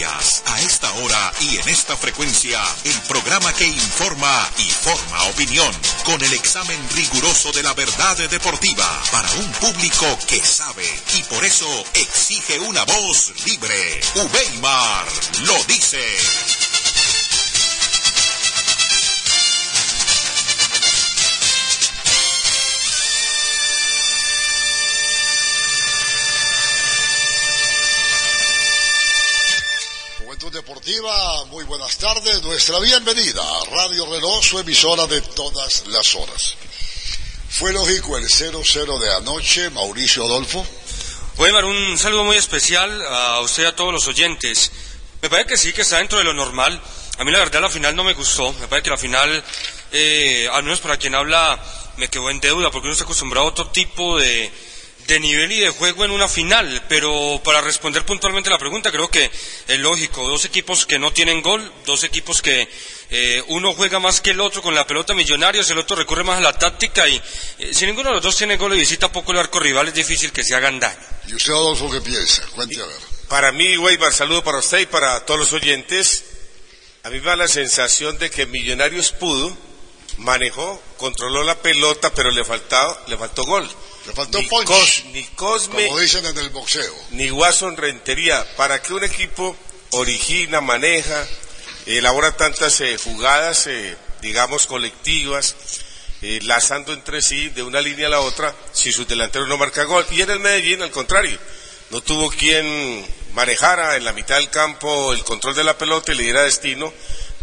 a esta hora y en esta frecuencia, el programa que informa y forma opinión, con el examen riguroso de la verdad deportiva para un público que sabe y por eso exige una voz libre. Ubeimar lo dice. Muy buenas tardes, nuestra bienvenida a Radio Reloj, su emisora de todas las horas. Fue lógico el 0-0 de anoche, Mauricio Adolfo. Weimar, un saludo muy especial a usted y a todos los oyentes. Me parece que sí, que está dentro de lo normal. A mí la verdad la final no me gustó. Me parece que la final, eh, al menos para quien habla, me quedó en deuda porque uno está acostumbrado a otro tipo de, de nivel y de juego en una final, pero para responder puntualmente la pregunta, creo que es lógico. Dos equipos que no tienen gol, dos equipos que eh, uno juega más que el otro con la pelota Millonarios, el otro recurre más a la táctica y eh, si ninguno de los dos tiene gol y visita poco el arco rival, es difícil que se hagan daño. ¿Y usted, Adolfo, qué piensa? Cuente a ver. Para mí, Weimar, saludo para usted y para todos los oyentes. A mí me da la sensación de que Millonarios pudo, manejó, controló la pelota, pero le, faltaba, le faltó gol. Le faltó ni, punch, Cos, ni Cosme, como dicen en el boxeo. ni Watson Rentería. Para que un equipo origina, maneja, elabora tantas eh, jugadas, eh, digamos, colectivas, eh, lazando entre sí de una línea a la otra, si su delantero no marca gol. Y en el Medellín, al contrario, no tuvo quien manejara en la mitad del campo el control de la pelota y le diera destino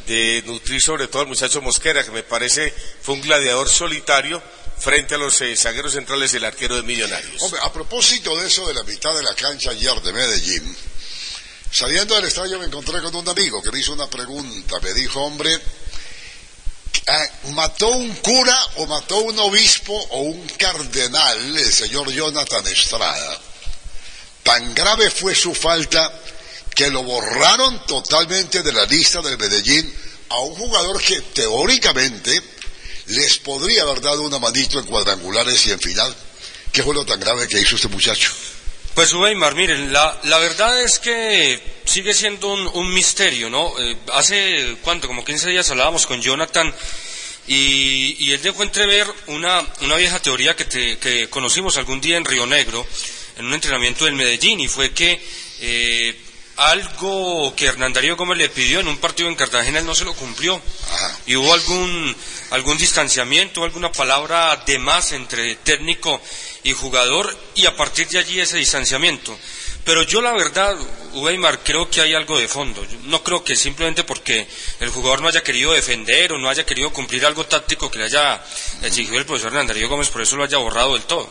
de nutrir sobre todo al muchacho Mosquera, que me parece fue un gladiador solitario frente a los eh, zagueros centrales del arquero de Millonarios. Hombre, a propósito de eso de la mitad de la cancha ayer de Medellín, saliendo del estadio me encontré con un amigo que me hizo una pregunta. Me dijo, hombre, ¿mató un cura o mató un obispo o un cardenal el señor Jonathan Estrada? Tan grave fue su falta que lo borraron totalmente de la lista del Medellín a un jugador que teóricamente les podría haber dado una manito en cuadrangulares y en final. ¿Qué fue lo tan grave que hizo este muchacho? Pues Weimar, miren, la, verdad es que sigue siendo un, misterio, ¿no? Eh, hace, ¿cuánto? Como 15 días hablábamos con Jonathan y, y él dejó entrever una, una vieja teoría que, te, que conocimos algún día en Río Negro, en un entrenamiento del Medellín, y fue que eh, algo que Hernán Darío Gómez le pidió en un partido en Cartagena él no se lo cumplió. Y hubo algún, algún distanciamiento, alguna palabra de más entre técnico y jugador, y a partir de allí ese distanciamiento. Pero yo la verdad, Weimar, creo que hay algo de fondo. Yo no creo que simplemente porque el jugador no haya querido defender o no haya querido cumplir algo táctico que le haya exigido el profesor Hernán Darío Gómez, por eso lo haya borrado del todo.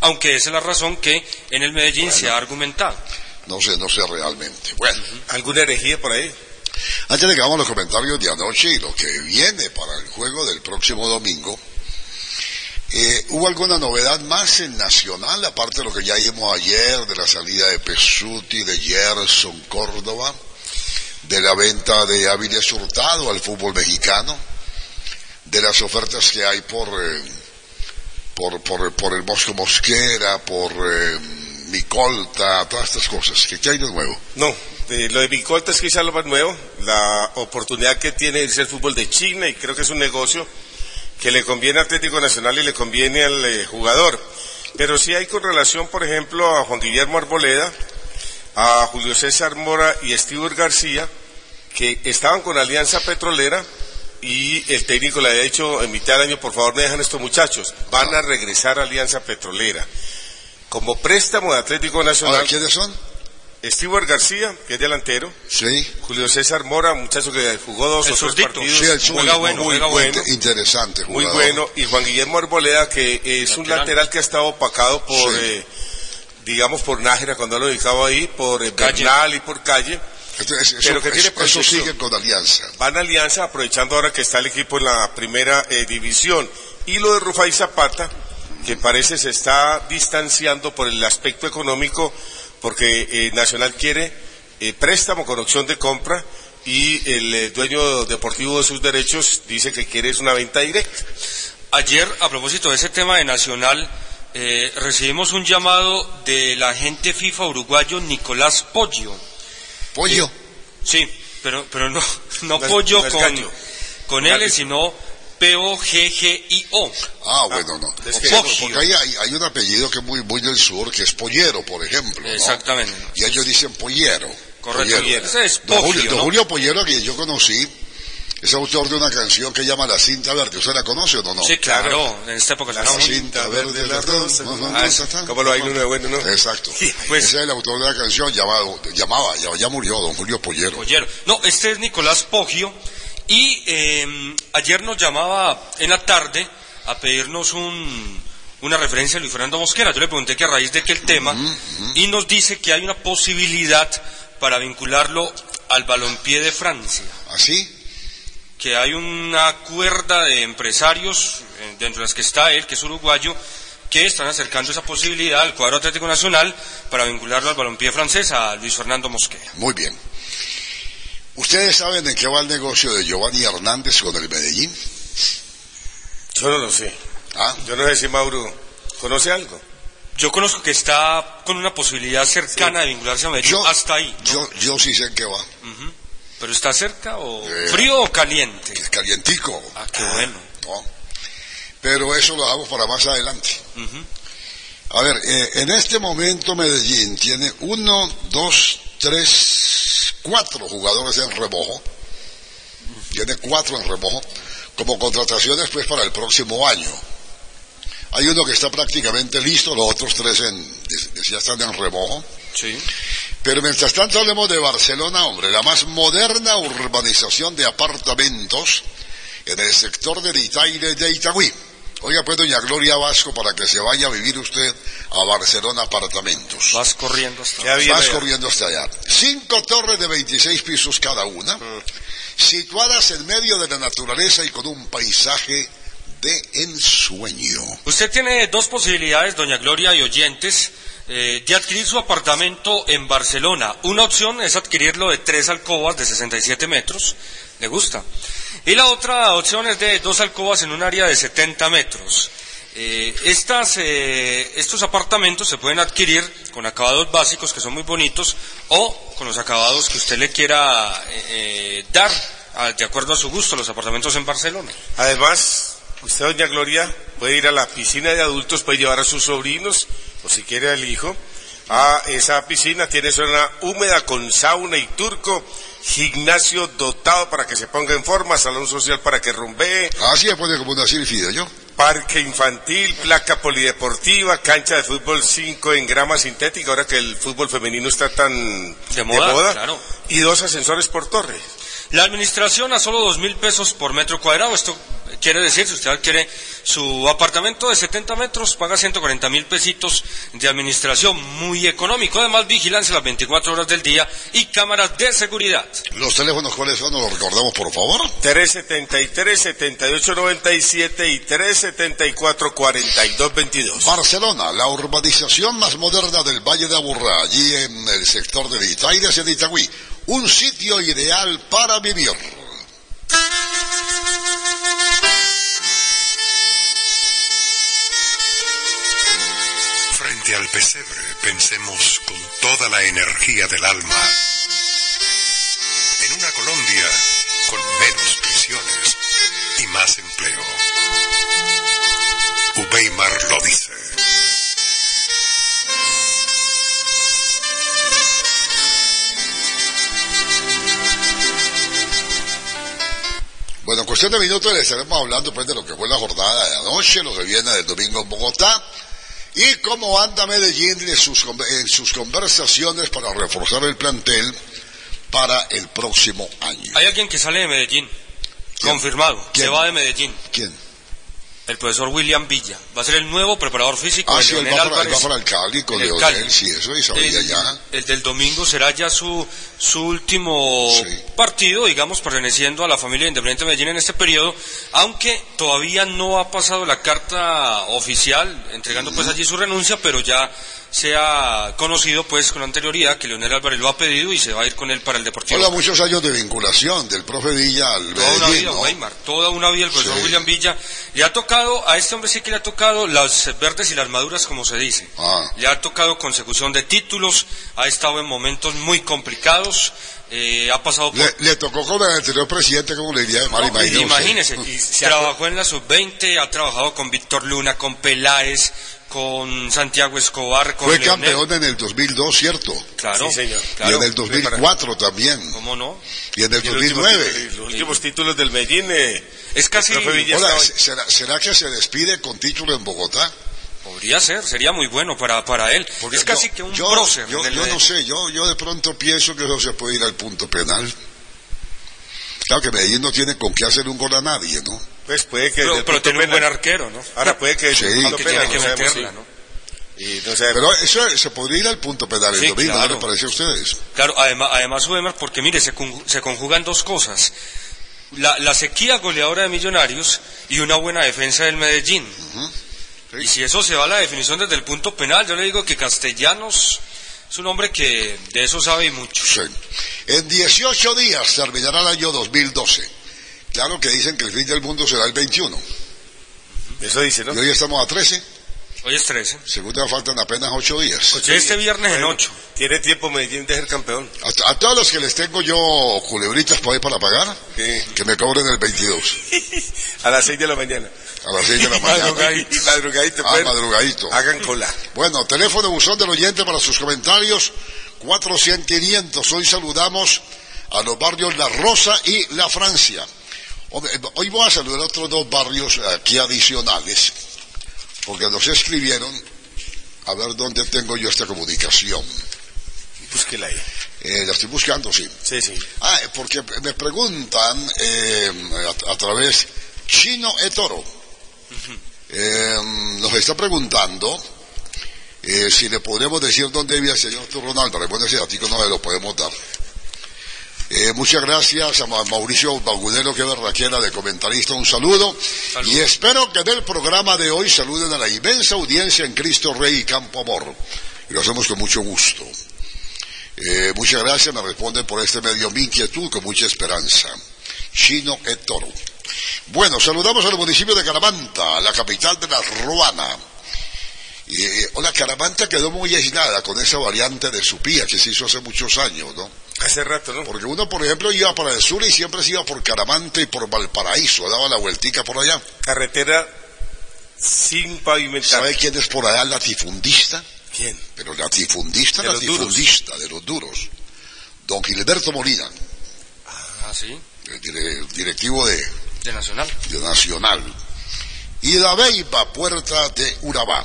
Aunque esa es la razón que en el Medellín se ha argumentado. No sé, no sé realmente. Bueno, ¿Alguna herejía por ahí? antes de que hagamos los comentarios de anoche y lo que viene para el juego del próximo domingo, eh, ¿hubo alguna novedad más en Nacional, aparte de lo que ya vimos ayer, de la salida de Pesuti, de Gerson Córdoba, de la venta de Áviles Hurtado al fútbol mexicano, de las ofertas que hay por, eh, por, por, por el Mosco Mosquera, por eh, Micolta, todas estas cosas? ¿Qué, hay de nuevo? No, eh, lo de Bicolta es quizás lo más nuevo, la oportunidad que tiene de irse al fútbol de China y creo que es un negocio que le conviene al Atlético Nacional y le conviene al eh, jugador. Pero sí hay con relación, por ejemplo, a Juan Guillermo Arboleda, a Julio César Mora y Stewart García, que estaban con Alianza Petrolera y el técnico le había dicho en mitad del año, por favor, me dejan estos muchachos, van a regresar a Alianza Petrolera. Como préstamo de Atlético Nacional, Ahora, ¿quiénes son? Stewart García, que es delantero, Sí. Julio César Mora, muchacho que jugó dos El o tres partidos, Sí, el sur Juega bueno, muy juega bueno, interesante muy jugador. bueno, y Juan Guillermo Arboleda, que es un Lateral. que ha estado opacado por, Sí. eh, digamos, por Nájera cuando lo dedicaba ahí, por eh. Bernal y por Calle. Entonces, eso, Pero que tiene eso- eso sigue con Alianza. Van a Alianza aprovechando ahora que está el equipo en la primera eh, división. Y lo de Rufai Zapata, que parece se está distanciando por el aspecto económico, porque eh, Nacional quiere eh, préstamo con opción de compra y el eh, dueño deportivo de sus derechos dice que quiere es una venta directa. Ayer, a propósito de ese tema de Nacional, eh, recibimos un llamado del agente FIFA uruguayo Nicolás Poggio. Pollo. Sí, pero, pero no, no pollo no con, con L, sino P-O-G-G-I-O. Ah, bueno, no. es que- sea, Poggio. porque hay, hay, hay un apellido que es muy, muy del sur, que es Pollero, por ejemplo. ¿no? Exactamente. Y ellos dicen Pollero. Correcto. Pollero. Ese es Don Julio, don ¿no? Julio Pollero, que yo conocí, es autor de una canción que llama La Cinta Verde. ¿Usted la conoce o no? Sí, claro, en esta época La muy- cinta verde, la rosa. Ah, es- ¿Cómo lo hay uno de bueno, no? Exacto. Pues- Ese es el autor de la canción, llamado, llamaba, ya, ya murió, don Julio Pollero. Pollero. No, este es Nicolás Poggio y eh, ayer nos llamaba en la tarde a pedirnos un, una referencia a Luis Fernando Mosquera. Yo le pregunté que a raíz de qué el tema y nos dice que hay una posibilidad para vincularlo al balompié de Francia. ¿Así? que hay una cuerda de empresarios, eh, dentro de las que está él, que es uruguayo, que están acercando esa posibilidad al cuadro Atlético Nacional para vincularlo al balompié francés, a Luis Fernando Mosquera. Muy bien. ¿Ustedes saben en qué va el negocio de Giovanni Hernández con el Medellín? Yo no lo sé. ¿Ah? Yo no sé si Mauro conoce algo. Yo conozco que está con una posibilidad cercana de vincularse a Medellín, Yo, hasta ahí. ¿no? yo, yo sí sé en qué va. ¿Pero está cerca o Eh, frío o caliente? Es calientico. Ah, qué bueno. ¿no? Pero eso lo damos para más adelante. A ver, eh, en este momento Medellín tiene uno, dos, tres, cuatro jugadores en remojo. Tiene cuatro en remojo, como contrataciones pues para el próximo año. Hay uno que está prácticamente listo, los otros tres en, ya están en remojo. Sí. Pero mientras tanto hablemos de Barcelona, hombre, la más moderna urbanización de apartamentos en el sector del Itaire de Itagüí. Oiga pues doña Gloria Vasco para que se vaya a vivir usted a Barcelona apartamentos. Vas corriendo hasta viene Vas allá. corriendo hasta allá. Cinco torres de 26 pisos cada una, situadas en medio de la naturaleza y con un paisaje de ensueño. Usted tiene dos posibilidades, doña Gloria y oyentes, eh, de adquirir su apartamento en Barcelona. Una opción es adquirirlo de tres alcobas de 67 metros, le gusta. Y la otra opción es de dos alcobas en un área de 70 metros. Eh, estas, eh, estos apartamentos se pueden adquirir con acabados básicos que son muy bonitos o con los acabados que usted le quiera eh, eh, dar a- de acuerdo a su gusto, los apartamentos en Barcelona. Además, usted, doña Gloria, puede ir a la piscina de adultos, puede llevar a sus sobrinos, o si quiere al hijo, a esa piscina. Tiene zona húmeda con sauna y turco, gimnasio dotado para que se ponga en forma, salón social para que rumbee, Así después de como una silfida, ¿yo? parque infantil, placa polideportiva, cancha de fútbol 5 en grama sintética, ahora que el fútbol femenino está tan De moda, claro. y dos ascensores por torre. La administración a solo dos mil pesos por metro cuadrado. Esto quiere decir, si usted adquiere su apartamento de 70 metros, paga 140 mil pesitos de administración. Muy económico. Además, vigilancia las 24 horas del día y cámaras de seguridad. Los teléfonos, ¿cuáles son? ¿Nos los recordamos, por favor? 373-7897 y 374-4222. Barcelona, la urbanización más moderna del Valle de Aburrá, allí en el sector de Itaires en Itagüí. Un sitio ideal para vivir. Frente al pesebre, pensemos con toda la energía del alma en una Colombia con menos prisiones y más empleo. Ubeimar lo dice. Bueno, en cuestión de minutos les estaremos hablando pues de lo que fue la jornada de anoche, lo que viene del domingo en Bogotá y cómo anda Medellín en sus, con- en sus conversaciones para reforzar el plantel para el próximo año. Hay alguien que sale de Medellín. ¿Quién? Confirmado. ¿Quién? Se va de Medellín. ¿Quién? El profesor William Villa. Va a ser el nuevo preparador físico Ah, de sí, él va, para, él va para el Cali con el Leonel, Cali. sí, eso y sabía el, ya. el del domingo será ya su, su último Sí. partido, digamos, perteneciendo a la familia Independiente de Medellín en este periodo, aunque todavía no ha pasado la carta oficial entregando pues allí su renuncia, pero ya se ha conocido pues con anterioridad que Leonel Álvarez lo ha pedido y se va a ir con él para el Deportivo. Hola, muchos años de vinculación del profe Villa al Toda una Medellín, vida, ¿no? Weimar, toda una vida el profesor Sí. William Villa. Le ha tocado, a este hombre sí que le ha tocado las verdes y las maduras, como se dice. Ah. Le ha tocado consecución de títulos, ha estado en momentos muy complicados, eh, ha pasado por... Le, le tocó con el anterior presidente, como le diría Mari No, imagínese, usted. trabajó en la sub-20, ha trabajado con Víctor Luna, con Peláez, con Santiago Escobar, con Fue Leonel. campeón en el 2002, ¿cierto? Claro, Sí, señor. claro. Y en el 2004 también. ¿Cómo no? Y en el Y los últimos 2009. títulos- Los últimos títulos del Medellín. eh, Es casi... Hola, estaba- ¿se- ¿será, ¿será que se despide con título en Bogotá? Podría ser, sería muy bueno para, para él. Porque es casi yo- que un yo, prócer Yo, del yo no sé, yo, yo de pronto pienso que eso se puede ir al punto penal. Claro que Medellín no tiene con qué hacer un gol a nadie, ¿no? Pues puede que. Pero, pero tiene un buen arquero, ¿no? Ahora puede que. Sí. Aunque tiene que no meterla, sí. ¿no? Y no sé, Pero eso se podría ir al punto penal el Sí, domingo, ¿no claro. les a ustedes? Claro, además, además Weimar, porque mire, se, conju- se conjugan dos cosas. La, la sequía goleadora de Millonarios y una buena defensa del Medellín. Sí. Y si eso se va a la definición desde el punto penal, yo le digo que Castellanos es un hombre que de eso sabe y mucho. Sí. En 18 días terminará el año 2012. Claro que dicen que el fin del mundo será el 21. Eso dice, ¿no? Y hoy estamos a 13. Hoy es 13. Según te faltan apenas 8 días. Este viernes en Bueno, 8. Tiene tiempo Medellín de ser campeón. A, a todos los que les tengo yo culebritas por ahí para pagar, que me cobren el 22 A las 6 de la mañana. a las 6 de la mañana. Madrugadito. Madrugadito. Ah, pues, madrugadito. Hagan cola. Bueno, teléfono buzón del oyente para sus comentarios, 400-500. Hoy saludamos a los barrios La Rosa y La Francia. Hoy voy a saludar a otros dos barrios aquí adicionales, porque nos escribieron, a ver dónde tengo yo esta comunicación. Búsquela ahí. Eh, la estoy buscando, sí. Sí, sí. Ah, eh, porque me preguntan eh, a, a través Chino Etoro. Eh, nos está preguntando si le podremos decir dónde vive el señor Ronaldo. Recuerda ese datico no se lo podemos dar. Eh, muchas gracias a Ma- Mauricio Bagudero, que berraquera de comentarista. Un saludo. Y espero que en el programa de hoy saluden a la inmensa audiencia en Cristo Rey y Campo Amor. Y lo hacemos con mucho gusto. Eh, muchas gracias, me responden por este medio mi inquietud con mucha esperanza. Chino Toro. Bueno, saludamos al municipio de Caramanta, la capital de la Ruana. Y, eh, la Caramanta quedó muy aislada con esa variante de Supía que se hizo hace muchos años, ¿no? Hace rato, ¿no? Porque uno, por ejemplo, iba para el sur y siempre se iba por Caramanta y por Valparaíso, daba la vueltica por allá. Carretera sin pavimentar. ¿Sabe quién es por allá latifundista? ¿Quién? Pero latifundista, De los latifundista, de los duros. Don Gilberto Molina, Ah, sí, el dire- directivo de, de Nacional. de Nacional. Y la Beiba, puerta de Urabá.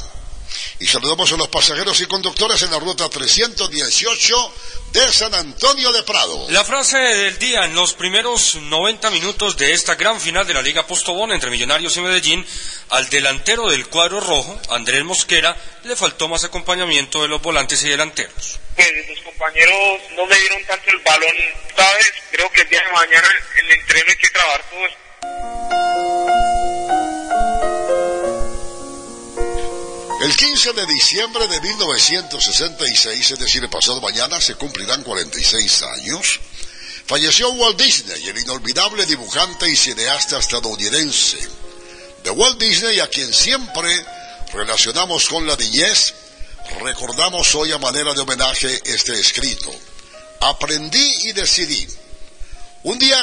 Y saludamos a los pasajeros y conductores en la ruta 318 de San Antonio de Prado. La frase del día en los primeros 90 minutos de esta gran final de la Liga Postobón entre Millonarios y Medellín, al delantero del cuadro rojo, Andrés Mosquera, le faltó más acompañamiento de los volantes y delanteros. pues los compañeros no me dieron tanto el balón, ¿sabes? Creo que el día de mañana en el entreno hay que trabajar todo esto. El 15 de diciembre de 1966, es decir, el pasado mañana, se cumplirán 46 años. Falleció Walt Disney, el inolvidable dibujante y cineasta estadounidense. De Walt Disney, a quien siempre relacionamos con la niñez, recordamos hoy a manera de homenaje este escrito. Aprendí y decidí. Un día,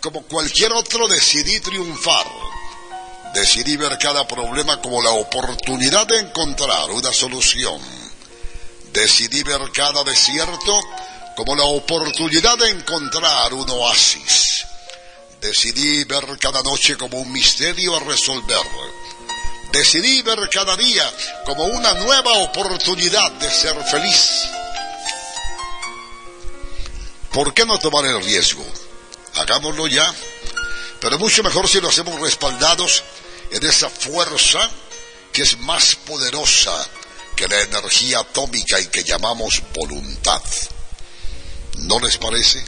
como cualquier otro, decidí triunfar. Decidí ver cada problema como la oportunidad de encontrar una solución. Decidí ver cada desierto como la oportunidad de encontrar un oasis. Decidí ver cada noche como un misterio a resolver. Decidí ver cada día como una nueva oportunidad de ser feliz. ¿Por qué no tomar el riesgo? Hagámoslo ya, pero mucho mejor si lo hacemos respaldados en esa fuerza que es más poderosa que la energía atómica y que llamamos voluntad. ¿No les parece?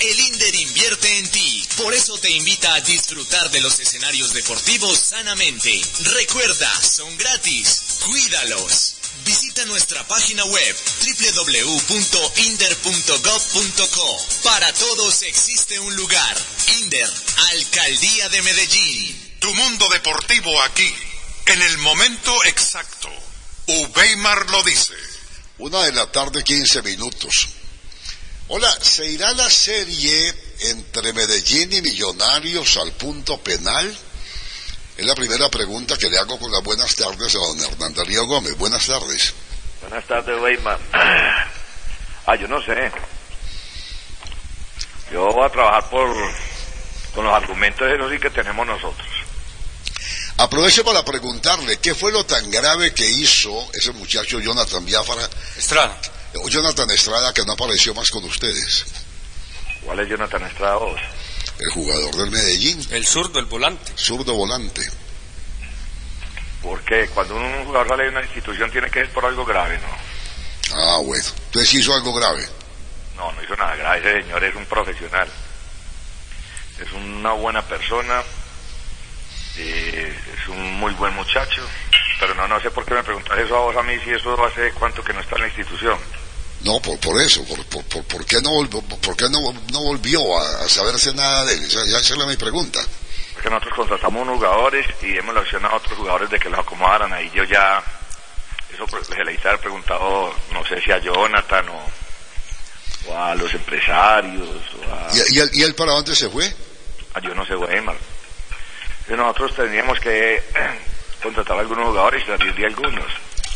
El Inder invierte en ti, por eso te invita a disfrutar de los escenarios deportivos sanamente. Recuerda, son gratis, cuídalos. Visita nuestra página web www.inder.gov.co. Para todos existe un lugar. Inder, Alcaldía de Medellín. Tu mundo deportivo aquí, en el momento exacto. Ubeimar lo dice. Una de la tarde, 15 minutos. Hola, ¿se irá la serie entre Medellín y Millonarios al punto penal? Es la primera pregunta que le hago con las buenas tardes a don Hernán Darío Gómez. Buenas tardes. Buenas tardes, Weimar. Ah, yo no sé. Yo voy a trabajar por con los argumentos eso sí que tenemos nosotros. Aprovecho para preguntarle, ¿qué fue lo tan grave que hizo ese muchacho Jonathan Biafara, Estrada. Jonathan Estrada, que no apareció más con ustedes? ¿Cuál es Jonathan Estrada vos? El jugador del Medellín, El zurdo, el volante. zurdo volante. Porque cuando un jugador sale de una institución tiene que ser por algo grave, ¿no? Ah, bueno. Entonces hizo algo grave. No, no hizo nada grave. Ese señor es un profesional. Es una buena persona. eh, es un muy buen muchacho. Pero no, no sé por qué me preguntas eso a vos a mí si eso hace cuánto que no está en la institución. No, por, por eso, por, por, por, ¿por qué, no, volvió, por qué no, no volvió a, a saberse nada de él? Esa, ya esa es mi pregunta. Porque nosotros contratamos unos jugadores y hemos accionado a otros jugadores de que los acomodaran. Ahí yo ya, eso se le hice preguntado, no sé si a Jonathan o, o a los empresarios o a, ¿Y, y él, ¿Y él para dónde se fue? a yo no sé, Weimar. Nosotros teníamos que contratar a algunos jugadores y salir de algunos.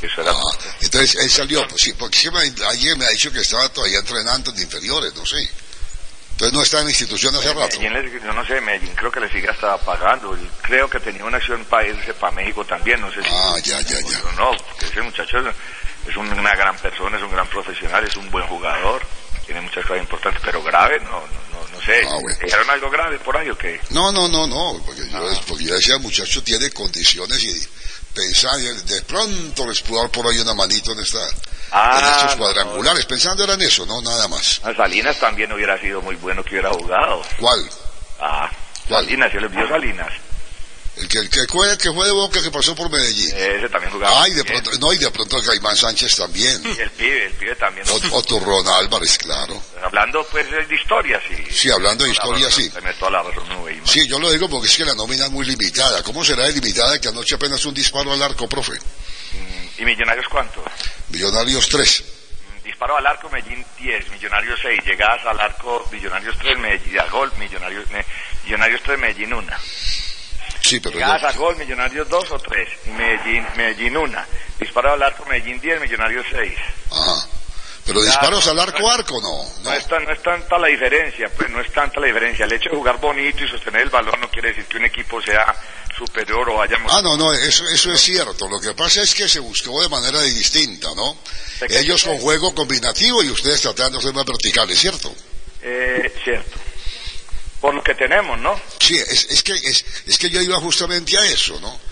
Eso era. Ah, entonces él salió, pues sí, porque me- ayer me ha dicho que estaba todavía entrenando en inferiores, no sé. Entonces no está en institución hace rato. Medellín, yo no sé, Medellín creo que le sigue hasta pagando. Creo que tenía una acción para irse para México también, no sé si. Ah, ya, ya, ya. No, porque ese muchacho es, es un- una gran persona, es un gran profesional, es un buen jugador, tiene muchas cosas importantes, pero grave, no, no, no, no sé. Ah, bueno. ¿Dijeron algo grave por ahí o qué? No, no, no, no, porque yo, Ah. porque yo decía, el muchacho tiene condiciones y pensaba, y de pronto les pudo dar por ahí una manito en, esta, en Ah, estos no, cuadrangulares, pensando era en eso, no, nada más. A Salinas también hubiera sido muy bueno que hubiera jugado. ¿Cuál? Ah, ¿Cuál? Salinas, yo le vio Salinas. El que, el que fue, el que fue de Boca que pasó por Medellín. Ese también jugaba. Ay, de bien. pronto, no, y de pronto el Caimán Sánchez también. Y el pibe, el pibe también. O, o Turrón Álvarez, claro. Hablando pues de historia, sí. Sí, hablando de Toda la historia, razón, sí. La no. Sí, yo lo digo porque es que la nómina es muy limitada. ¿Cómo será de limitada que anoche apenas un disparo al arco, profe? Mm, ¿Y Millonarios cuánto? Millonarios 3. Mm, Disparo al arco, Medellín 10, Millonarios 6. Llegadas al arco, Millonarios 3, Medellín, al gol, Millonarios, Millonarios 3, Medellín 1. Sí, pero Llegadas no- al gol, Millonarios 2 o 3. Y Medellín, Medellín 1. Disparo al arco, Medellín 10, Millonarios 6. Ajá. Pero disparos al arco, arco, no. No no. es, tan- no es tanta la diferencia, pues no es tanta la diferencia. El hecho de jugar bonito y sostener el balón no quiere decir que un equipo sea superior o vayamos... Ah, no, no, eso, eso es cierto. Lo que pasa es que se buscó de manera distinta, ¿no? Ellos con juego combinativo y ustedes tratando de ser más verticales, ¿cierto? Eh, cierto. Por lo que tenemos, ¿no? Sí, es, es que es, es que yo iba justamente a eso, ¿no?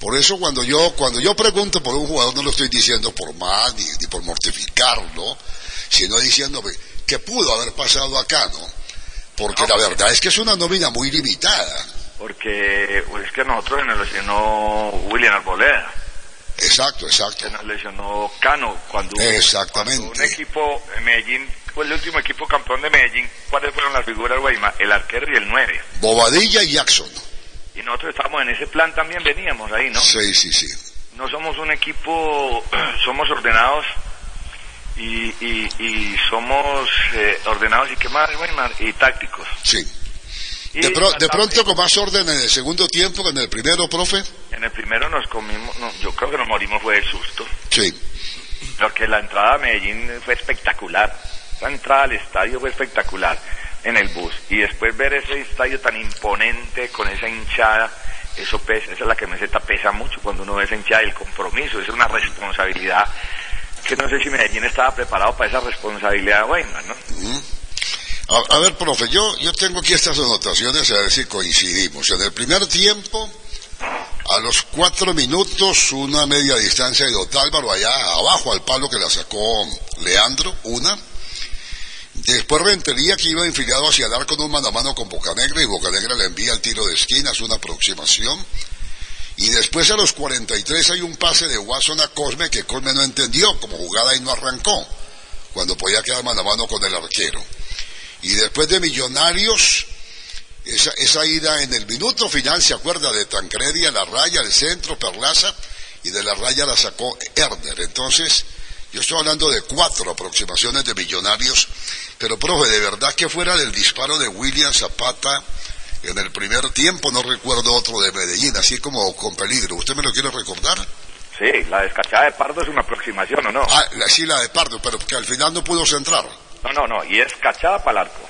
Por eso cuando yo cuando yo pregunto por un jugador no lo estoy diciendo por mal ni, ni por mortificarlo, sino diciendo que, pudo haber pasado acá, ¿no? Porque la verdad es que es una nómina muy limitada. Porque pues, es que nosotros se nos lesionó William Arboleda, Exacto, exacto. se nos lesionó Cano. Cuando, Exactamente. cuando un equipo, en Medellín, fue el último equipo campeón de Medellín, ¿cuáles fueron las figuras, Guayma? El arquero y el 9. Bobadilla y Jackson. Y nosotros estábamos en ese plan también, veníamos ahí, ¿no? Sí, sí, sí. no somos un equipo, somos ordenados y, y, y somos eh, ordenados y qué más, Weimar? y tácticos. Sí. Y De, pro- de pronto con más orden en el segundo tiempo que en el primero, profe. En el primero nos comimos, no, yo creo que nos morimos fue de susto, Sí. porque la entrada a Medellín fue espectacular, la entrada al estadio fue espectacular en el bus, y después ver ese estadio tan imponente con esa hinchada, eso pesa, esa es la que meseta pesa mucho cuando uno ve esa hinchada, el compromiso, es una responsabilidad que no sé si Medellín estaba preparado para esa responsabilidad, Weimar, ¿no? A, ver, profe, yo, yo tengo aquí estas anotaciones a ver si coincidimos. En el primer tiempo, a los cuatro minutos, una media distancia de Otálvaro allá abajo al palo que la sacó Leandro, una. Después Rentería que iba enfilado hacia el arco un mano a mano con Bocanegra y Bocanegra le envía el tiro de esquina, es una aproximación. Y después a los 43 hay un pase de Watson a Cosme que Cosme no entendió como jugada y no arrancó, cuando podía quedar mano a mano con el arquero. Y después de Millonarios, esa, esa ida en el minuto final, se acuerda de Tancredi a la raya, el centro, Perlaza, y de la raya la sacó Herder. Entonces, yo estoy hablando de cuatro aproximaciones de millonarios, pero profe, de verdad que fuera del disparo de William Zapata en el primer tiempo, no recuerdo otro de Medellín, así como con peligro. ¿Usted me lo quiere recordar? Sí, la descachada de Pardo es una aproximación, ¿o no? Ah, sí, la de Pardo, pero que al final no pudo centrar. No, no, no, y es cachada para el arco.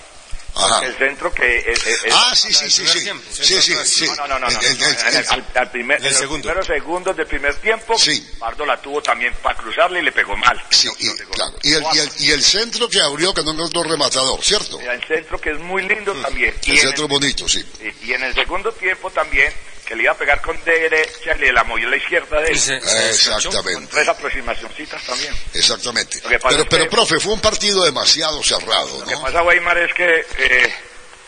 Ajá. El centro que... es- es- es- Ah, sí, sí, sí, sí. tiempo. Sí, sí, sí. No, no, no, no, no, El- el- el- en el- al, al primer, en los segundo. primeros segundos del primer tiempo, Sí. Pardo la tuvo también para cruzarle y le pegó mal. Sí, No, y, no llegó. claro. Y el, y, el, y el centro que abrió que no encontró rematador, ¿cierto? El centro que es muy lindo también. Y El en centro bonito, sí. y- y en el segundo tiempo también, que le iba a pegar con derecha, le la movió a la izquierda de Y él. se descachó. Con Exactamente, tres aproximacioncitas también. exactamente. Pero, pero que- profe, fue un partido demasiado cerrado, Lo que pasa, Weimar, es que, eh,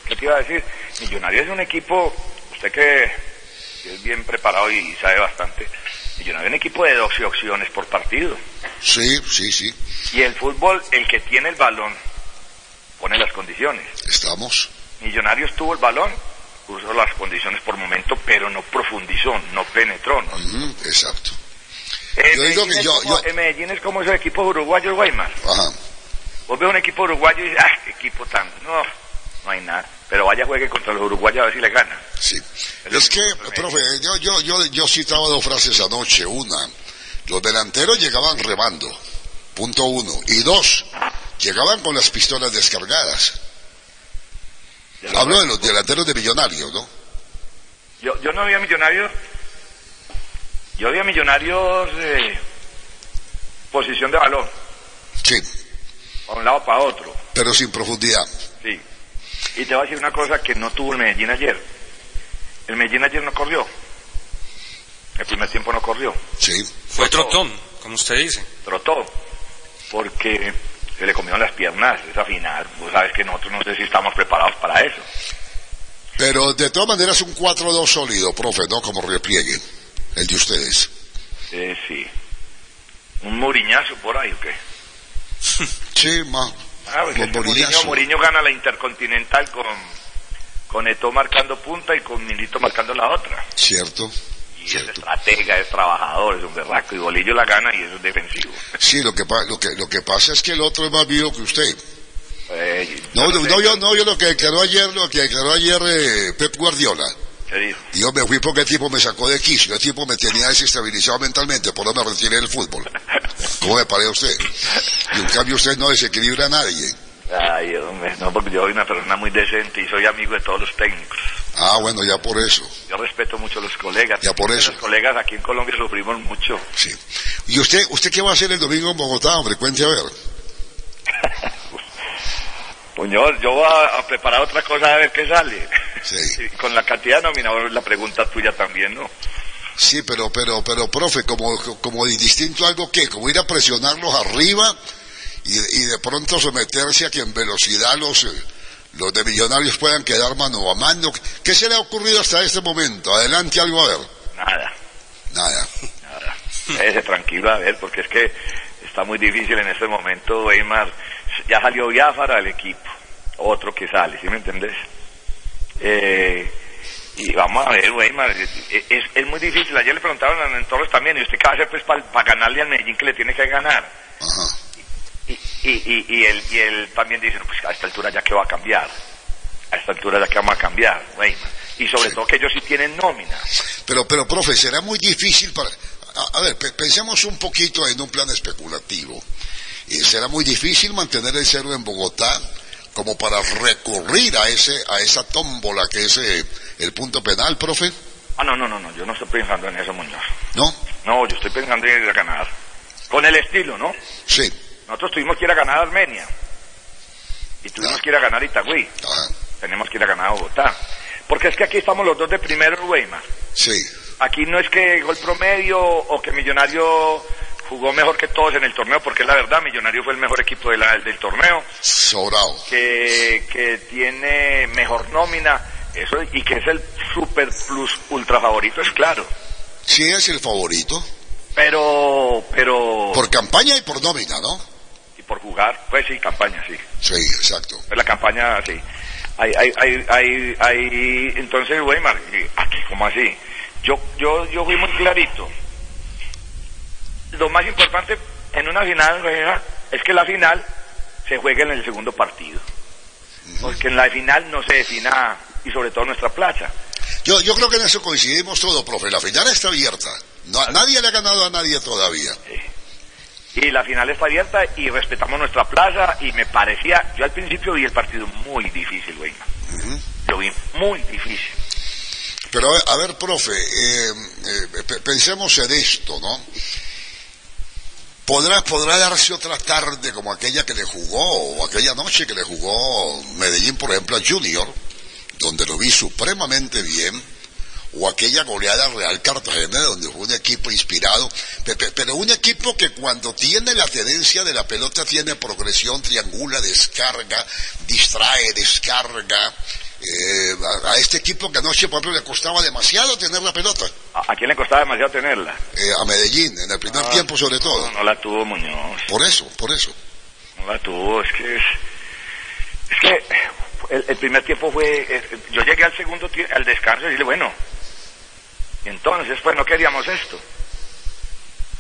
¿qué te iba a decir? Millonarios es un equipo, usted que es bien preparado y sabe bastante, Millonarios es un equipo de 12 opciones por partido. Sí, sí, sí. Y el fútbol, el que tiene el balón, pone las condiciones. Estamos. Millonarios tuvo el balón, puso las condiciones por momento, pero no profundizó, no penetró. ¿no? Exacto. Eh, Yo digo que es yo- como- yo- eh, Medellín es como esos equipos uruguayos, Weimar. Ajá. Vos ves un equipo uruguayo y dices, ah, qué equipo tan... No, no hay nada. Pero vaya juegue contra los uruguayos a ver si le gana. Sí. Es que profe, yo, yo, yo, yo citaba dos frases anoche. Una, los delanteros llegaban remando. Punto uno. Y dos, llegaban con las pistolas descargadas. Hablo de los delanteros de Millonarios, ¿no? Yo, yo no vi a Millonarios. Yo vi a Millonarios eh, posición de balón, Sí, para un lado para otro. pero sin profundidad. Sí. Y te voy a decir una cosa que no tuvo el Medellín ayer. El Medellín ayer no corrió. El primer tiempo no corrió. Sí, Fue trotón, como usted dice. Trotó. Porque se le comieron las piernas esa final. Vos sabes que nosotros no sé si estamos preparados para eso. pero de todas maneras un 4-2 sólido, profe, ¿no? Como repliegue, el de ustedes. Eh, sí. Un muriñazo por ahí, ¿o qué? Sí, más. Ah, pues es que Mourinho. Mourinho gana la Intercontinental con, con Eto'o marcando punta y con Milito marcando la otra. Cierto, Y es estratega, es trabajador, es un berraco. Y Bolillo la gana y eso es defensivo. Sí, lo que, lo, que, lo que pasa es que el otro es más vivo que usted. Eh, No, yo no, yo, no, yo lo que declaró ayer, lo que declaró ayer eh, Pep Guardiola. ¿Qué dijo? Y yo me fui porque el tipo me sacó de quicio, el tipo me tenía desestabilizado mentalmente, por eso me retiré del fútbol. ¿Cómo me parece usted? Y en cambio usted no desequilibra a nadie. Ay, hombre, no, porque yo soy una persona muy decente y soy amigo de todos los técnicos. Ah, bueno, ya por eso. Yo respeto mucho a los colegas. Ya por eso. Los colegas aquí en Colombia sufrimos mucho. Sí. ¿Y usted, usted qué va a hacer el domingo en Bogotá, hombre? Cuente a ver. Puñol, yo voy a, a preparar otra cosa a ver qué sale. Sí. Con la cantidad de nominadores, la pregunta tuya también, ¿no? Sí, pero, pero, pero, profe, como, como distinto algo que, como ir a presionarlos arriba y, y de pronto someterse a que en velocidad los, eh, los de millonarios puedan quedar mano a mano. ¿Qué se le ha ocurrido hasta este momento? Adelante algo a ver. Nada, Nada. nada. Quédese tranquilo a ver, porque es que está muy difícil en este momento, Weimar. Ya salió Biafara del equipo, otro que sale, ¿sí me entendés? Eh, y vamos a ver, Weimar, es, es, es muy difícil. Ayer le preguntaron a Torres también, ¿y usted qué va a hacer pues para ganarle al Medellín que le tiene que ganar? Ajá. Y, y, y, él, y él también dice, no, pues a esta altura ya que va a cambiar. A esta altura ya que vamos a cambiar, Weimar. Y sobre Sí. todo que ellos sí tienen nómina. Pero, pero, profe, será muy difícil para... A, a ver, pe- pensemos un poquito en un plan especulativo. Y será muy difícil mantener el cero en Bogotá como para recurrir a ese a esa tómbola que es eh, el punto penal, profe. Ah, no, no, no, no, yo no estoy pensando en eso, Muñoz. ¿No? No, yo estoy pensando en ir a ganar. Con el estilo, ¿no? Sí. Nosotros tuvimos que ir a ganar a Armenia. Y tuvimos que ir a ganar a Itagüí. Tenemos que ir a ganar a Bogotá. Porque es que aquí estamos los dos de primero, Weimar. Sí. Aquí no es que gol promedio o que Millonario jugó mejor que todos en el torneo, porque es la verdad, Millonario fue el mejor equipo de la- del torneo, Sobrado. que, que tiene mejor nómina, eso y que es el super plus ultra favorito, es claro. Sí es el favorito. Pero, pero, Por campaña y por nómina, ¿no? Y por jugar, pues sí, campaña, sí. Sí, exacto. Es la campaña, sí. Hay, hay, hay, hay, hay- entonces, Weimar, ¿y aquí, ¿cómo así? Yo, yo, yo fui muy clarito. lo más importante en una final es que la final se juegue en el segundo partido. Porque en la final no se defina, y sobre todo nuestra plaza. Yo, yo creo que en eso coincidimos todos, profe. La final está abierta. No, nadie le ha ganado a nadie todavía. Y la final está abierta y respetamos nuestra plaza y me parecía, yo al principio vi el partido muy difícil, güey. Lo vi muy difícil. Pero a ver, profe, eh, eh, pe- pensemos en esto, ¿no? ¿Podrá, podrá darse otra tarde como aquella que le jugó, o aquella noche que le jugó Medellín, por ejemplo, a Junior, donde lo vi supremamente bien, o aquella goleada al Real Cartagena, donde fue un equipo inspirado, pe- pe- pero un equipo que cuando tiene la tenencia de la pelota tiene progresión, triangula, descarga, distrae, descarga. Eh, a, a este equipo que anoche, por ejemplo, le costaba demasiado tener la pelota, ¿A, a quién le costaba demasiado tenerla? eh, a Medellín, en el primer Ah, tiempo sobre todo. No, no la tuvo Muñoz. Por eso, por eso. No la tuvo, es que es, es que el, el primer tiempo fue, eh, yo llegué al segundo al descanso y dije, bueno, entonces pues no queríamos esto.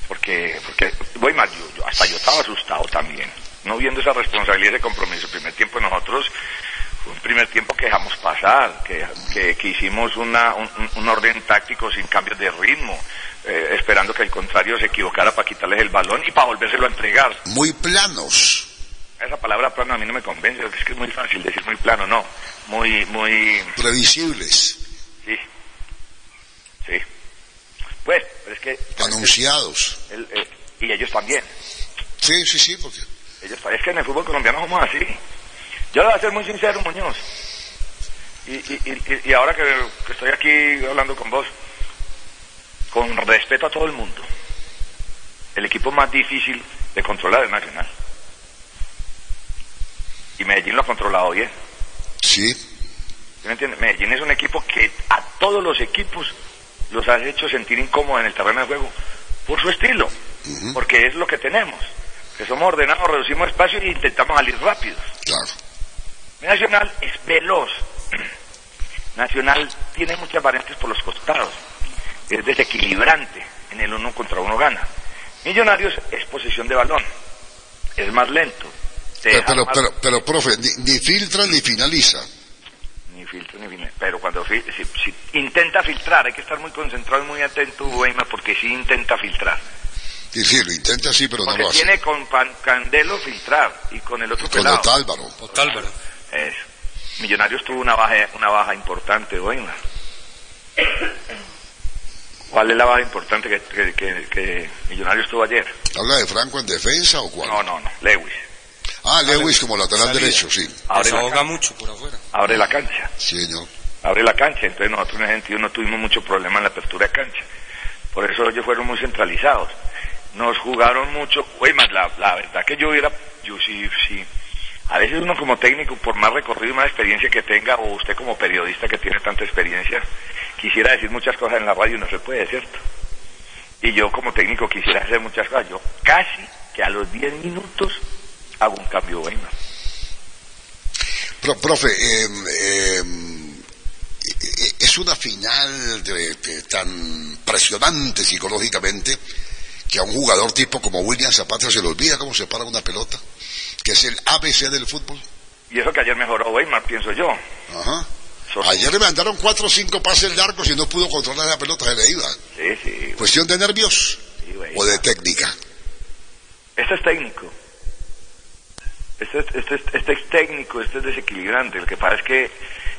Porque, porque, voy más, yo, yo- hasta yo estaba asustado también, no viendo esa responsabilidad, ese compromiso. El primer tiempo nosotros, fue un primer tiempo que dejamos pasar, que, que, que hicimos una, un, un- un orden táctico sin cambios de ritmo, eh, esperando que el contrario se equivocara para quitarles el balón y para volvérselo a entregar. Muy planos. Esa palabra plano a mí no me convence, es que es muy fácil decir muy plano, no. Muy, muy, previsibles, sí. Pues, pero es que... anunciados. el- el- y ellos también. Sí, sí, sí, porque Ellos. Es que en el fútbol colombiano somos así. Yo le voy a ser muy sincero, Muñoz. Y, y, y, y ahora que, que estoy aquí hablando con vos, con respeto a todo el mundo, el equipo más difícil de controlar es Nacional. Y Medellín lo ha controlado bien. sí, ¿Sí me entiendes? Medellín es un equipo que a todos los equipos los ha hecho sentir incómodos en el terreno de juego por su estilo, porque es lo que tenemos, que somos ordenados, reducimos espacio e intentamos salir rápidos. claro. Nacional es veloz. Nacional tiene muchas variantes por los costados. Es desequilibrante. En el uno contra uno gana. Millonarios es posesión de balón. Es más lento. Pero, pero, más- pero, pero, profe, ni, ni filtra ni finaliza. Filtro ni fin- Pero cuando fil- si, si intenta filtrar, hay que estar muy concentrado y muy atento, Weimar, porque sí intenta filtrar. Sí, sí, lo intenta así, pero no Porque lo hace. tiene con Pan- Candelo filtrar y con el otro Con pelado. Otálvaro. Otálvaro. Eso. Millonarios tuvo una baja, una baja importante, Weimar. ¿Cuál es la baja importante que, que, que- que Millonarios tuvo ayer? ¿Habla de Franco en defensa o cuál? No, no, no, Lewis. Ah, Lewis como lateral Salida. derecho, sí. Abre can- mucho por afuera. abre la cancha. Sí, señor. abre la cancha, entonces nosotros en ese sentido no tuvimos mucho problema en la apertura de cancha. Por eso ellos fueron muy centralizados. Nos jugaron mucho, güey, más la, la verdad que yo hubiera, yo sí, sí, a veces uno como técnico, por más recorrido y más experiencia que tenga, o usted como periodista que tiene tanta experiencia, quisiera decir muchas cosas en la radio y no se puede, ¿cierto? Y yo como técnico quisiera hacer muchas cosas. Yo casi que a los 10 minutos hago un cambio bueno. Pro- profe, eh, eh, eh, es una final de- de tan presionante psicológicamente que a un jugador tipo como William Zapata se le olvida cómo se para una pelota, que es el ABC del fútbol. Y eso que ayer mejoró Weimar, pienso yo. Ajá. Ayer le mandaron cuatro o cinco pases largos y no pudo controlar la pelota, se le iba. Sí, sí, Cuestión de nervios sí, o de técnica. Este es técnico. Este, es- este, es- este es técnico, este es desequilibrante. Lo que pasa es que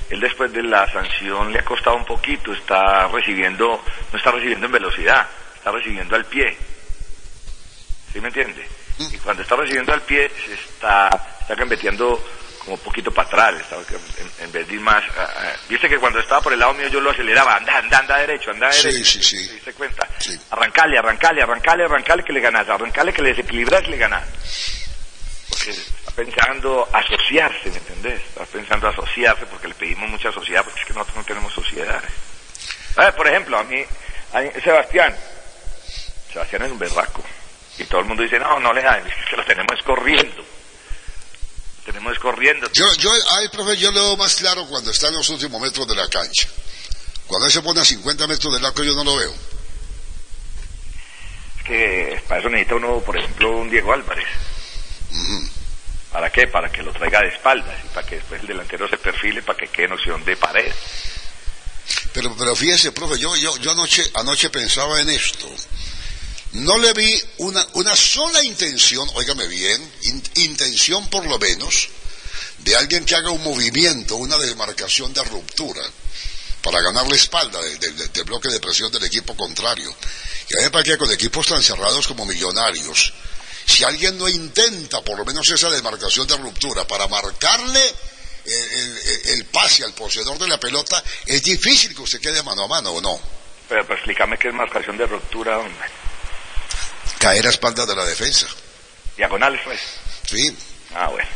él después de la sanción le ha costado un poquito, está recibiendo, no está recibiendo en velocidad, está recibiendo al pie. ¿Sí me entiende? Y cuando está recibiendo al pie, se está, está gambeteando como un poquito para atrás, está- en, en vez de ir más... ah, Viste que cuando estaba por el lado mío yo lo aceleraba, anda, anda, anda derecho, anda Sí, derecho. sí, sí. ¿Se diste cuenta? Sí. Arrancale, arrancale, arrancale, arrancale que le ganas, arrancale que le desequilibras le ganas. Porque pensando asociarse, ¿me entendés? Está pensando asociarse porque le pedimos mucha sociedad, porque es que nosotros no tenemos sociedades. A ver, por ejemplo, a mí, a mí- Sebastián, Sebastián es un berraco. Y todo el mundo dice, no, no le da, es que lo tenemos corriendo. Lo tenemos corriendo. Yo, yo, ay, profe, yo lo veo más claro cuando está en los últimos metros de la cancha. Cuando él se pone a 50 metros del arco yo no lo veo. Es que para eso necesita uno, por ejemplo, un Diego Álvarez. ¿Para qué? Para que lo traiga de espaldas y para que después el delantero se perfile para que quede noción de pared. Pero, pero fíjese, profe, yo, yo, yo anoche, anoche pensaba en esto. No le vi una, una sola intención, óigame bien, in- intención por lo menos, de alguien que haga un movimiento, una demarcación de ruptura para ganar la espalda del de, de- del bloque de presión del equipo contrario. Y a me parece que con equipos tan cerrados como millonarios, si alguien no intenta por lo menos esa demarcación de ruptura para marcarle el, el- el pase al poseedor de la pelota, es difícil que usted quede mano a mano o no. Pero, pero explícame qué es marcación de ruptura, hombre. Caer a espaldas de la defensa. Diagonales, pues. Sí, Ah, bueno.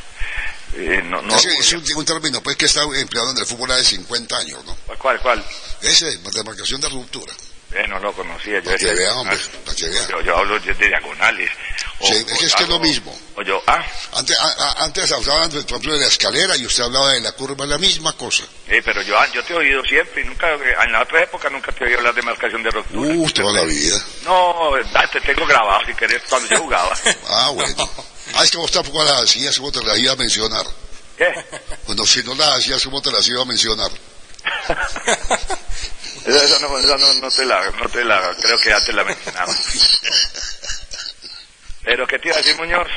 Eh, no, no, es, es un, un término pues que está empleado en el fútbol hace 50 años, ¿no? ¿Cuál, cuál? Ese, demarcación de ruptura. Eh, no lo conocía. Yo que vea, hombre. Yo, yo hablo de diagonales. O- Sí, es es que es lo mismo. O yo, ah, Antes, a- a- antes hablaban, por ejemplo, de la escalera y usted hablaba de la curva, la misma cosa. eh, pero yo, yo te he oído siempre y nunca, en la otra época nunca te he oído hablar de marcación de ruptura. Uh, toda la vida. No, ah, te tengo grabado si querés cuando yo jugaba. Ah, bueno. Ah, es que vos tampoco las hacías, como te las iba a mencionar. ¿Qué? Bueno, si no las hacías, como te las iba a mencionar. Esa, esa no, esa no, no te la, no te la, creo que ya te la mencionaba. Pero, ¿qué te iba a decir, Muñoz?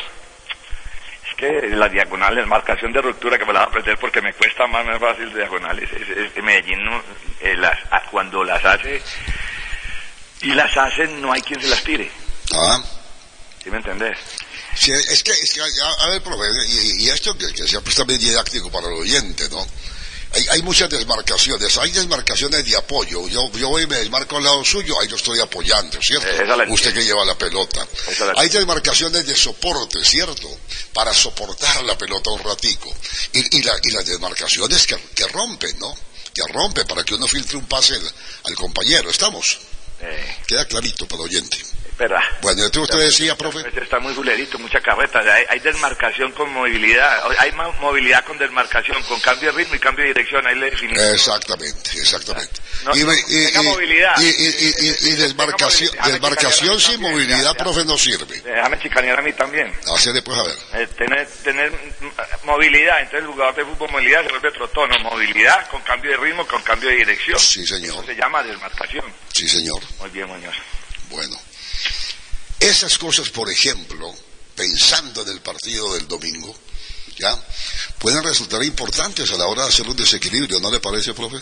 Es que las diagonales, marcación de ruptura, que me la voy a aprender porque me cuesta más, más fácil diagonales. Es, es que Medellín, no, eh, las, ah, cuando las hace, y las hacen, no hay quien se las tire. Ah. ¿Sí me entendés? Sí, es que, es que, a, a ver, profe, y, y esto que, que sea pues también didáctico para el oyente, ¿no? Hay, hay muchas desmarcaciones, hay desmarcaciones de apoyo. Yo, yo voy y me desmarco al lado suyo, ahí lo estoy apoyando, ¿cierto? Eh, Usted que lleva la pelota. Hay desmarcaciones de soporte, ¿cierto? Para soportar la pelota un ratico. Y, y, la- y las desmarcaciones que, que rompen, ¿no? Que rompen para que uno filtre un pase al, al compañero. ¿Estamos? Eh, Queda clarito para el oyente. Espera. Bueno, entonces usted decía, profe. Está muy fulerito, mucha carreta. Hay, hay desmarcación con movilidad. Hay más movilidad con desmarcación, con cambio de ritmo y cambio de dirección. Ahí le definimos. Exactamente, exactamente. No, y, movilidad. y- y- desmarcación, desmarcación sin movilidad, ya, profe, no sirve. Déjame chicanear a mí también. Así después, a ver. Eh, tener, tener movilidad, entonces el jugador de fútbol movilidad se vuelve trotono, movilidad con cambio de ritmo, con cambio de dirección. Sí, Eso señor. se llama desmarcación. Sí, señor. Muy bien, Muñoz. Bueno. Esas cosas, por ejemplo, pensando en el partido del domingo, ¿ya? Pueden resultar importantes a la hora de hacer un desequilibrio, ¿no le parece, profe?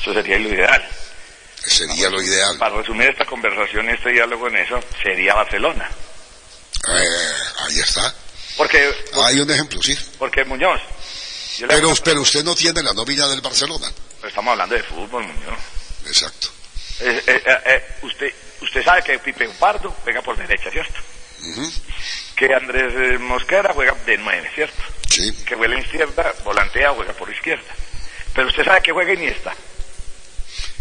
Eso sería lo ideal. Sería lo ideal. Para resumir esta conversación, este diálogo en eso, sería Barcelona. Eh, ahí está. Porque, Hay un ejemplo, sí. porque Muñoz, Pero, pero usted no tiene la nómina del Barcelona. estamos hablando de fútbol, Muñoz. Exacto. Eh, eh, usted, usted sabe que Pipe Pardo juega por derecha, ¿cierto? Que Andrés Mosquera juega de nueve, ¿cierto? Sí. Que juega izquierda, volantea, juega por izquierda. Pero usted sabe que juega Iniesta.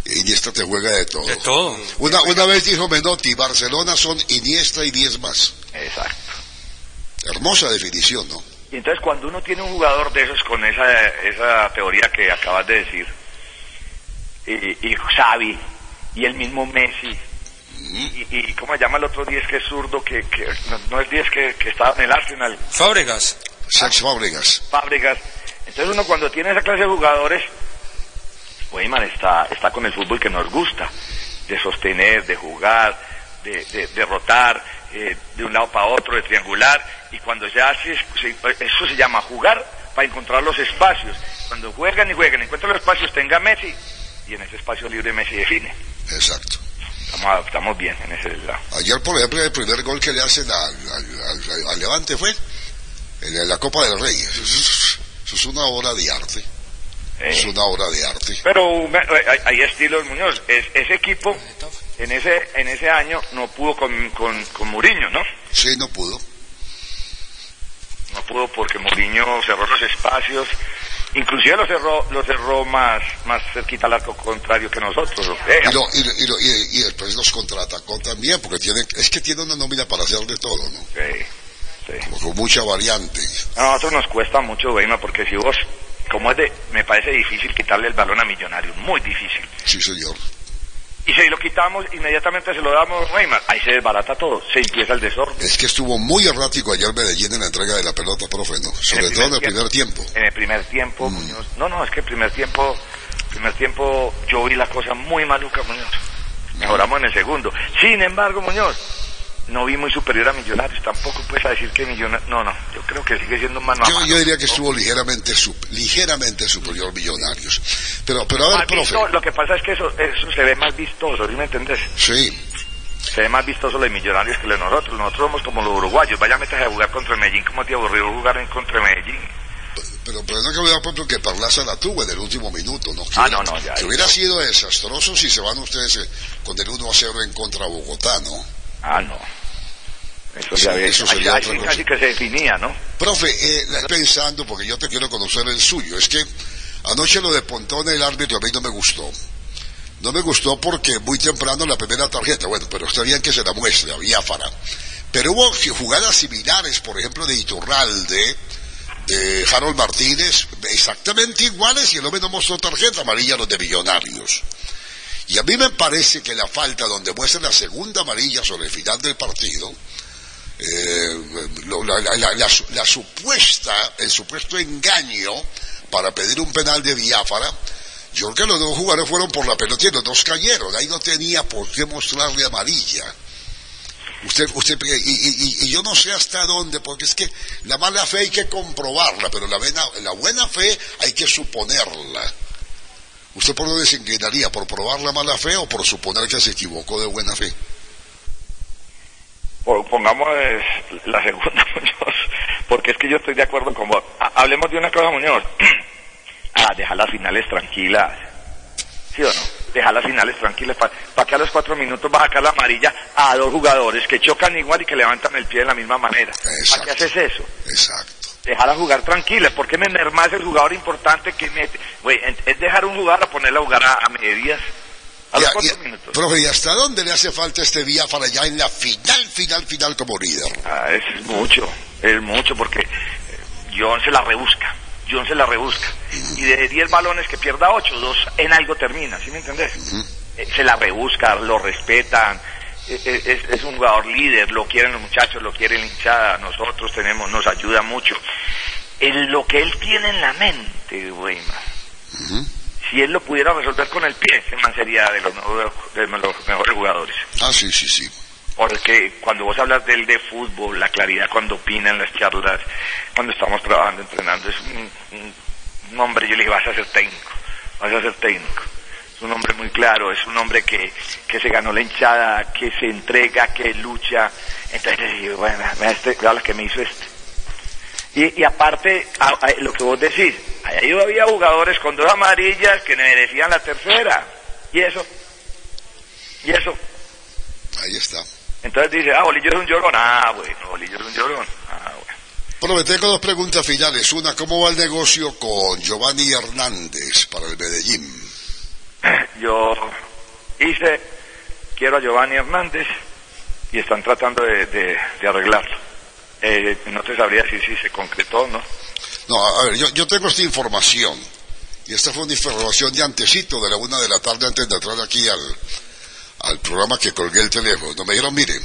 Iniesta te juega de todo. De todo. Una, una vez dijo Menotti, Barcelona son Iniesta y 10 más. Exacto. Hermosa definición, ¿no? Y entonces cuando uno tiene un jugador de esos con esa, esa teoría que acabas de decir, y, y Xavi, y el mismo Messi, y, y ¿cómo se llama el otro 10 que es zurdo, que, que no, no es 10 que, que estaba en el Arsenal, Fábregas. Sex Fábregas. Fábricas. Entonces uno cuando tiene esa clase de jugadores, Weimar está, está con el fútbol que nos gusta, de sostener, de jugar, de, de, de rotar, eh, de un lado para otro, de triangular, y cuando se hace, se- eso se llama jugar para encontrar los espacios. Cuando juegan y juegan, encuentran los espacios, tenga Messi, y en ese espacio libre Messi define. Exacto. Estamos, estamos bien en ese lado. Ayer, por ejemplo, el primer gol que le hacen al, Levante fue en la- Copa del Rey. Eso es, eso es una obra de arte. Es Eh, una obra de arte. Pero me- hay, hay estilos, Muñoz. Es- ese equipo, en ese, en ese año, no pudo con, con, con Mourinho, ¿no? Sí, no pudo. No pudo porque Mourinho cerró los espacios, inclusive los cerró, los cerró más, más cerquita al arco contrario que nosotros. Y, lo- y, lo- y, lo- y- y después los contraatacó también, porque tiene, es que tiene una nómina para hacer de todo, ¿no? sí, sí. Con mucha variante. A nosotros nos cuesta mucho, Weima, porque si vos, como es de, me parece difícil quitarle el balón a Millonarios, muy difícil. Sí, señor. Y si lo quitamos, inmediatamente se lo damos a Neymar. Ahí se desbarata todo, se empieza el desorden. Es que estuvo muy errático ayer Medellín en la entrega de la pelota, profe, ¿no? Sobre todo en el primer tiempo. En el primer tiempo, Mm. Muñoz. No, no, es que el primer tiempo, primer tiempo yo vi la cosa muy maluca, Muñoz. Mejoramos en el segundo. Sin embargo, Muñoz, no vi muy superior a Millonarios. Tampoco puedes decir que Millonarios... No, no, yo creo que sigue siendo mano a Yo, mano. yo diría que estuvo ligeramente sup- ligeramente superior Millonarios. Pero, pero a ver, profe. visto- lo que pasa es que eso, eso se ve más vistoso, ¿sí me entendés? Sí, Se ve más vistoso lo de Millonarios que lo de nosotros. Nosotros somos como los uruguayos. Vaya, metas a jugar contra Medellín. ¿Cómo te aburrió jugar en contra Medellín? pero, pero no que olvidar, por ejemplo, que Parlaza la tuvo en el último minuto, ¿no? Que Ah, hubiera- no, no, ya, Que hubiera sido desastroso si se van ustedes eh, con el 1 a 0 en contra Bogotá, ¿no? Ah, no. Eso Sí, ya eso sería ahí otra sí cosa. casi que se definía, ¿no? Profe, eh, pensando, porque yo te quiero conocer el suyo, es que anoche lo de Pontón, el árbitro, a mí no me gustó. No me gustó porque muy temprano la primera tarjeta, bueno, pero está bien que se la muestre a Biafara. Pero hubo jugadas similares, por ejemplo, de Iturralde, de Harold Martínez, exactamente iguales y el hombre no mostró tarjeta amarilla a los de Millonarios. Y a mí me parece que la falta donde muestra la segunda amarilla sobre el final del partido, eh, la, la- la- la su- la supuesta, el supuesto engaño para pedir un penal de Biafara, yo creo que los dos jugadores fueron por la pelota y los dos cayeron, ahí no tenía por qué mostrarle amarilla. Usted, usted, y, y- y- y yo no sé hasta dónde, porque es que la mala fe hay que comprobarla, pero la, buena- la buena fe hay que suponerla. ¿Usted por dónde se inclinaría? ¿Por probar la mala fe o por suponer que se equivocó de buena fe? Pongamos la segunda, Muñoz, porque es que yo estoy de acuerdo con vos. Ha- hablemos de una cosa, Muñoz. ah, deja las finales tranquilas. ¿Sí o no? Deja las finales tranquilas. ¿Para que a los cuatro minutos va a sacar la amarilla a dos jugadores que chocan igual y que levantan el pie de la misma manera? ¿Para qué haces eso? Exacto. Dejarla jugar tranquila. ¿Por qué me mermas el jugador importante que mete? Es dejar un jugador a ponerla a jugar a, a medias. A los cuatro minutos. profe, ¿y hasta dónde le hace falta este Biafara ya en la final, final, final como líder? Ah, es mucho, es mucho porque John se la rebusca, John se la rebusca. Y de 10 balones que pierda 8, dos en algo termina, ¿sí me entendés? Eh, Se la rebusca, lo respetan, eh, eh, es, es un jugador líder, lo quieren los muchachos, lo quiere la hinchada, nosotros tenemos, nos ayuda mucho. En lo que él tiene en la mente, güey, man, si él lo pudiera resolver con el pie, ese man sería de los, mejores- de los mejores jugadores. Ah, sí, sí, sí. Porque cuando vos hablas del de fútbol, la claridad cuando opina en las charlas, cuando estamos trabajando, entrenando, es un, un- un hombre, yo le dije, vas a ser técnico, vas a ser técnico. Es un hombre muy claro, es un hombre que, que se ganó la hinchada, que se entrega, que lucha. Entonces bueno, este, lo que me hizo este. Y, y aparte, a- a- lo que vos decís, ahí había jugadores con dos amarillas que merecían la tercera. Y eso, y eso. Ahí está. Entonces dice, ah, Bolillo es un llorón. Ah, bueno, Bolillo es un llorón. Ah, bueno. Tengo dos preguntas finales. Una, ¿cómo va el negocio con Giovanni Hernández para el Medellín? Yo hice, quiero a Giovanni Hernández y están tratando de, de- de arreglarlo. Eh, no te sabría si se concretó no. No, a ver, yo, yo tengo esta información. Y esta fue una información de antecito, de la una de la tarde, antes de entrar aquí al, al programa que colgué el teléfono. Me dijeron, mire,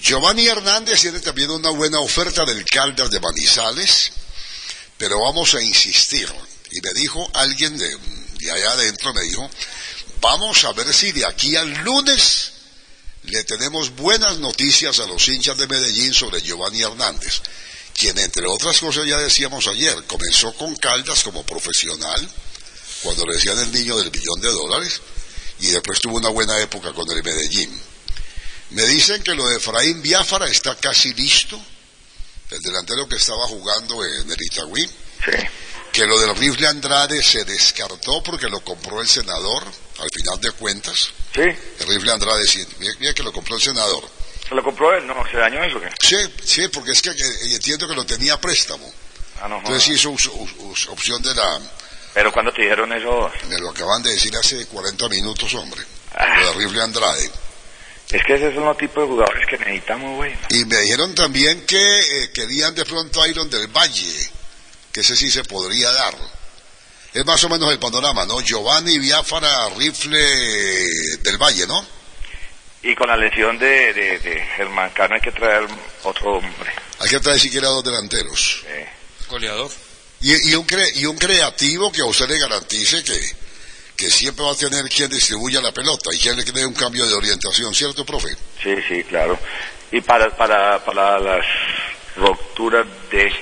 Giovanni Hernández tiene también una buena oferta del Caldas de Manizales, pero vamos a insistir. Y me dijo alguien de, de allá adentro, me dijo, vamos a ver si de aquí al lunes le tenemos buenas noticias a los hinchas de Medellín sobre Giovanni Hernández, quien entre otras cosas ya decíamos ayer, comenzó con Caldas como profesional, cuando le decían el niño del billón de dólares, y después tuvo una buena época con el Medellín. Me dicen que lo de Efraín Biafara está casi listo, el delantero que estaba jugando en el Itagüí, Sí. Que lo del rifle Andrade se descartó porque lo compró el senador, al final de cuentas. ¿Sí? El rifle Andrade, sí, mira, mira que lo compró el senador. ¿Se lo compró él? No, ¿se dañó eso qué? Sí, sí, porque es que entiendo que lo tenía a préstamo. Ah, no, Entonces hizo us- us- us- opción de la... Pero cuando te dijeron eso, Me lo acaban de decir hace 40 minutos, hombre. Ah. Lo de rifle Andrade. es que ese es un tipo de jugadores que necesitamos, güey. Y me dijeron también que eh, querían de pronto a Iron del Valle, que ese sí se podría dar. Es más o menos el panorama, ¿no? Giovanni Biafara Rifle del Valle, ¿no? Y con la lesión de, de, de Germán Cano hay que traer otro hombre. Hay que traer siquiera dos delanteros. Eh, Goleador. Y, y, un cre- y un creativo que a usted le garantice que, que siempre va a tener quien distribuya la pelota y quien le dé un cambio de orientación, ¿cierto, profe? sí, sí, claro. Y para, para, para las rupturas de...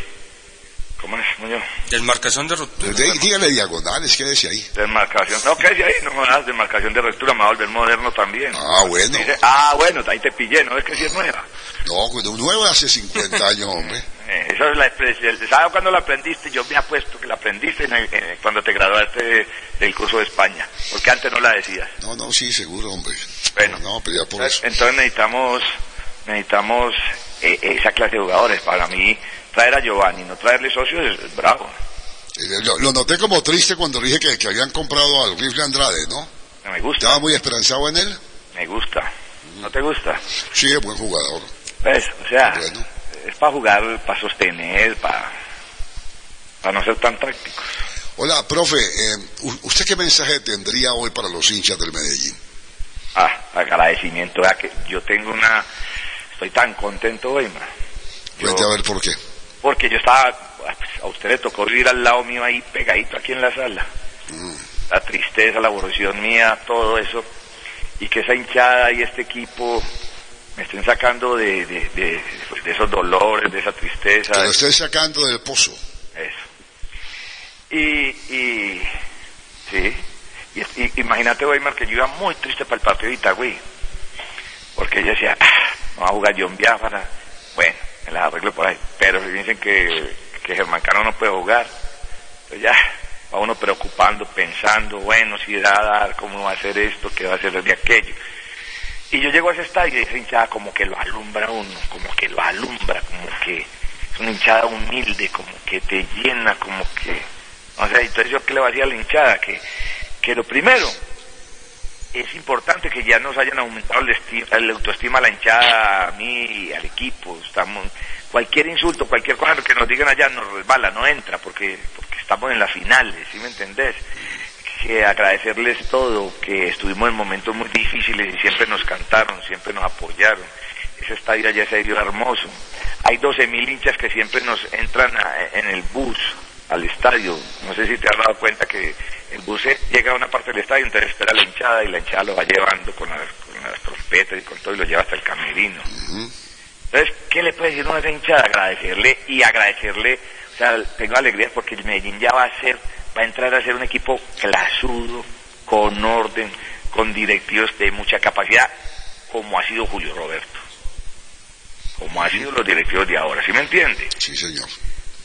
¿Cómo es, Muñoz? Desmarcación de ruptura. De- dígale diagonales, quédese ahí. Desmarcación. No, ¿qué ahí? No me das desmarcación de rectura, me va a volver moderno también. Ah, bueno. Dice, ah, bueno, ahí te pillé, ¿no? Es que sí es nueva. No, nuevo hace 50 años, hombre. Eh, esa es la expresión. ¿Sabes cuándo la aprendiste? Yo me apuesto que la aprendiste en el- eh, cuando te graduaste de- del curso de España. Porque antes no la decías. No, no, sí, seguro, hombre. Bueno. No, pero ya por eso. Entonces necesitamos, necesitamos eh, esa clase de jugadores. Para mí, traer a Giovanni, no traerle socios es bravo. Lo, lo noté como triste cuando dije que, que habían comprado al Rifle Andrade, ¿no? No me gusta, Estaba muy esperanzado en él. me gusta. ¿No te gusta? Sí, es buen jugador. Pues, o sea, Bueno. es para jugar, para sostener, para, para no ser tan tácticos. Hola, profe, eh, ¿usted qué mensaje tendría hoy para los hinchas del Medellín? Ah, agradecimiento. Vea que yo tengo una... Estoy tan contento hoy. Yo- Cuente a ver por qué. Porque yo estaba... A usted le tocó vivir al lado mío ahí, pegadito aquí en la sala. La tristeza, la aborrección mía, todo eso. Y que esa hinchada y este equipo me estén sacando de, de, de, de esos dolores, de esa tristeza. Que lo esté sacando del pozo. Eso. Y, y sí, y, y- imagínate, Weimar, que yo iba muy triste para el partido de Itagüí, porque yo decía, ah, no va a jugar John Biafara, bueno, me las arreglo por ahí, pero si dicen que, que Germán Cano no puede jugar, pues ya, va uno preocupando, pensando, bueno, si va a dar, cómo va a hacer esto, qué va a hacer de aquello. Y yo llego a ese estadio y esa hinchada como que lo alumbra uno, como que lo alumbra, como que es una hinchada humilde, como que te llena, como que... O sea, entonces yo qué le voy a decir a la hinchada, que, que lo primero es importante que ya nos hayan aumentado el, el autoestima a la hinchada, a mí, al equipo, estamos... Cualquier insulto, cualquier cosa que nos digan allá nos resbala, no entra, porque, porque estamos en las finales, ¿sí me entendés? que agradecerles todo, que estuvimos en momentos muy difíciles y siempre nos cantaron, siempre nos apoyaron. Ese estadio ya se dio hermoso. Hay 12 mil hinchas que siempre nos entran en el bus al estadio. No sé si te has dado cuenta que el bus llega a una parte del estadio, entonces espera la hinchada y la hinchada lo va llevando con las, con las trompetas y con todo y lo lleva hasta el camerino. Entonces, ¿qué le puede decir uno a esa hinchada? Agradecerle y agradecerle, o sea, tengo alegría porque el Medellín ya va a ser, va a entrar a ser un equipo clasudo, con orden, con directivos de mucha capacidad, como ha sido Julio Roberto, como ha sido los directivos de ahora, ¿sí me entiende? Sí, señor.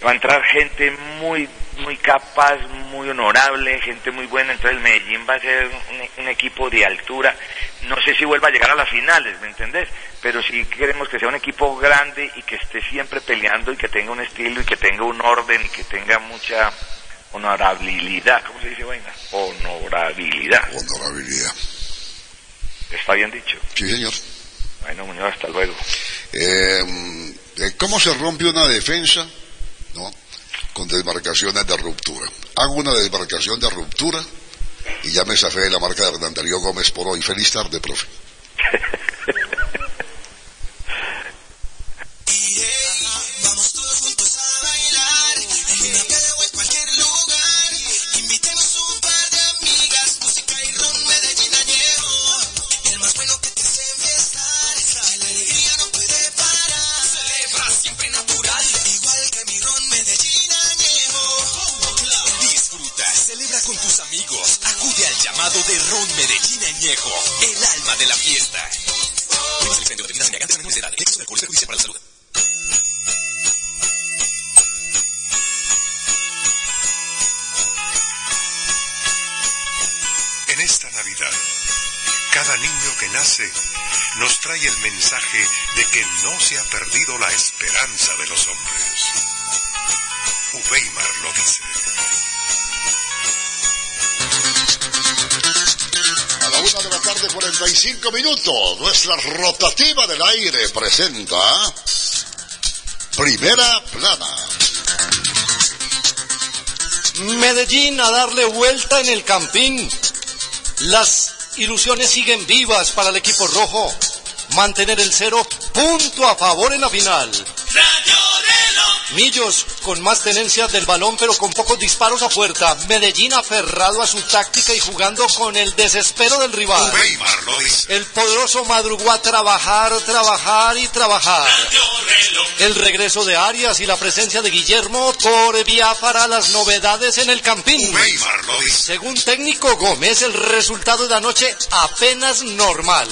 Va a entrar gente muy muy capaz, muy honorable, gente muy buena, entonces el Medellín va a ser un, un equipo de altura. No sé si vuelva a llegar a las finales, ¿me entendés? Pero sí queremos que sea un equipo grande y que esté siempre peleando y que tenga un estilo y que tenga un orden y que tenga mucha honorabilidad. ¿Cómo se dice, vaina? Honorabilidad. Honorabilidad. ¿Está bien dicho? Sí, señor. Bueno, Muñoz, hasta luego. Eh, ¿Cómo se rompe una defensa? ¿No? Con desmarcaciones de ruptura. Hago una desmarcación de ruptura y ya me zafé de la marca de Hernán Darío Gómez por hoy. Feliz tarde, profe. amigos. Acude al llamado de Ron Medellín Añejo, el alma de la fiesta. En esta Navidad, cada niño que nace nos trae el mensaje de que no se ha perdido la esperanza de los hombres. Uweimar lo dice. Una de la tarde, 45 minutos. Nuestra rotativa del aire presenta Primera Plana. Medellín a darle vuelta en el campín. Las ilusiones siguen vivas para el equipo rojo. Mantener el cero, punto a favor en la final. Millos con más tenencia del balón pero con pocos disparos a puerta. Medellín aferrado a su táctica y jugando con el desespero del rival. El poderoso madrugó a trabajar, trabajar y trabajar. El regreso de Arias y la presencia de Guillermo por vía para las novedades en el campín. Según técnico Gómez, el resultado de anoche apenas normal.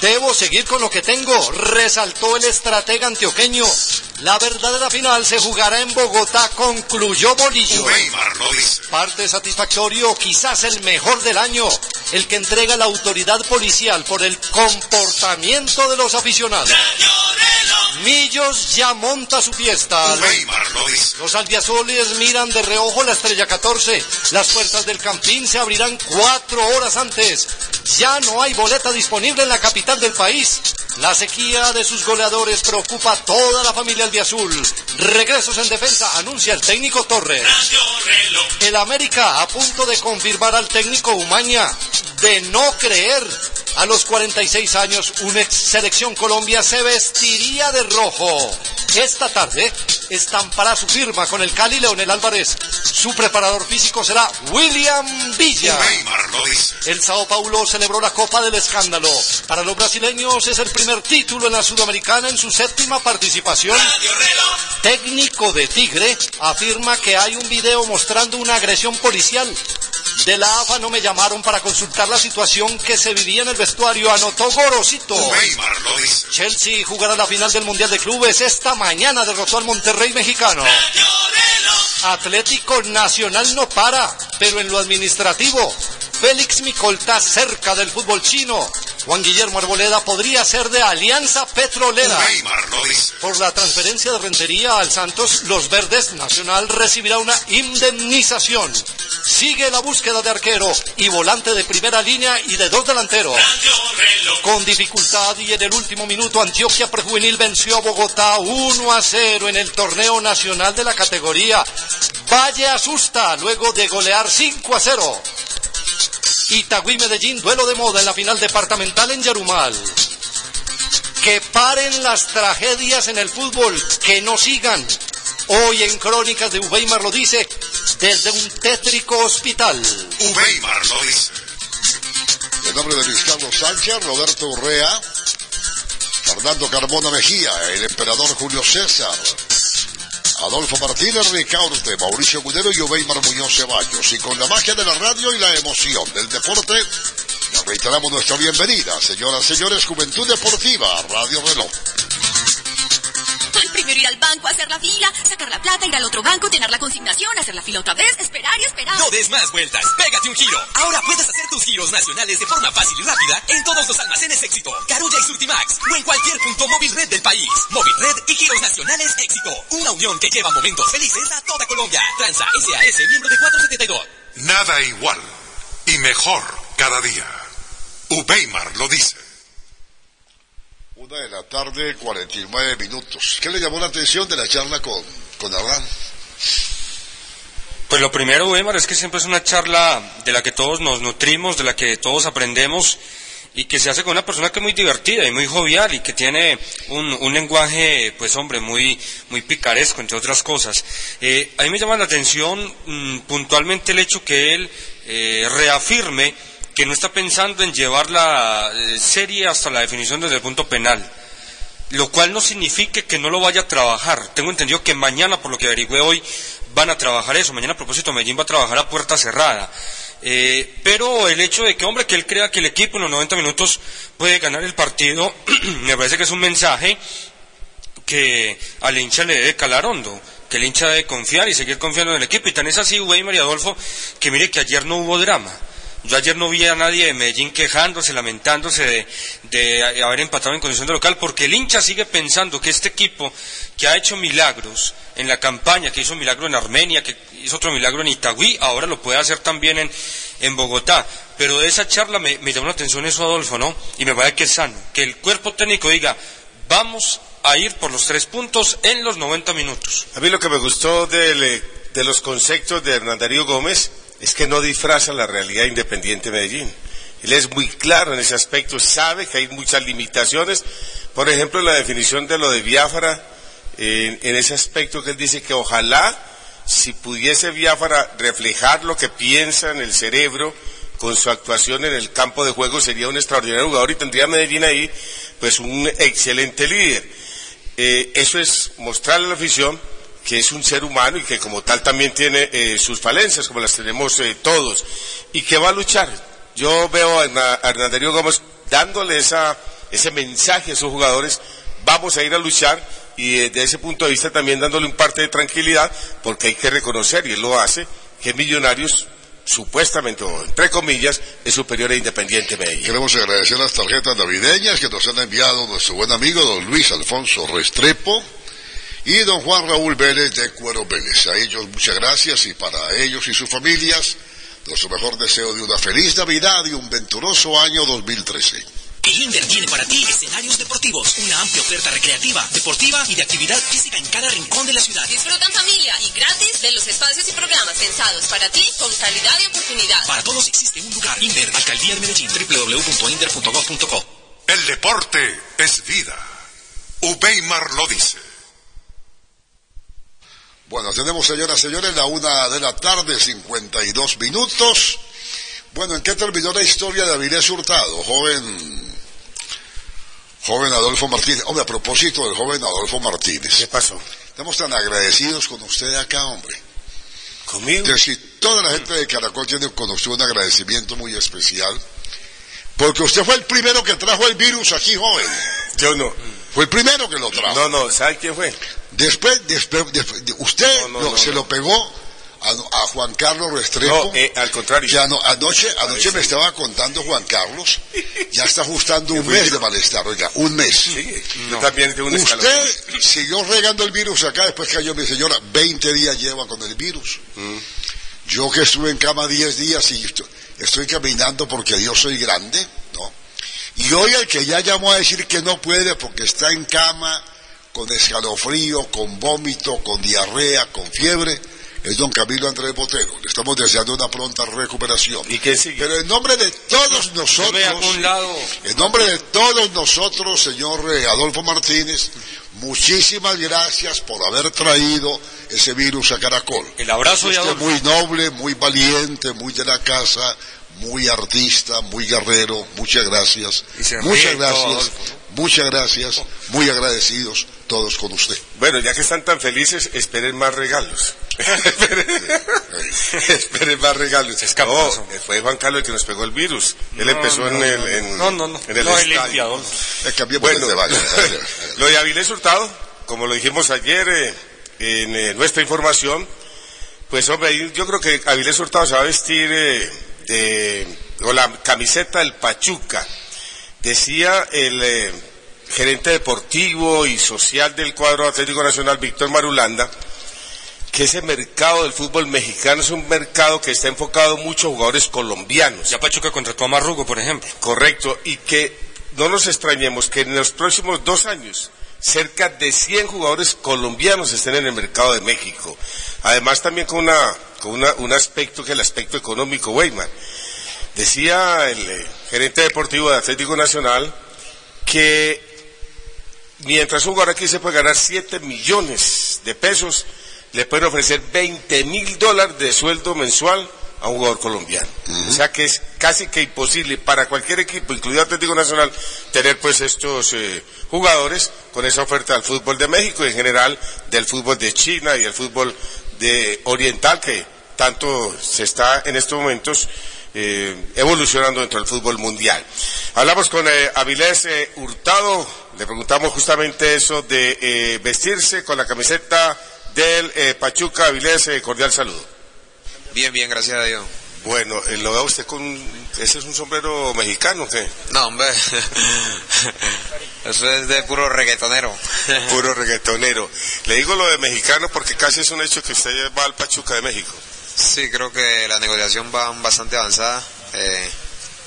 Debo seguir con lo que tengo, resaltó el estratega antioqueño. La verdadera final se jugará en Bogotá, concluyó Bolillo. Parte satisfactorio, quizás el mejor del año, el que entrega la autoridad policial por el comportamiento de los aficionados. Millos ya monta su fiesta. Los albiazoles miran de reojo la estrella 14. Las puertas del campín se abrirán cuatro horas antes. Ya no hay boleta disponible en la capital del país. La sequía de sus goleadores preocupa a toda la familia albiazul. Regresos en defensa, anuncia el técnico Torres. El América a punto de confirmar al técnico Umaña de no creer. A los 46 años, una ex selección Colombia se vestiría de rojo. Esta tarde estampará su firma con el Cali Leonel Álvarez. Su preparador físico será William Villa. El Sao Paulo celebró la Copa del Escándalo. Para los brasileños es el primer título en la Sudamericana en su séptima participación. Técnico de Tigre afirma que hay un video mostrando una agresión policial. De la AFA no me llamaron para consultar la situación que se vivía en el vestuario, anotó Gorosito. Chelsea jugará la final del Mundial de Clubes. Esta mañana derrotó al Monterrey mexicano. Atlético Nacional no para, pero en lo administrativo, Félix Micolta cerca del fútbol chino. Juan Guillermo Arboleda podría ser de Alianza Petrolera. Por la transferencia de Rentería al Santos, los Verdes Nacional recibirá una indemnización. Sigue la búsqueda de arquero y volante de primera línea y de dos delanteros. Con dificultad y en el último minuto Antioquia Prejuvenil venció a Bogotá 1 a 0 en el torneo nacional de la categoría. Valle asusta luego de golear 5 a 0. Itagüí Medellín, duelo de moda en la final departamental en Yarumal. Que paren las tragedias en el fútbol, que no sigan. Hoy en Crónicas de Uweimar lo dice desde un tétrico hospital. Weimar lo dice. En nombre de Luis Carlos Sánchez, Roberto Urrea, Fernando Carmona Mejía, el emperador Julio César, Adolfo Martínez Ricaurte, Mauricio Gudero y Oveimar Muñoz Ceballos. Y con la magia de la radio y la emoción del deporte, reiteramos nuestra bienvenida, señoras, señores, Juventud Deportiva, Radio Reloj. Primero ir al banco, hacer la fila, sacar la plata, ir al otro banco, llenar la consignación, hacer la fila otra vez, esperar y esperar. No des más vueltas, pégate un giro. Ahora puedes hacer tus giros nacionales de forma fácil y rápida en todos los almacenes Éxito, Carulla y Surtimax o en cualquier punto móvil red del país. Móvil Red y Giros Nacionales Éxito. Una unión que lleva momentos felices a toda Colombia. Transa SAS, miembro de 472. Nada igual y mejor cada día. Uweimar lo dice. Una de la tarde, 49 minutos. ¿Qué le llamó la atención de la charla con, con Abraham? Pues lo primero, Weimar, es que siempre es una charla de la que todos nos nutrimos, de la que todos aprendemos y que se hace con una persona que es muy divertida y muy jovial y que tiene un, un lenguaje, pues hombre, muy, muy picaresco, entre otras cosas. Eh, a mí me llama la atención mm, puntualmente el hecho que él eh, reafirme que no está pensando en llevar la eh, serie hasta la definición desde el punto penal, lo cual no significa que no lo vaya a trabajar. Tengo entendido que mañana, por lo que averigüé hoy, van a trabajar eso. Mañana, a propósito, Medellín va a trabajar a puerta cerrada. Eh, pero el hecho de que, hombre, que él crea que el equipo en los 90 minutos puede ganar el partido, me parece que es un mensaje que al hincha le debe calar hondo, que el hincha debe confiar y seguir confiando en el equipo. Y tan es así, Weimar y Adolfo, que mire que ayer no hubo drama. Yo ayer no vi a nadie de Medellín quejándose, lamentándose de, de haber empatado en condición de local, porque el hincha sigue pensando que este equipo que ha hecho milagros en la campaña, que hizo milagro en Armenia, que hizo otro milagro en Itagüí, ahora lo puede hacer también en, en Bogotá. Pero de esa charla me, llamó la atención eso, Adolfo, ¿no? Y me parece que es sano, que el cuerpo técnico diga, vamos a ir por los tres puntos en los 90 minutos. A mí lo que me gustó eh, de los conceptos de Hernán Darío Gómez es que no disfraza la realidad independiente de Medellín. Él es muy claro en ese aspecto, sabe que hay muchas limitaciones. Por ejemplo, la definición de lo de Biafra, en, ese aspecto que él dice que ojalá si pudiese Biafra reflejar lo que piensa en el cerebro con su actuación en el campo de juego sería un extraordinario jugador y tendría Medellín ahí pues un excelente líder. Eh, eso es mostrarle a la afición que es un ser humano y que como tal también tiene eh, sus falencias, como las tenemos eh, todos, y que va a luchar. Yo veo a Hernán Gómez dándole esa, ese mensaje a sus jugadores, vamos a ir a luchar y desde ese punto de vista también dándole un parte de tranquilidad, porque hay que reconocer, y él lo hace, que Millonarios supuestamente, o entre comillas, es superior a Independiente Medellín. Queremos agradecer las tarjetas navideñas que nos han enviado nuestro buen amigo don Luis Alfonso Restrepo y don Juan Raúl Vélez de Cuero Vélez. A ellos muchas gracias y para ellos y sus familias nuestro mejor deseo de una feliz Navidad y un venturoso año 2013. El Inder tiene para ti escenarios deportivos, una amplia oferta recreativa, deportiva y de actividad física en cada rincón de la ciudad. Disfruta en familia y gratis de los espacios y programas pensados para ti con calidad y oportunidad. Para todos existe un lugar. Inder, Alcaldía de Medellín, www.inder.gov.co. El deporte es vida. Ubeimar lo dice. Bueno, tenemos, señoras y señores, la una de la tarde, 52 minutos. Bueno, ¿en qué terminó la historia de Avilés Hurtado? Joven, joven Adolfo Martínez. Hombre, a propósito del joven Adolfo Martínez. ¿Qué pasó? Estamos tan agradecidos con usted acá, hombre. ¿Conmigo? Es decir, toda la gente de Caracol tiene con usted un agradecimiento muy especial. Porque usted fue el primero que trajo el virus aquí, joven. Yo no. Fue el primero que lo trajo. No, no, ¿sabe quién fue? Después, después, después- de- usted No, no, no, se no. lo pegó a, a Juan Carlos Restrepo. No, eh, al contrario. que ano- anoche, anoche me estaba contando Juan Carlos, ya está ajustando un mes de malestar, oiga, un mes. Sí, yo también un escalofrío. Usted siguió regando el virus acá, después cayó mi señora, 20 días lleva con el virus. Mm. Yo que estuve en cama 10 días y estoy, caminando porque yo soy grande, ¿no? Y hoy el que ya llamó a decir que no puede porque está en cama, con escalofrío, con vómito, con diarrea, con fiebre, es don Camilo Andrés Botero. Le estamos deseando una pronta recuperación. ¿Y quién sigue? Pero en nombre de todos nosotros, lado. en nombre de todos nosotros, señor eh, Adolfo Martínez, muchísimas gracias por haber traído ese virus a Caracol. El abrazo de Usted Adolfo. muy noble, muy valiente, muy de la casa, muy artista, muy guerrero. Muchas gracias. Y se ríe Muchas gracias. Muchas gracias. Muy agradecidos todos con usted. Bueno, ya que están tan felices, esperen más regalos. esperen más regalos. Escapazo. No, fue Juan Carlos el que nos pegó el virus. Él No, empezó en no, el, no, en, no, no, no. en el No, el estadio. limpiador. Eh, Bueno, lo de Avilés Hurtado, como lo dijimos ayer eh, en eh, nuestra información, pues hombre, yo creo que Avilés Hurtado se va a vestir eh, de, con la camiseta del Pachuca. Decía el eh, gerente deportivo y social del cuadro Atlético Nacional, Víctor Marulanda, que ese mercado del fútbol mexicano es un mercado que está enfocado mucho a jugadores colombianos. Ya Pachuca contrató a Marrugo, por ejemplo. Correcto, y que no nos extrañemos que en los próximos dos años cerca de 100 jugadores colombianos estén en el mercado de México. Además también con, una, con una- un aspecto que es el aspecto económico, Weimar. Decía el eh, gerente deportivo de Atlético Nacional que mientras un jugador aquí se puede ganar 7 millones de pesos, le pueden ofrecer 20 mil dólares de sueldo mensual a un jugador colombiano. O sea que es casi que imposible para cualquier equipo, incluido Atlético Nacional, tener pues estos eh, jugadores con esa oferta del fútbol de México y en general del fútbol de China y el fútbol de oriental que tanto se está en estos momentos eh, evolucionando dentro del fútbol mundial. Hablamos con eh, Avilés eh, Hurtado, le preguntamos justamente eso de vestirse con la camiseta del Pachuca Avilés, cordial saludo. Bien, bien, gracias a Dios. Bueno, eh, lo veo usted con, ese es un sombrero mexicano, ¿qué? No, hombre. Eso es de puro reggaetonero. Puro reggaetonero. Le digo lo de mexicano porque casi es un hecho que usted va al Pachuca de México. Sí, creo que la negociación va bastante avanzada. Eh,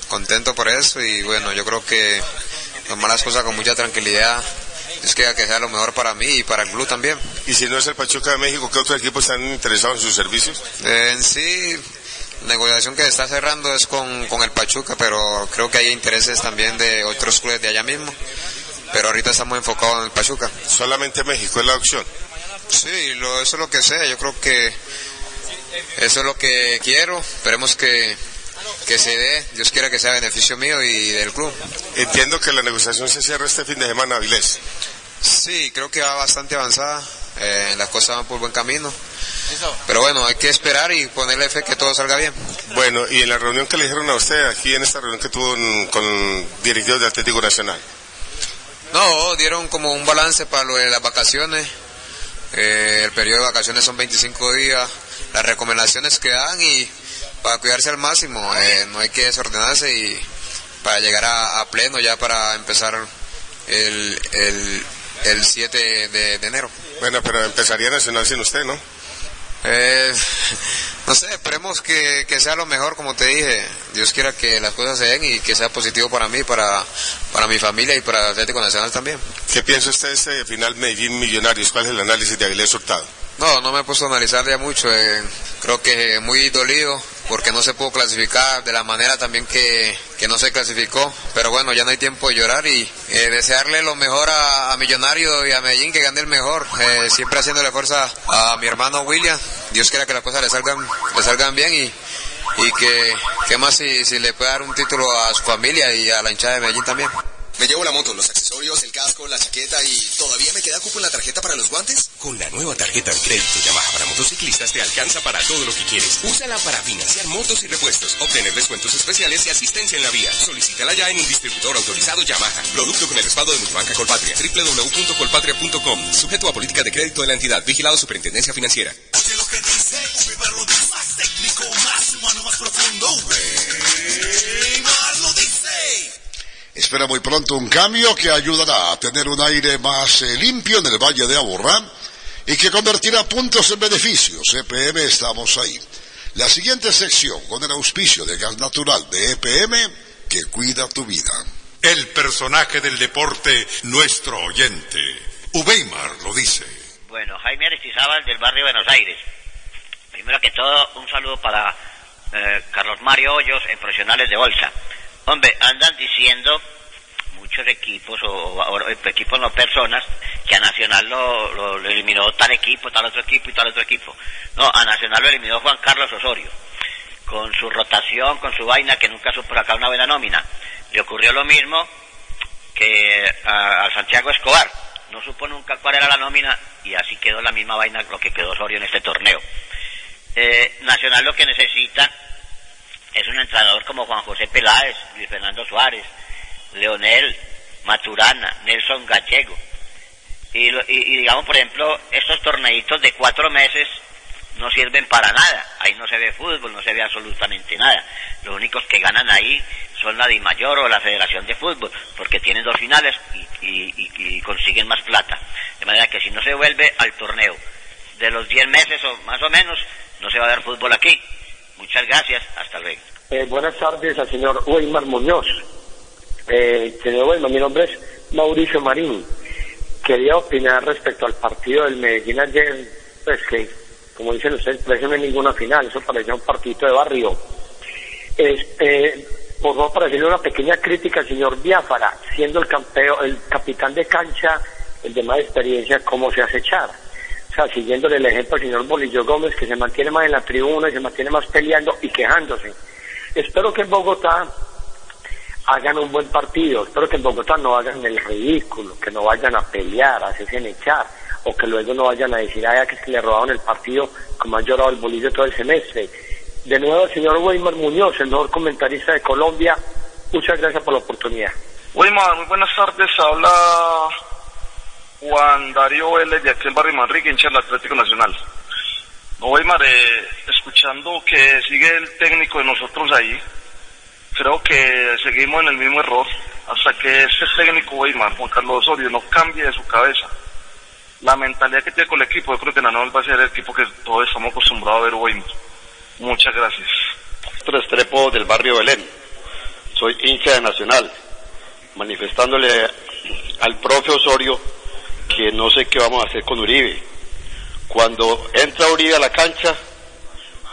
contento por eso y bueno, yo creo que tomar las cosas con mucha tranquilidad Dios quiera que sea lo mejor para mí y para el club también. Y si no es el Pachuca de México, ¿qué otros equipos están interesados en sus servicios? Eh, en sí, la negociación que se está cerrando es con, con el Pachuca, pero creo que hay intereses también de otros clubes de allá mismo. Pero ahorita estamos enfocados en el Pachuca. Solamente México es la opción. Sí, lo, eso es lo que sé. Yo creo que eso es lo que quiero. Esperemos que, que se dé. Dios quiera que sea beneficio mío y del club. Entiendo que la negociación se cierra este fin de semana, Avilés. Sí, creo que va bastante avanzada. Eh, las cosas van por buen camino. Pero bueno, hay que esperar y ponerle fe que todo salga bien. Bueno, y en la reunión que le dijeron a usted, aquí en esta reunión que tuvo en- con directivos de Atlético Nacional, No, dieron como un balance para lo de las vacaciones. Eh, el periodo de vacaciones son 25 días. Las recomendaciones que dan y para cuidarse al máximo. eh, no hay que desordenarse y para llegar a, a pleno ya para empezar el, el, el 7 de, de enero. bueno, pero empezaría Nacional sin usted, ¿no? Eh, no sé, esperemos que, que sea lo mejor, como te dije. Dios quiera que las cosas se den y que sea positivo para mí, para, para mi familia y para Atlético Nacional también. ¿Qué piensa usted de este final Medellín Millonarios? ¿Cuál es el análisis de Avilés Hurtado? No, no me he puesto a analizar ya mucho. eh, creo que muy dolido porque no se pudo clasificar de la manera también que, que no se clasificó. Pero bueno, ya no hay tiempo de llorar y eh, desearle lo mejor a, a Millonario y a Medellín que gane el mejor. Eh, siempre haciéndole fuerza a mi hermano William. Dios quiera que las cosas le salgan, le salgan bien y, y que, que más si, si le puede dar un título a su familia y a la hinchada de Medellín también. Me llevo la moto, los accesorios, el casco, la chaqueta y ¿todavía me queda cupo en la tarjeta para los guantes? Con la nueva tarjeta de crédito Yamaha para motociclistas te alcanza para todo lo que quieres. Úsala para financiar motos y repuestos, obtener descuentos especiales y asistencia en la vía. Solicítala ya en un distribuidor autorizado Yamaha. Producto con el respaldo de Multibanca Colpatria. www.colpatria.com. Sujeto a política de crédito de la entidad. Vigilado Superintendencia Financiera. Más técnico, más humano, más profundo. Weimar lo dice. Espera muy pronto un cambio que ayudará a tener un aire más eh, limpio en el Valle de Aburrá y que convertirá puntos en beneficios. EPM estamos ahí. La siguiente sección con el auspicio de gas natural de EPM que cuida tu vida. El personaje del deporte, nuestro oyente. Uweimar lo dice. Bueno, Jaime Aristizábal del barrio Buenos Aires. Primero que todo, un saludo para eh, Carlos Mario Hoyos en Profesionales de Bolsa. Hombre, andan diciendo muchos equipos, o, equipos no personas, que a Nacional lo, eliminó tal equipo, tal otro equipo y tal otro equipo. No, a Nacional lo eliminó Juan Carlos Osorio. Con su rotación, con su vaina, que nunca supo sacar una buena nómina. Le ocurrió lo mismo que a, a Santiago Escobar. No supo nunca cuál era la nómina y así quedó la misma vaina lo que quedó Osorio en este torneo. Eh, Nacional lo que necesita es un entrenador como Juan José Peláez, Luis Fernando Suárez, Leonel, Maturana, Nelson Gallego. Y, y- digamos, por ejemplo, estos torneitos de cuatro meses no sirven para nada. Ahí no se ve fútbol, no se ve absolutamente nada. Los únicos que ganan ahí son la DIMAYOR o la Federación de Fútbol, porque tienen dos finales y- y consiguen más plata. De manera que si no se vuelve al torneo de los 10 meses o más o menos, no se va a dar fútbol aquí. Muchas gracias, hasta luego. Eh, buenas tardes al señor Weimar Muñoz. Eh, señor Weimar, mi nombre es Mauricio Marín. Quería opinar respecto al partido del Medellín ayer, pues que, como dicen ustedes, parece no ninguna final, eso parecía un partito de barrio. Este, por favor, para hacerle una pequeña crítica al señor Biafara, siendo el campeón, el capitán de cancha, el de más experiencia, cómo se hace echar. Sea, siguiéndole el ejemplo al señor Bolillo Gómez, que se mantiene más en la tribuna y se mantiene más peleando y quejándose. Espero que en Bogotá hagan un buen partido, espero que en Bogotá no hagan el ridículo, que no vayan a pelear, a hacerse en o que luego no vayan a decir, ay, que que le robaron el partido, como han llorado el bolillo todo el semestre. De nuevo, el señor Weimar Muñoz, el mejor comentarista de Colombia, muchas gracias por la oportunidad. Weimar, muy buenas tardes. Habla Juan Darío Vélez de aquí del barrio Manrique, hincha del Atlético Nacional. No, Weimar, eh, escuchando que sigue el técnico de nosotros ahí, creo que seguimos en el mismo error. Hasta que este técnico, Weimar, Juan Carlos Osorio, no cambie de su cabeza la mentalidad que tiene con el equipo, yo creo que Nacional va a ser el equipo que todos estamos acostumbrados a ver, Weimar. Muchas gracias. Restrepo del barrio Belén. Soy hincha de Nacional, manifestándole al profe Osorio que no sé qué vamos a hacer con Uribe. Cuando entra Uribe a la cancha,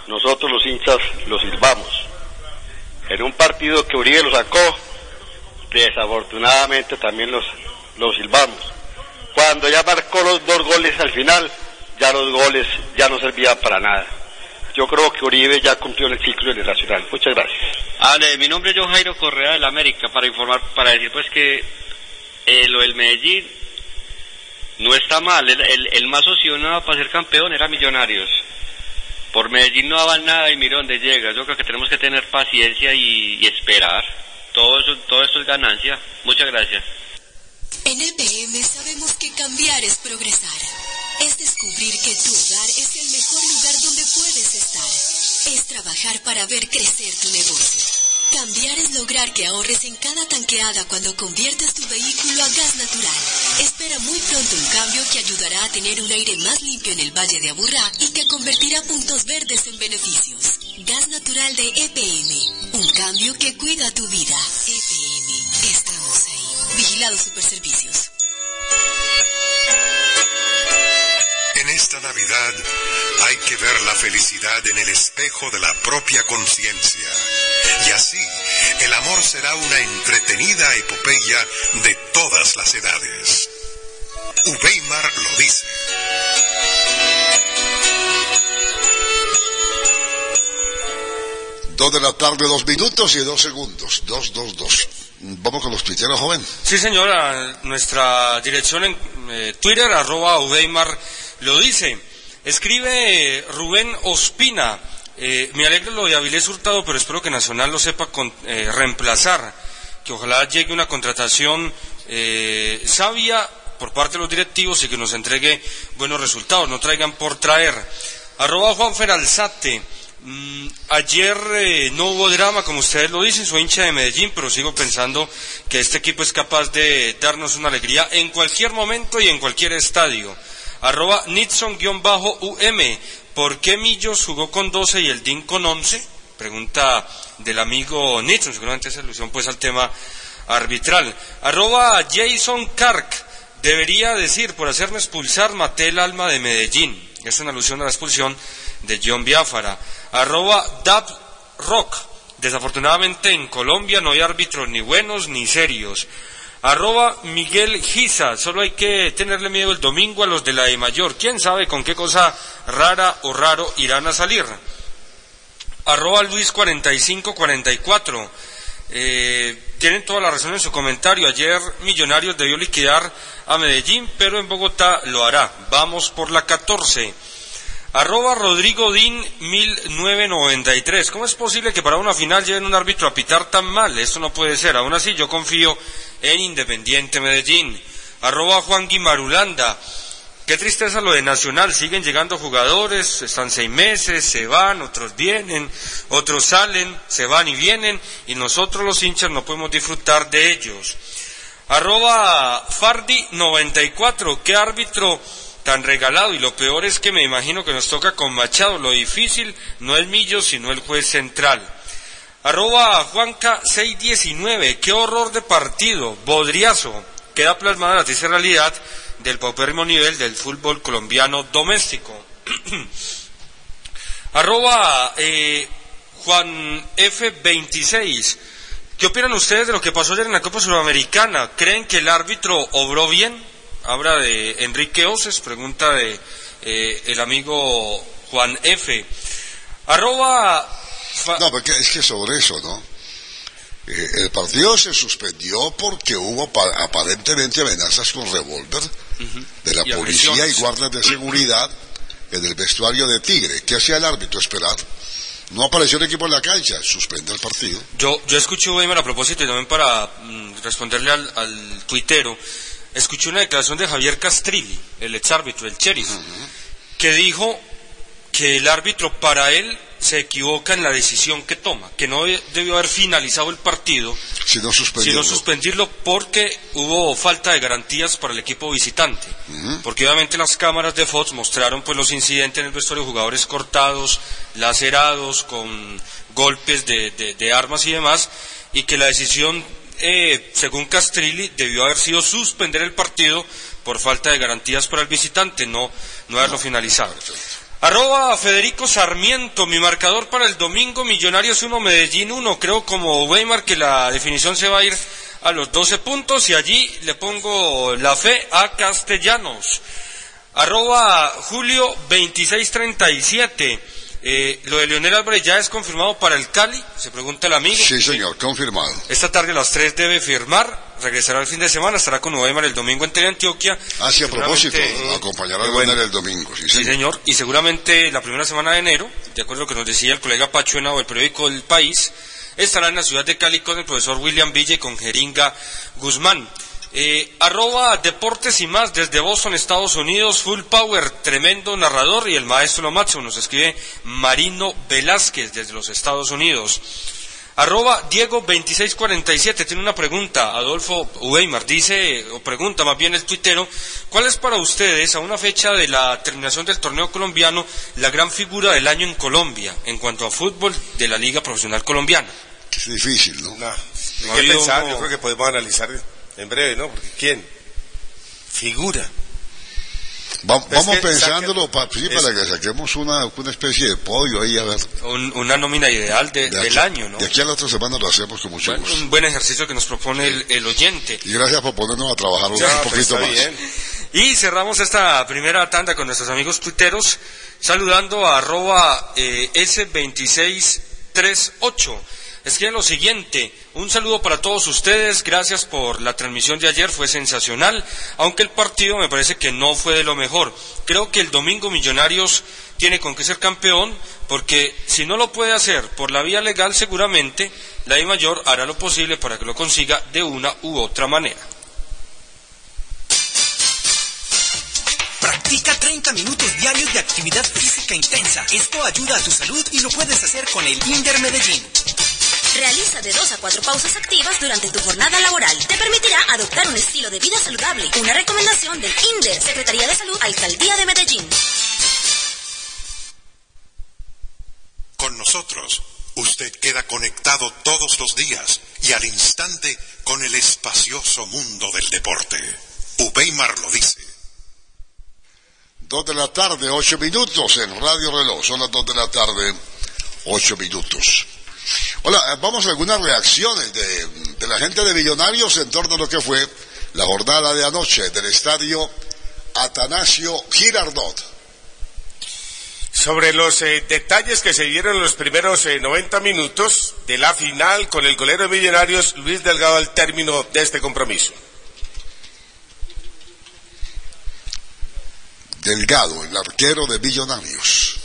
nosotros los hinchas lo silbamos. En un partido que Uribe lo sacó, desafortunadamente también los, los silbamos. Cuando ya marcó los dos goles al final, ya los goles ya no servían para nada. Yo creo que Uribe ya cumplió el ciclo en el Nacional. Muchas gracias. Ale, mi nombre es John Jairo Correa del América para informar, para decir pues que eh, lo del Medellín no está mal. El, el, el más opcionado para ser campeón era Millonarios. Por Medellín no daban nada y mira dónde llega. Yo creo que tenemos que tener paciencia y, esperar. Todo eso, todo esto es ganancia. Muchas gracias. En EPM sabemos que cambiar es progresar. Es descubrir que tu hogar es el mejor lugar donde puedes estar. Es trabajar para ver crecer tu negocio. Cambiar es lograr que ahorres en cada tanqueada cuando conviertes tu vehículo a gas natural. Espera muy pronto un cambio que ayudará a tener un aire más limpio en el Valle de Aburrá y que convertirá puntos verdes en beneficios. Gas natural de EPM. Un cambio que cuida tu vida. EPM. Estamos ahí. Vigilado Superservicios. En esta Navidad hay que ver la felicidad en el espejo de la propia conciencia. Y así, el amor será una entretenida epopeya de todas las edades. Uweimar lo dice. Dos de la tarde, dos minutos y dos segundos. Dos, dos, dos. Vamos con los tuiteros, joven. Sí, señora, nuestra dirección en eh, Twitter, arroba Uweimar, lo dice. Escribe Rubén Ospina. Eh, me alegra lo de Avilés Hurtado, pero espero que Nacional lo sepa eh, reemplazar. Que ojalá llegue una contratación eh, sabia por parte de los directivos y que nos entregue buenos resultados, no traigan por traer. Arroba Juan Feralzate. Mm, ayer eh, no hubo drama, como ustedes lo dicen, soy hincha de Medellín, pero sigo pensando que este equipo es capaz de darnos una alegría en cualquier momento y en cualquier estadio. Arroba Nixon-UM. ¿Por qué Millos jugó con 12 y el DIN con 11? Pregunta del amigo Nixon, seguramente es alusión pues al tema arbitral. Arroba Jason Kark. Debería decir, por hacerme expulsar, maté el alma de Medellín. Es una alusión a la expulsión de John Biafara. Arroba Dab Rock. Desafortunadamente en Colombia no hay árbitros ni buenos ni serios. Arroba Miguel Giza. Solo hay que tenerle miedo el domingo a los de la E Mayor. ¿Quién sabe con qué cosa rara o raro irán a salir? Arroba Luis 4544. Eh, tienen toda la razón en su comentario. Ayer Millonarios debió liquidar a Medellín, pero en Bogotá lo hará. Vamos por la 14. Arroba Rodrigo Din 1993. ¿Cómo es posible que para una final lleven un árbitro a pitar tan mal? Esto no puede ser. Aún así, yo confío en Independiente Medellín. Arroba Juan Guimarulanda. Qué tristeza lo de Nacional. Siguen llegando jugadores, están seis meses, se van, otros vienen, otros salen, se van y vienen, y nosotros los hinchas no podemos disfrutar de ellos. Arroba Fardi94. ¿Qué árbitro tan regalado? Y lo peor es que me imagino que nos toca con Machado. Lo difícil no es Millo, sino el juez central. Arroba Juanca619. Qué horror de partido. Bodriazo. Queda plasmada la triste realidad del paupérrimo nivel del fútbol colombiano doméstico. Arroba eh, Juan F26. ¿Qué opinan ustedes de lo que pasó ayer en la Copa Sudamericana? ¿Creen que el árbitro obró bien? Habla de Enrique Oces, pregunta de eh, el amigo Juan F. Arroba... No, porque es que sobre eso, ¿no? Eh, el partido se suspendió porque hubo pa- aparentemente amenazas con revólver de la Y policía y guardias de seguridad en el vestuario de Tigre. ¿Qué hacía el árbitro? Esperar. No apareció el equipo en la cancha, suspende el partido. Yo, yo escuché, Weimar, a propósito, y también para mm, responderle al, al tuitero, escuché una declaración de Javier Castrilli, el exárbitro, el sheriff, que dijo que el árbitro para él se equivoca en la decisión que toma, que no de- debió haber finalizado el partido, sino suspendirlo. sino suspendirlo porque hubo falta de garantías para el equipo visitante. Porque obviamente las cámaras de Fox mostraron pues los incidentes en el vestuario, jugadores cortados, lacerados, con golpes de, de- de armas y demás, y que la decisión eh, según Castrilli, debió haber sido suspender el partido por falta de garantías para el visitante, no, no haberlo finalizado. Arroba Federico Sarmiento, mi marcador para el domingo, Millonarios 1, Medellín 1. Creo como Weimar que la definición se va a ir a los 12 puntos y allí le pongo la fe a Castellanos. Arroba Julio 2637. Eh, lo de Leonel Álvarez ya es confirmado para el Cali, se pregunta el amigo. Sí, señor, confirmado. Esta tarde a las 3 debe firmar, regresará el fin de semana, estará con Weimar el domingo en Antioquia. Ah, sí, a propósito, Seguramente, acompañará a bueno. Leonel el domingo. Sí, Sí, señor. señor. Y seguramente la primera semana de enero, de acuerdo a lo que nos decía el colega Pacho Henao del periódico El País, estará en la ciudad de Cali con el profesor William Villa y con Jeringa Guzmán. Eh, arroba Deportes y más desde Boston, Estados Unidos, Full Power, tremendo narrador y el maestro lo máximo, nos escribe Marino Velázquez desde los Estados Unidos. Arroba Diego 2647 tiene una pregunta, Adolfo Weimar dice, o pregunta más bien el tuitero, ¿cuál es para ustedes a una fecha de la terminación del torneo colombiano la gran figura del año en Colombia en cuanto a fútbol de la Liga Profesional Colombiana? Es difícil, ¿no? Hay ha que pensar, uno- yo creo que podemos analizar en breve, ¿no? Porque ¿quién? Figura. Vamos que pensándolo saque- pa- sí, para que saquemos una, una especie de podio ahí, a ver. Un- una nómina ideal de- De del aquí- año, ¿no? De aquí a la otra semana lo hacemos con mucho Bueno, gusto. un buen ejercicio que nos propone el, el oyente. Y gracias por ponernos a trabajar un, Ya, un pues, poquito está más. bien. Y cerramos esta primera tanda con nuestros amigos tuiteros, saludando a arroba eh, S2638. Escribe lo siguiente, un saludo para todos ustedes, gracias por la transmisión de ayer, fue sensacional, aunque el partido me parece que no fue de lo mejor. Creo que el domingo Millonarios tiene con qué ser campeón, porque si no lo puede hacer por la vía legal, seguramente la I Mayor hará lo posible para que lo consiga de una u otra manera. Practica 30 minutos diarios de actividad física intensa. Esto ayuda a tu salud y lo puedes hacer con el Inder Medellín. Realiza de dos a cuatro pausas activas durante tu jornada laboral. Te permitirá adoptar un estilo de vida saludable. Una recomendación del INDER, Secretaría de Salud, Alcaldía de Medellín. Con nosotros, usted queda conectado todos los días y al instante con el espacioso mundo del deporte. Ubeimar lo dice. Dos de la tarde, ocho minutos en Radio Reloj. Son las dos de la tarde, ocho minutos. Hola, eh, vamos a algunas reacciones de, de la gente de Millonarios en torno a lo que fue la jornada de anoche del estadio Atanasio Girardot. Sobre los eh, detalles que se dieron en los primeros eh, 90 minutos de la final con el golero de Millonarios, Luis Delgado, al término de este compromiso. Delgado, el arquero de Millonarios.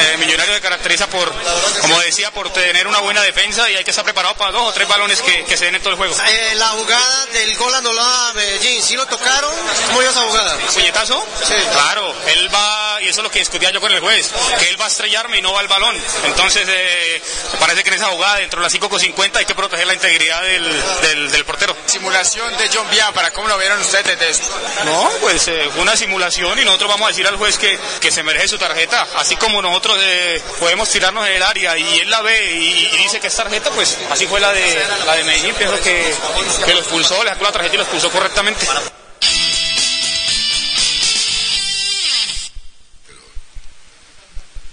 Eh, Millonario se caracteriza por, como decía, por tener una buena defensa y hay que estar preparado para dos o tres balones que, que se den en todo el juego. Eh, la jugada del gol anulado a Medellín, ¿sí lo tocaron? ¿Cómo vio esa jugada? ¿Puñetazo? Sí. Claro, él va, y eso es lo que discutía yo con el juez, que él va a estrellarme y no va al balón. Entonces, eh, parece que en esa jugada, dentro de las 5 con 50, hay que proteger la integridad del, del, del portero. Simulación de John Biafara, ¿cómo lo vieron ustedes desde esto? No, pues eh, fue una simulación y nosotros vamos a decir al juez que, que se merece su tarjeta. Así como eh, podemos tirarnos en el área y él la ve y, y dice que es tarjeta, pues así fue la de, la de Medellín. Pienso que, que lo expulsó, le sacó la tarjeta y lo expulsó correctamente.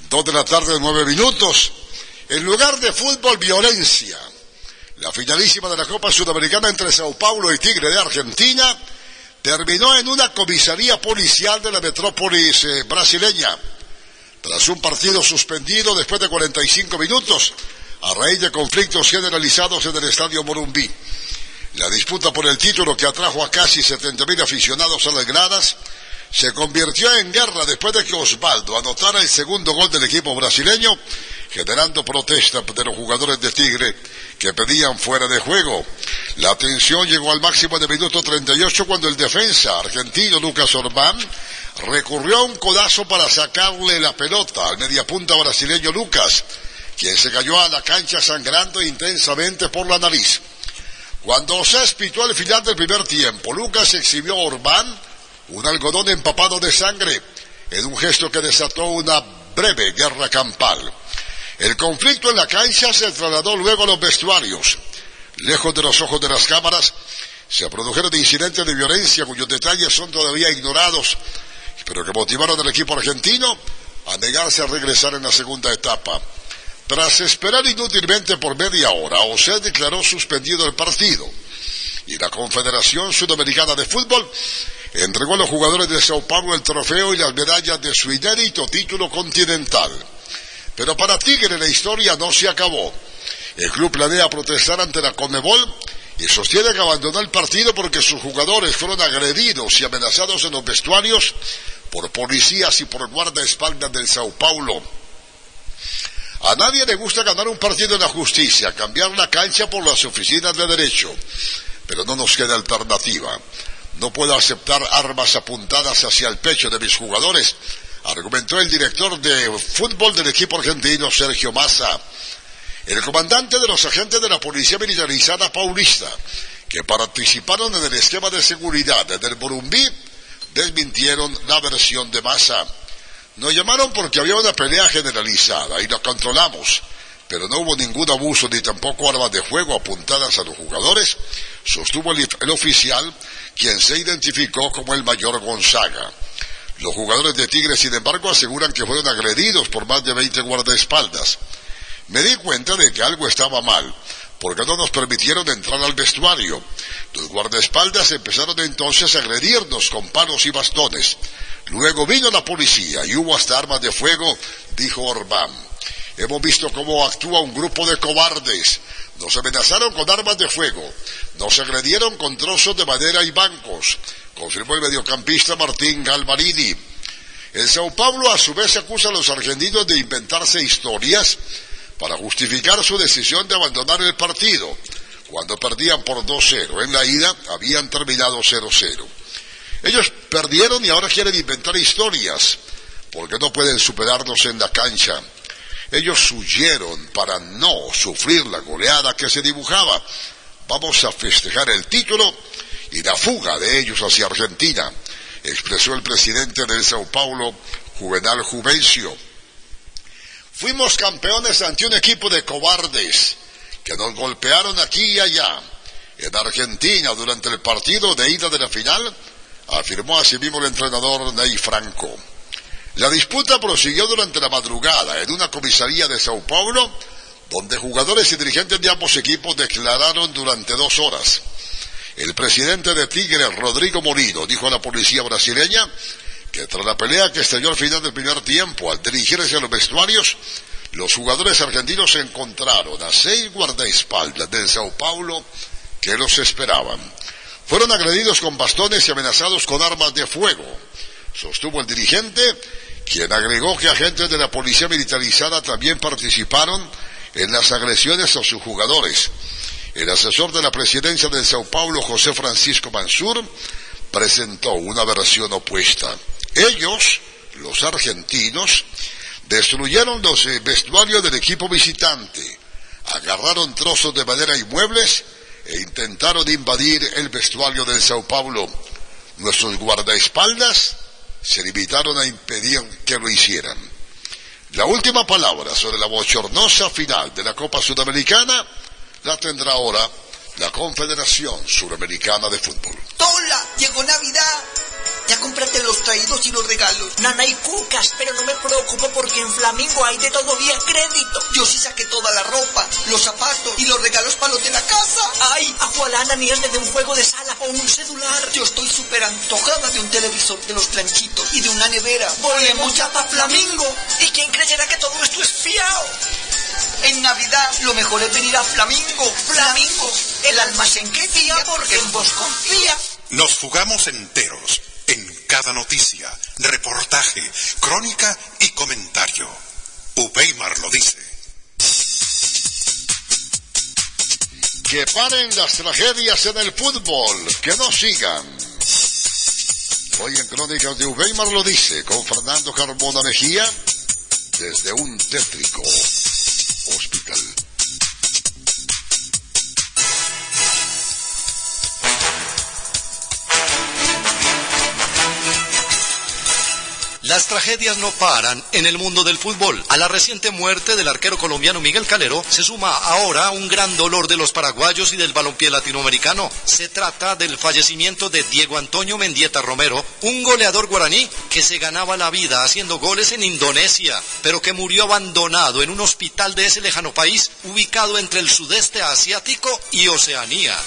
Dos de la tarde, nueve minutos. En lugar de fútbol, violencia. La finalísima de la Copa Sudamericana entre Sao Paulo y Tigre de Argentina terminó en una comisaría policial de la metrópolis eh, brasileña. Tras un partido suspendido después de 45 minutos, a raíz de conflictos generalizados en el estadio Morumbí. La disputa por el título que atrajo a casi 70.000 aficionados a las gradas se convirtió en guerra después de que Osvaldo anotara el segundo gol del equipo brasileño, generando protesta de los jugadores de Tigre que pedían fuera de juego. La tensión llegó al máximo de minuto 38 cuando el defensa argentino Lucas Orbán recurrió a un codazo para sacarle la pelota al mediapunta brasileño Lucas, quien se cayó a la cancha sangrando intensamente por la nariz. Cuando se espitó al final del primer tiempo, Lucas exhibió a Orbán un algodón empapado de sangre en un gesto que desató una breve guerra campal. El conflicto en la cancha se trasladó luego a los vestuarios. Lejos de los ojos de las cámaras, se produjeron incidentes de violencia cuyos detalles son todavía ignorados, pero que motivaron al equipo argentino a negarse a regresar en la segunda etapa. Tras esperar inútilmente por media hora, José declaró suspendido el partido y la Confederación Sudamericana de Fútbol entregó a los jugadores de Sao Paulo el trofeo y las medallas de su inédito título continental. Pero para Tigre la historia no se acabó. El club planea protestar ante la Conmebol y sostiene que abandonó el partido porque sus jugadores fueron agredidos y amenazados en los vestuarios por policías y por guardaespaldas del Sao Paulo. A nadie le gusta ganar un partido en la justicia, cambiar la cancha por las oficinas de derecho, pero no nos queda alternativa. No puedo aceptar armas apuntadas hacia el pecho de mis jugadores, argumentó el director de fútbol del equipo argentino, Sergio Massa. El comandante de los agentes de la Policía Militarizada Paulista, que participaron en el esquema de seguridad del Burumbí, desmintieron la versión de Massa. Nos llamaron porque había una pelea generalizada y lo controlamos, pero no hubo ningún abuso ni tampoco armas de fuego apuntadas a los jugadores, sostuvo el, el oficial, quien se identificó como el mayor Gonzaga. Los jugadores de Tigre, sin embargo, aseguran que fueron agredidos por más de 20 guardaespaldas. Me di cuenta de que algo estaba mal, porque no nos permitieron entrar al vestuario. Los guardaespaldas empezaron entonces a agredirnos con palos y bastones. Luego vino la policía y hubo hasta armas de fuego, dijo Orbán. Hemos visto cómo actúa un grupo de cobardes. Nos amenazaron con armas de fuego. Nos agredieron con trozos de madera y bancos, confirmó el mediocampista Martín Galmarini. El Sao Paulo a su vez acusa a los argentinos de inventarse historias para justificar su decisión de abandonar el partido. Cuando perdían por 2-0 en la ida, habían terminado 0-0. Ellos perdieron y ahora quieren inventar historias, porque no pueden superarnos en la cancha. Ellos huyeron para no sufrir la goleada que se dibujaba. Vamos a festejar el título y la fuga de ellos hacia Argentina, expresó el presidente del Sao Paulo, Juvenal Juvencio. Fuimos campeones ante un equipo de cobardes que nos golpearon aquí y allá. En Argentina, durante el partido de ida de la final, afirmó asimismo el entrenador Ney Franco. La disputa prosiguió durante la madrugada en una comisaría de Sao Paulo, donde jugadores y dirigentes de ambos equipos declararon durante dos horas. El presidente de Tigre, Rodrigo Morino, dijo a la policía brasileña que tras la pelea que estalló al final del primer tiempo, al dirigirse a los vestuarios, los jugadores argentinos encontraron a seis guardaespaldas del Sao Paulo que los esperaban. Fueron agredidos con bastones y amenazados con armas de fuego, sostuvo el dirigente, quien agregó que agentes de la policía militarizada también participaron en las agresiones a sus jugadores. El asesor de la presidencia del Sao Paulo, José Francisco Mansur, presentó una versión opuesta. Ellos, los argentinos, destruyeron los eh, vestuarios del equipo visitante, agarraron trozos de madera y muebles e intentaron invadir el vestuario del Sao Paulo. Nuestros guardaespaldas se limitaron a impedir que lo hicieran. La última palabra sobre la bochornosa final de la Copa Sudamericana la tendrá ahora la Confederación Suramericana de Fútbol. ¡Tola! ¡Llegó Navidad! Ya cómprate los traídos y los regalos. Nana y cucas, pero no me preocupo porque en Flamingo hay de todo bien crédito. Yo sí saqué toda la ropa, los zapatos y los regalos para los de la casa. Ay, agualana ni es de un juego de sala o un celular. Yo estoy súper antojada de un televisor de los planchitos y de una nevera. Volvemos ya para Flamingo. ¿Y quién creyera que todo esto es fiao? En Navidad lo mejor es venir a Flamingo. Flamingo, el almacén que fía porque en vos confía. Nos jugamos enteros en cada noticia, reportaje, crónica y comentario. Upeimar lo dice. Que paren las tragedias en el fútbol, que no sigan. Hoy en Crónicas de Ubeimar lo dice, con Fernando Carbona Mejía, desde un tétrico hospital. Las tragedias no paran en el mundo del fútbol. A la reciente muerte del arquero colombiano Miguel Calero se suma ahora un gran dolor de los paraguayos y del balompié latinoamericano. Se trata del fallecimiento de Diego Antonio Mendieta Romero, un goleador guaraní que se ganaba la vida haciendo goles en Indonesia, pero que murió abandonado en un hospital de ese lejano país ubicado entre el sudeste asiático y Oceanía.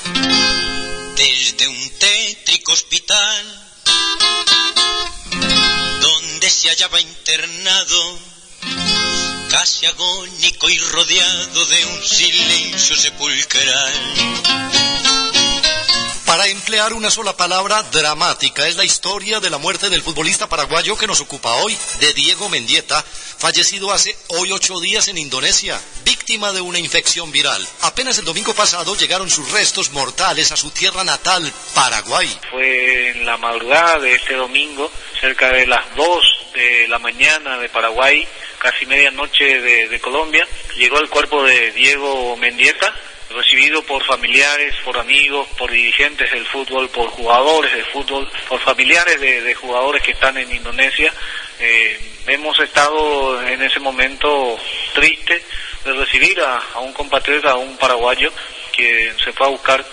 Desde un tétrico hospital donde se hallaba internado, casi agónico y rodeado de un silencio sepulcral. Para emplear una sola palabra, dramática es la historia de la muerte del futbolista paraguayo que nos ocupa hoy, de Diego Mendieta, fallecido hace hoy ocho días en Indonesia, víctima de una infección viral. Apenas el domingo pasado llegaron sus restos mortales a su tierra natal, Paraguay. Fue en la madrugada de este domingo, cerca de las 2 de la mañana de Paraguay, casi medianoche de, de Colombia, llegó el cuerpo de Diego Mendieta, recibido por familiares, por amigos, por dirigentes del fútbol, por jugadores del fútbol, por familiares de, jugadores que están en Indonesia. Eh, hemos estado en ese momento triste de recibir a un compatriota, a un paraguayo que se fue a buscar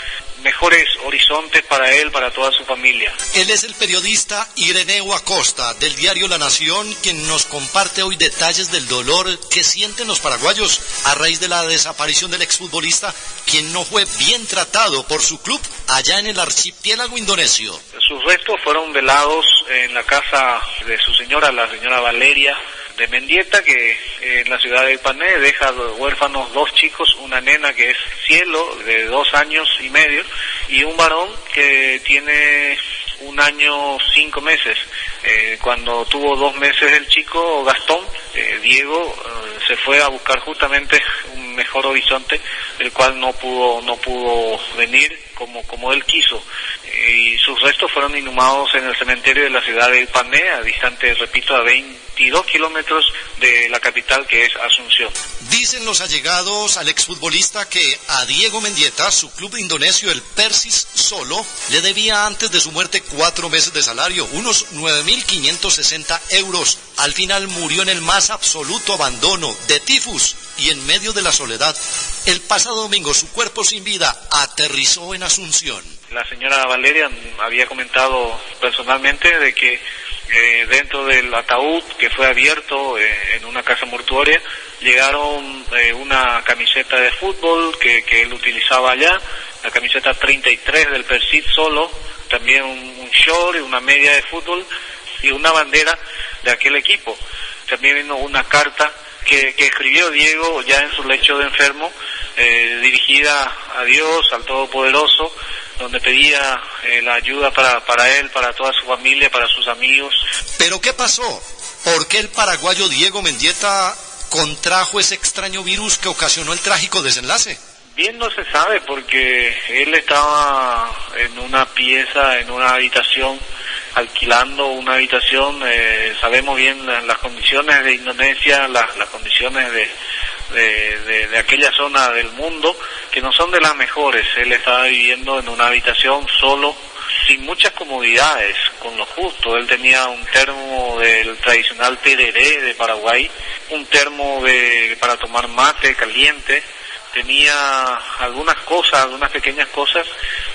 mejores horizontes para él, para toda su familia. Él es el periodista Ireneo Acosta del diario La Nación, quien nos comparte hoy detalles del dolor que sienten los paraguayos a raíz de la desaparición del exfutbolista, quien no fue bien tratado por su club allá en el archipiélago indonesio. Sus restos fueron velados en la casa de su señora, la señora Valeria de Mendieta, que en la ciudad de Ipané deja huérfanos dos chicos, una nena que es Cielo, de dos años y medio, y un varón que tiene un año cinco meses. Eh, cuando tuvo dos meses el chico Gastón, eh, Diego eh, se fue a buscar justamente un mejor horizonte, el cual no pudo no pudo venir como como él quiso y sus restos fueron inhumados en el cementerio de la ciudad de Ipané, a distante, repito, a 22 kilómetros de la capital que es Asunción. Dicen los allegados al exfutbolista que a Diego Mendieta, su club indonesio, el Persis Solo, le debía antes de su muerte cuatro meses de salario, unos 9.560 euros. Al final murió en el más absoluto abandono de tifus y en medio de la soledad. El pasado domingo su cuerpo sin vida aterrizó en Asunción. La señora Valeria había comentado personalmente de que eh, dentro del ataúd que fue abierto eh, en una casa mortuoria llegaron eh, una camiseta de fútbol que, que, él utilizaba allá, la camiseta 33 del Persit solo, también un, un short y una media de fútbol y una bandera de aquel equipo. También vino una carta que, escribió Diego ya en su lecho de enfermo, eh, dirigida a Dios, al Todopoderoso, donde pedía eh, la ayuda para, para él, para toda su familia, para sus amigos. ¿Pero qué pasó? ¿Por qué el paraguayo Diego Mendieta contrajo ese extraño virus que ocasionó el trágico desenlace? Bien no se sabe porque él estaba en una pieza, en una habitación, alquilando una habitación. Eh, sabemos bien las, condiciones de Indonesia, las, las condiciones de, de, de, de, aquella zona del mundo, que no son de las mejores. Él estaba viviendo en una habitación solo, sin muchas comodidades, con lo justo. Él tenía un termo del tradicional tereré de Paraguay, un termo de, para tomar mate caliente, tenía algunas cosas, algunas pequeñas cosas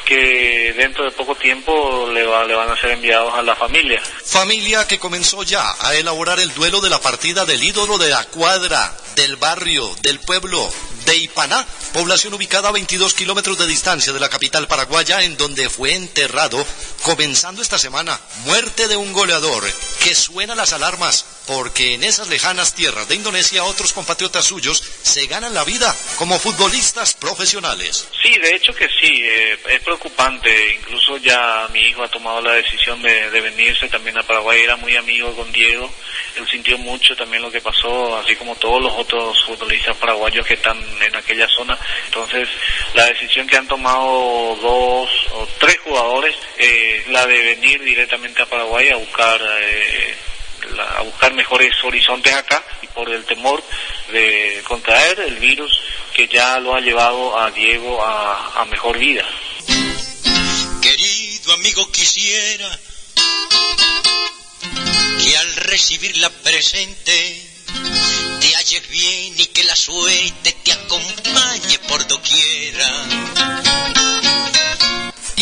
que dentro de poco tiempo le, va, le, van a ser enviados a la familia. Familia que comenzó ya a elaborar el duelo de la partida del ídolo de la cuadra, del barrio, del pueblo, de Ipaná, población ubicada a 22 kilómetros de distancia de la capital paraguaya, en donde fue enterrado, comenzando esta semana, muerte de un goleador, que suena las alarmas, porque en esas lejanas tierras de Indonesia otros compatriotas suyos se ganan la vida como futbolistas profesionales. Sí, de hecho que sí, eh, es preocupante, incluso ya mi hijo ha tomado la decisión de, de venirse también a Paraguay, era muy amigo con Diego, él sintió mucho también lo que pasó, así como todos los otros futbolistas paraguayos que están en aquella zona. Entonces, la decisión que han tomado dos o tres jugadores es la de venir directamente a Paraguay a buscar eh, la, a buscar mejores horizontes acá y por el temor de contraer el virus que ya lo ha llevado a Diego a, a mejor vida. Querido amigo, quisiera que al recibirla presente te halles bien y que la suerte te acompañe por doquiera.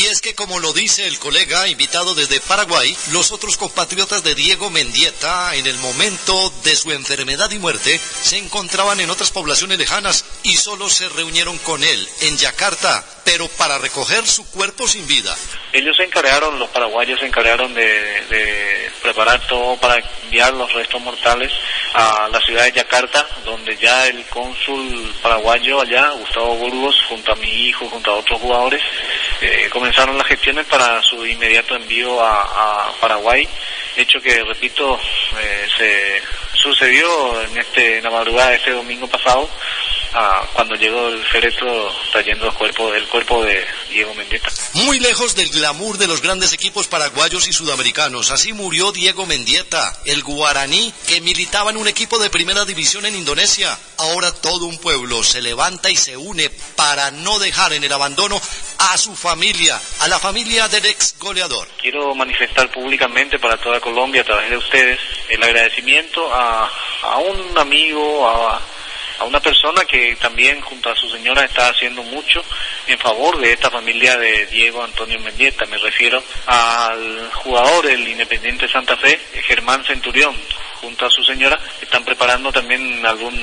Y es que como lo dice el colega invitado desde Paraguay, los otros compatriotas de Diego Mendieta en el momento de su enfermedad y muerte se encontraban en otras poblaciones lejanas y solo se reunieron con él en Yakarta, pero para recoger su cuerpo sin vida. Ellos se encargaron, los paraguayos se encargaron de, preparar todo para enviar los restos mortales a la ciudad de Yakarta, donde ya el cónsul paraguayo allá, Gustavo Burgos, junto a mi hijo, junto a otros jugadores, eh, comenzaron las gestiones para su inmediato envío a, a Paraguay, hecho que, repito, eh, se sucedió en, este, en la madrugada de este domingo pasado, ah, cuando llegó el féretro trayendo el cuerpo, el cuerpo de Diego Mendieta. Muy lejos del glamour de los grandes equipos paraguayos y sudamericanos, así murió Diego Mendieta, el guaraní que militaba en un equipo de primera división en Indonesia. Ahora todo un pueblo se levanta y se une para no dejar en el abandono a su familia, a la familia del ex goleador. Quiero manifestar públicamente para toda Colombia, a través de ustedes, el agradecimiento a, a un amigo, a, a una persona que también junto a su señora está haciendo mucho en favor de esta familia de Diego Antonio Mendieta. Me refiero al jugador del Independiente Santa Fe, Germán Centurión, junto a su señora, están preparando también algún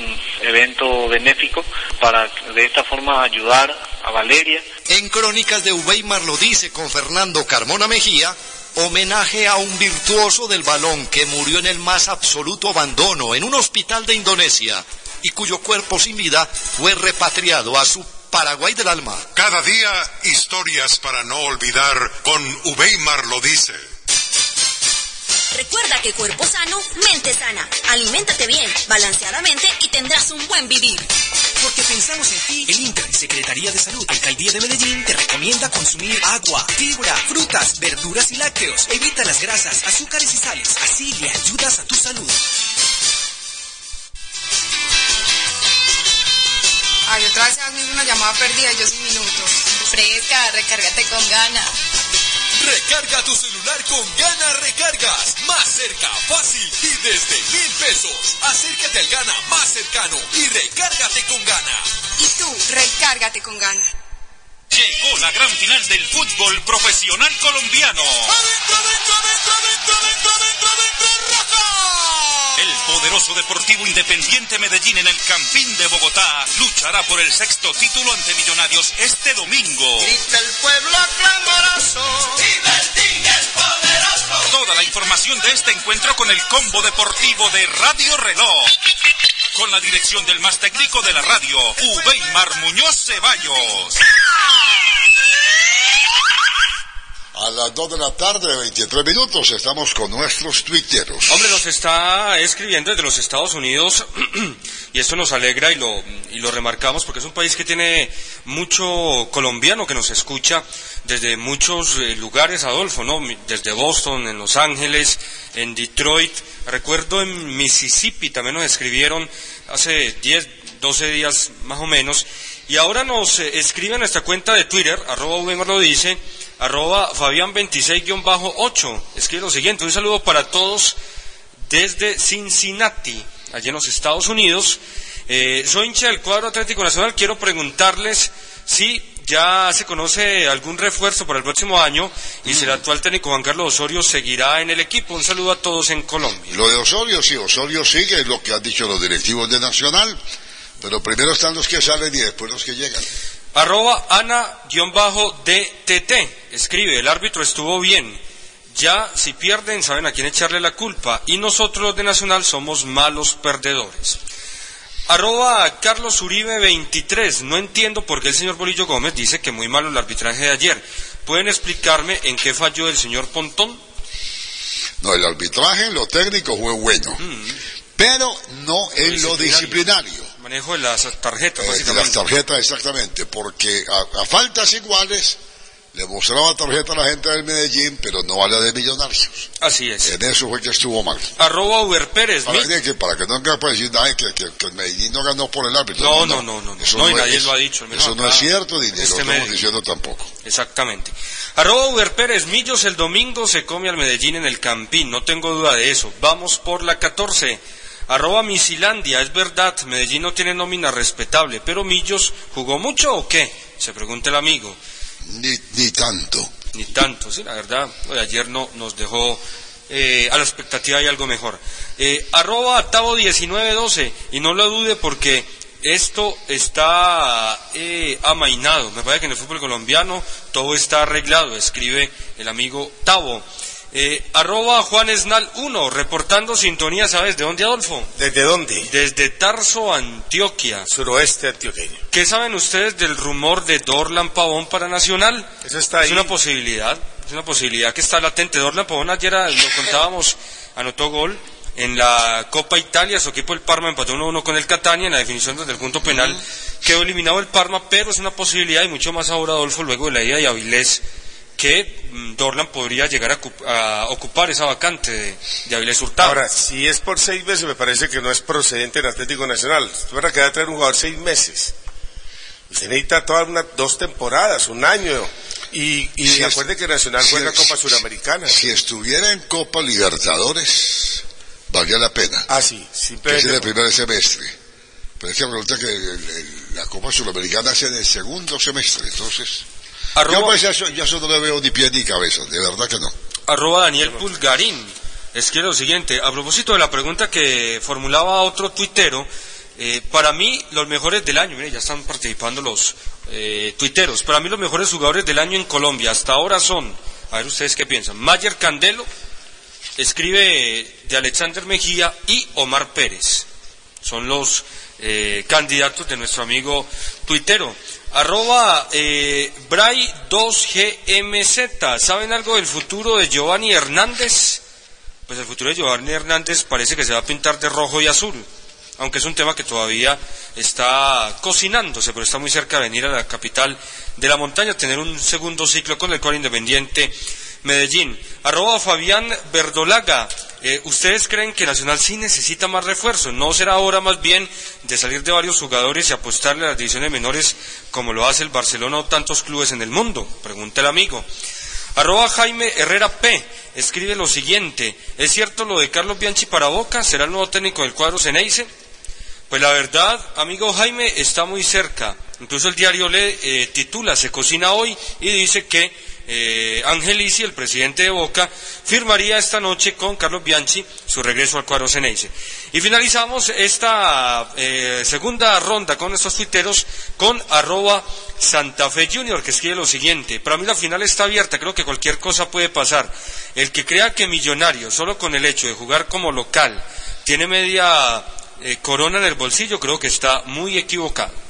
evento benéfico para de esta forma ayudar a Valeria. En Crónicas de Uweimar lo dice con Fernando Carmona Mejía, homenaje a un virtuoso del balón que murió en el más absoluto abandono en un hospital de Indonesia y cuyo cuerpo sin vida fue repatriado a su Paraguay del alma. Cada día historias para no olvidar con Uweimar lo dice. Recuerda que cuerpo sano, mente sana. Aliméntate bien, balanceadamente y tendrás un buen vivir. Porque pensamos en ti, el Inter, Secretaría de Salud, Alcaldía de Medellín, te recomienda consumir agua, fibra, frutas, verduras y lácteos. Evita las grasas, azúcares y sales. Así le ayudas a tu salud. Ay, otra vez me hizo una llamada perdida y yo sin minutos. Fresca, recárgate con ganas. Recarga tu celular con Gana Recargas. Más cerca, fácil y desde mil pesos. Acércate al Gana más cercano y recárgate con Gana. Y tú, recárgate con ganas. Llegó la gran final del fútbol profesional colombiano. El poderoso Deportivo Independiente Medellín en el Campín de Bogotá luchará por el sexto título ante Millonarios este domingo. Grita el pueblo clamoroso. el poderoso. Toda la información de este encuentro con el combo deportivo de Radio Reloj. Con la dirección del más técnico de la radio, Uweimar Muñoz Ceballos. A las 2 de la tarde, 23 minutos, estamos con nuestros tuiteros. Hombre, nos está escribiendo desde los Estados Unidos y esto nos alegra y lo, y lo remarcamos porque es un país que tiene mucho colombiano que nos escucha desde muchos eh, lugares, Adolfo, ¿no? Desde Boston, en Los Ángeles, en Detroit. Recuerdo en Mississippi también nos escribieron hace 10, 12 días más o menos. Y ahora nos eh, escribe a nuestra cuenta de Twitter, arroba lo dice, arroba Fabián26-8. Escribe lo siguiente, un saludo para todos desde Cincinnati, allí en los Estados Unidos. Eh, soy hincha del cuadro Atlético Nacional, quiero preguntarles si ya se conoce algún refuerzo para el próximo año y si el actual técnico Juan Carlos Osorio seguirá en el equipo. Un saludo a todos en Colombia. Lo de Osorio, sí, Osorio sigue, es lo que han dicho los directivos de Nacional, pero primero están los que salen y después los que llegan. Arroba Ana-DTT. Escribe, el árbitro estuvo bien. Ya, si pierden, saben a quién echarle la culpa. Y nosotros los de Nacional somos malos perdedores. Arroba Carlos Uribe 23. No entiendo por qué el señor Bolillo Gómez dice que muy malo el arbitraje de ayer. ¿Pueden explicarme en qué falló el señor Pontón? No, el arbitraje en lo técnico fue bueno, pero no en lo disciplinario. Manejo de las tarjetas, Eh, de las tarjetas, exactamente, porque a, a faltas iguales le mostraba tarjeta a la gente del Medellín, pero no a la de Millonarios. Así es. En eso fue que estuvo mal. Arroba Uber Pérez. Para mi- que, para que no venga a decir nada que, que, que el Medellín no ganó por el árbitro. No, no, no, no, Eso no, y es- nadie lo ha dicho, Eso no es cierto, ni, en lo este estamos diciendo tampoco. Exactamente. Arroba Uber Pérez, Millos el domingo se come al Medellín en el Campín, no tengo duda de eso. Vamos por la 14. Arroba Misilandia, es verdad, Medellín no tiene nómina respetable, pero Millos jugó mucho o qué? Se pregunta el amigo. Ni, ni tanto. Ni tanto, sí, la verdad, de ayer no nos dejó eh, a la expectativa hay algo mejor. Eh, arroba Tavo 1912, y no lo dude porque esto está eh, amainado. Me parece que en el fútbol colombiano todo está arreglado, escribe el amigo Tavo. Eh, arroba Juan Esnal 1, reportando sintonía, ¿sabes de dónde, Adolfo? ¿Desde dónde? Desde Tarso, Antioquia. Suroeste antioqueño. ¿Qué saben ustedes del rumor de Dorlan Pavón para Nacional? Eso está Es ahí. una posibilidad, es una posibilidad que está latente. Dorlan Pavón ayer lo contábamos, anotó gol en la Copa Italia, su equipo el Parma empató 1-1 con el Catania en la definición desde el punto penal. Quedó eliminado el Parma, pero es una posibilidad y mucho más ahora, Adolfo, luego de la ida de Avilés, que mm, Dorlan podría llegar a, a ocupar esa vacante de, de Avilés Hurtado. Ahora, si es por seis meses, me parece que no es procedente en Atlético Nacional. Que va a traer un jugador seis meses. Usted necesita todas una, dos temporadas, un año. Y, y Si es- que Nacional si juega es- Copa Suramericana. Si estuviera en Copa Libertadores, valía la pena. Ah, sí, Que es simplemente. en el primer semestre. Pero es que resulta que el- el- la Copa Sudamericana es en el segundo semestre, entonces... Arroba- Yo pues eso, eso no le veo ni pie ni cabeza, de verdad que no. arroba Daniel Pulgarín. Escribe lo siguiente, a propósito de la pregunta que formulaba otro tuitero, eh, para mí los mejores del año, mire, ya están participando los eh, tuiteros, para mí los mejores jugadores del año en Colombia hasta ahora son, a ver ustedes qué piensan, Mayer Candelo, escribe de Alexander Mejía y Omar Pérez. Son los eh, candidatos de nuestro amigo tuitero. Arroba eh, Bray2GMZ. ¿Saben algo del futuro de Giovanni Hernández? Pues el futuro de Giovanni Hernández parece que se va a pintar de rojo y azul. Aunque es un tema que todavía está cocinándose, pero está muy cerca de venir a la capital de la montaña, tener un segundo ciclo con el cual Independiente Medellín. Arroba Fabián Verdolaga. Eh, ¿Ustedes creen que Nacional sí necesita más refuerzos? ¿No será hora más bien de salir de varios jugadores y apostarle a las divisiones menores como lo hace el Barcelona o tantos clubes en el mundo? Pregunta el amigo. Arroba Jaime Herrera P. Escribe lo siguiente. ¿Es cierto lo de Carlos Bianchi para Boca? ¿Será el nuevo técnico del cuadro Ceneice? Pues la verdad, amigo Jaime, está muy cerca. Incluso el diario le eh, titula Se cocina hoy y dice que eh, el presidente de Boca, firmaría esta noche con Carlos Bianchi su regreso al cuadro Ceneice. Y finalizamos esta eh, segunda ronda con estos tuiteros con arroba Santa Fe Junior, que escribe lo siguiente. Para mí la final está abierta, creo que cualquier cosa puede pasar. El que crea que Millonario, solo con el hecho de jugar como local, tiene media eh, corona en el bolsillo, creo que está muy equivocado.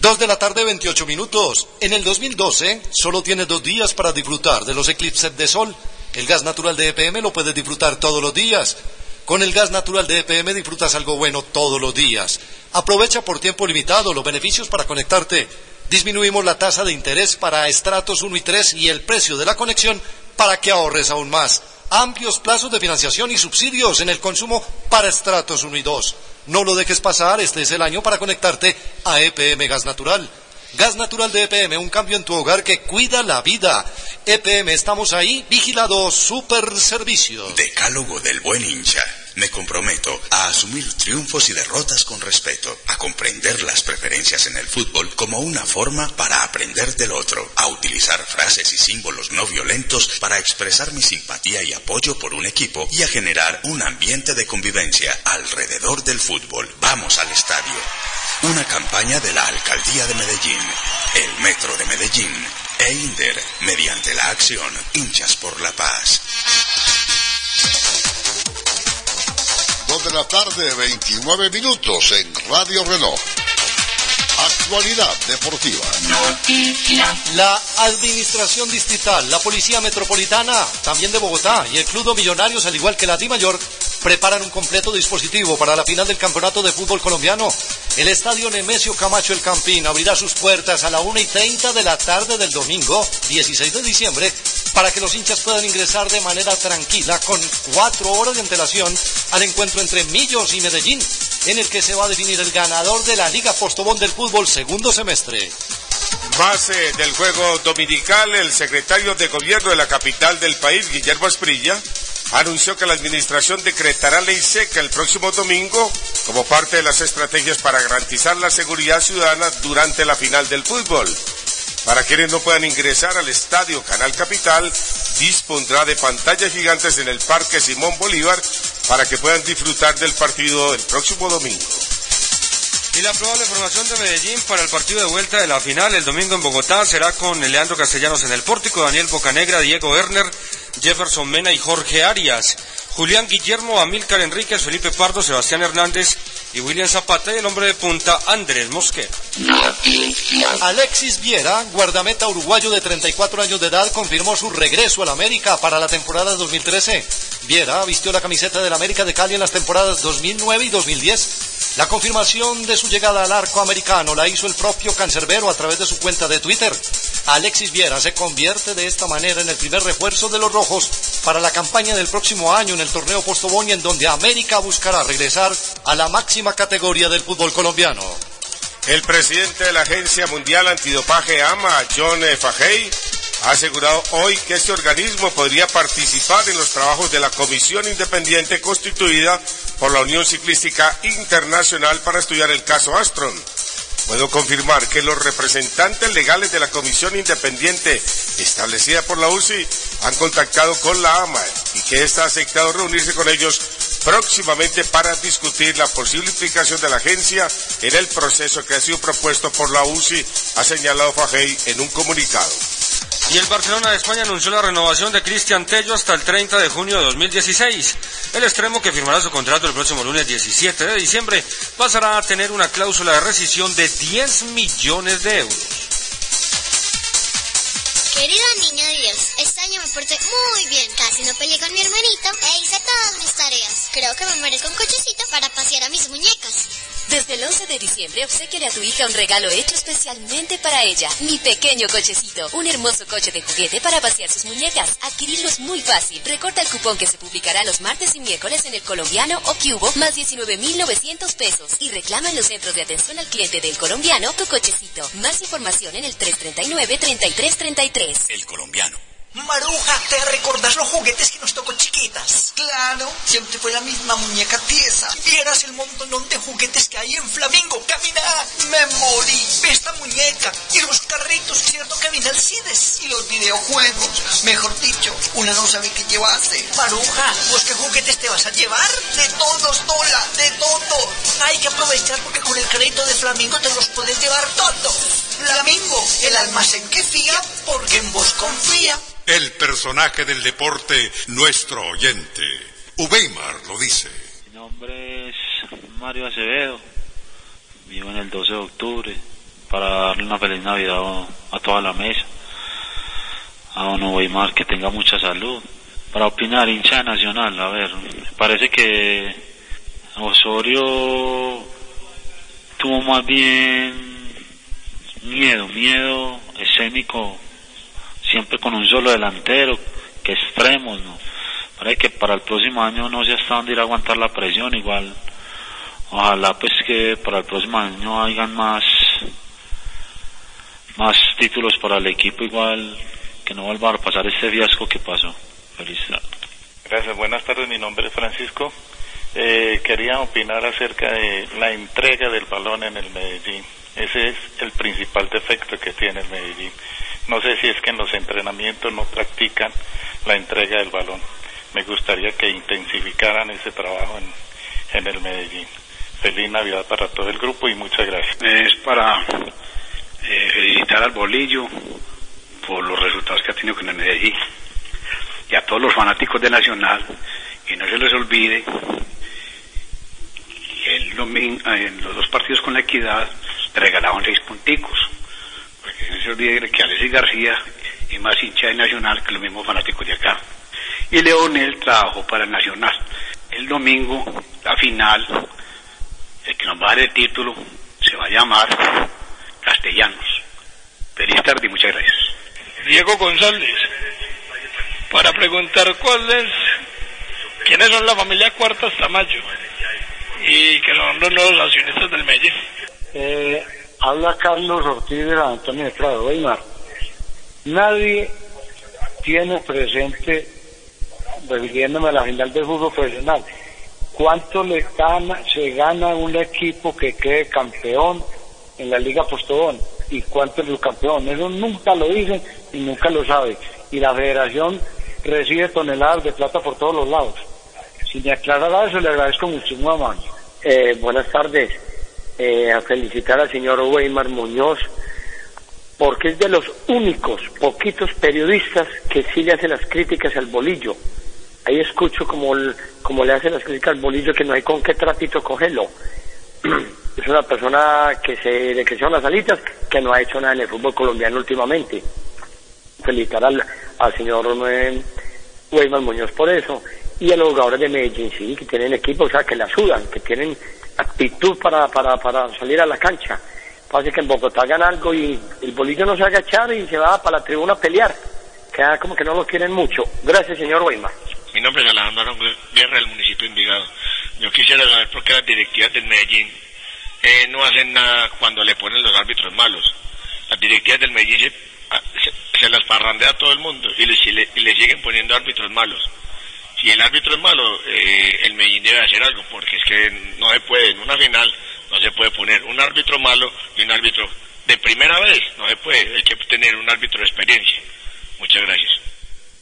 Dos de la tarde, 28 minutos. En el 2012, solo tienes dos días para disfrutar de los eclipses de sol. El gas natural de EPM lo puedes disfrutar todos los días. Con el gas natural de EPM disfrutas algo bueno todos los días. Aprovecha por tiempo limitado los beneficios para conectarte. Disminuimos la tasa de interés para estratos 1 y 3 y el precio de la conexión para que ahorres aún más. Amplios plazos de financiación y subsidios en el consumo para estratos 1 y 2. No lo dejes pasar, este es el año para conectarte a EPM Gas Natural. Gas Natural de EPM, un cambio en tu hogar que cuida la vida. EPM, estamos ahí, vigilado Super Servicio. Decálogo del buen hincha. Me comprometo a asumir triunfos y derrotas con respeto, a comprender las preferencias en el fútbol como una forma para aprender del otro, a utilizar frases y símbolos no violentos para expresar mi simpatía y apoyo por un equipo y a generar un ambiente de convivencia alrededor del fútbol. Vamos al estadio. Una campaña de la Alcaldía de Medellín, el Metro de Medellín e Inder mediante la acción Hinchas por la Paz. De la tarde, 29 minutos en Radio Reloj. Actualidad deportiva. La Administración Distrital, la Policía Metropolitana, también de Bogotá y el Club de Millonarios, al igual que la Di Mayor, preparan un completo dispositivo para la final del Campeonato de Fútbol Colombiano. El estadio Nemesio Camacho El Campín abrirá sus puertas a la 1 y 30 de la tarde del domingo 16 de diciembre para que los hinchas puedan ingresar de manera tranquila con cuatro horas de antelación al encuentro entre Millos y Medellín, en el que se va a definir el ganador de la Liga Postobón del Fútbol segundo semestre. Base del juego dominical, el secretario de gobierno de la capital del país, Guillermo Asprilla, anunció que la administración decretará ley seca el próximo domingo como parte de las estrategias para garantizar la seguridad ciudadana durante la final del fútbol. Para quienes no puedan ingresar al estadio Canal Capital, dispondrá de pantallas gigantes en el Parque Simón Bolívar para que puedan disfrutar del partido el próximo domingo. Y la probable formación de Medellín para el partido de vuelta de la final el domingo en Bogotá será con Leandro Castellanos en el pórtico, Daniel Bocanegra, Diego Werner, Jefferson Mena y Jorge Arias. Julián Guillermo, Amílcar Enríquez, Felipe Pardo, Sebastián Hernández y William Zapata y el hombre de punta Andrés Mosquera. Alexis Viera, guardameta uruguayo de 34 años de edad, confirmó su regreso al América para la temporada 2013. Viera vistió la camiseta del América de Cali en las temporadas 2009 y 2010. La confirmación de su llegada al arco americano la hizo el propio cancerbero a través de su cuenta de Twitter. Alexis Viera se convierte de esta manera en el primer refuerzo de los rojos para la campaña del próximo año en el torneo Postobón en donde América buscará regresar a la máxima categoría del fútbol colombiano. El presidente de la Agencia Mundial Antidopaje AMA, John Fajey, ha asegurado hoy que este organismo podría participar en los trabajos de la comisión independiente constituida por la Unión Ciclística Internacional para estudiar el caso Astron. Puedo confirmar que los representantes legales de la comisión independiente establecida por la UCI han contactado con la AMA y que ésta ha aceptado reunirse con ellos próximamente para discutir la posible implicación de la agencia en el proceso que ha sido propuesto por la UCI, ha señalado Fajey en un comunicado. Y el Barcelona de España anunció la renovación de Cristian Tello hasta el 30 de junio de 2016. El extremo que firmará su contrato el próximo lunes 17 de diciembre pasará a tener una cláusula de rescisión de 10 millones de euros. Querido niño Dios, este año me porté muy bien. Casi no peleé con mi hermanito e hice todas mis tareas. Creo que me merezco un cochecito para pasear a mis muñecas. Desde el 11 de diciembre obsequiale a tu hija un regalo hecho especialmente para ella. Mi pequeño cochecito. Un hermoso coche de juguete para pasear sus muñecas. Adquirirlo es muy fácil. Recorta el cupón que se publicará los martes y miércoles en el colombiano o cubo más 19,900 pesos. Y reclama en los centros de atención al cliente del colombiano tu cochecito. Más información en el 339-3333. El colombiano. Maruja, ¿te recordás los juguetes que nos tocó chiquitas? Claro, siempre fue la misma muñeca tiesa. Vieras el montón de juguetes que hay en Flamingo. ¡Camina! Me morí. Esta muñeca. Y los carritos, ¿cierto? Camina Alcides. Y los videojuegos. Mejor dicho, una no sabe qué llevarse. Maruja, ¿vos qué juguetes te vas a llevar? De todos, Tola, de todos. Hay que aprovechar porque con el crédito de Flamingo te los puedes llevar todos. Flamingo, el almacén que fía porque en vos confía. El personaje del deporte, nuestro oyente. Uweimar lo dice. Mi nombre es Mario Acevedo. Vivo en el 12 de octubre para darle una feliz Navidad a, toda la mesa. A don Uweimar que tenga mucha salud. Para opinar, hincha nacional, a ver, me parece que Osorio tuvo más bien miedo, miedo escénico siempre con un solo delantero, que extremos, ¿no? Para que para el próximo año no sé hasta dónde ir a aguantar la presión, igual, ojalá pues que para el próximo año hayan más, más títulos para el equipo, igual, que no vuelva a pasar este fiasco que pasó. Feliz Gracias, buenas tardes, mi nombre es Francisco. Eh, quería opinar acerca de la entrega del balón en el Medellín. Ese es el principal defecto que tiene el Medellín. No sé si es que en los entrenamientos no practican la entrega del balón. Me gustaría que intensificaran ese trabajo en, en el Medellín. Feliz Navidad para todo el grupo y muchas gracias. Es para eh, felicitar al Bolillo por los resultados que ha tenido con el Medellín y a todos los fanáticos de Nacional y no se les olvide el domingo, en los dos partidos con la equidad regalaban seis punticos porque no se olvide que Alexis García es más hincha de Nacional que los mismos fanáticos de acá y Leonel trabajó para Nacional el domingo la final el que nos va a dar el título se va a llamar Castellanos. Feliz tarde muchas gracias. Diego González, para preguntar cuáles, quiénes son la familia Cuartas Tamayo y que son los nuevos accionistas del Medellín. Eh, habla Carlos Ortiz de la Antonio de Prado, Weimar. Nadie tiene presente, refiriéndome a la final del fútbol profesional, cuánto le gana, se gana un equipo que quede campeón en la Liga Postobón y cuánto es el campeón. Eso nunca lo dicen y nunca lo sabe. Y la federación recibe toneladas de plata por todos los lados. Si me aclarara eso, le agradezco muchísimo, mano. Eh, buenas tardes. Eh, a felicitar al señor Weimar Muñoz, porque es de los únicos, poquitos periodistas que sí le hacen las críticas al bolillo. Ahí escucho como, el- como le hacen las críticas al bolillo que no hay con qué trapito cogerlo. es una persona que se le crecieron las alitas, que no ha hecho nada en el fútbol colombiano últimamente. Felicitar al, al señor eh, Weimar Muñoz por eso. Y a los jugadores de Medellín, sí, que tienen equipo, o sea, que la sudan, que tienen actitud para, para, para salir a la cancha. Pasa que en Bogotá hagan algo y el bolillo no se va a agachar y se va para la tribuna a pelear. Queda como que no lo quieren mucho. Gracias, señor Weimar. Mi nombre es Alejandro Guerra del municipio de Envigado. Yo quisiera saber por qué las directivas del Medellín eh, no hacen nada cuando le ponen los árbitros malos. Las directivas del Medellín se, las parrandea a todo el mundo y le- y le siguen poniendo árbitros malos. Si el árbitro es malo, eh, el Medellín debe hacer algo, porque es que no se puede, en una final no se puede poner un árbitro malo y un árbitro de primera vez, no se puede, hay que tener un árbitro de experiencia. Muchas gracias.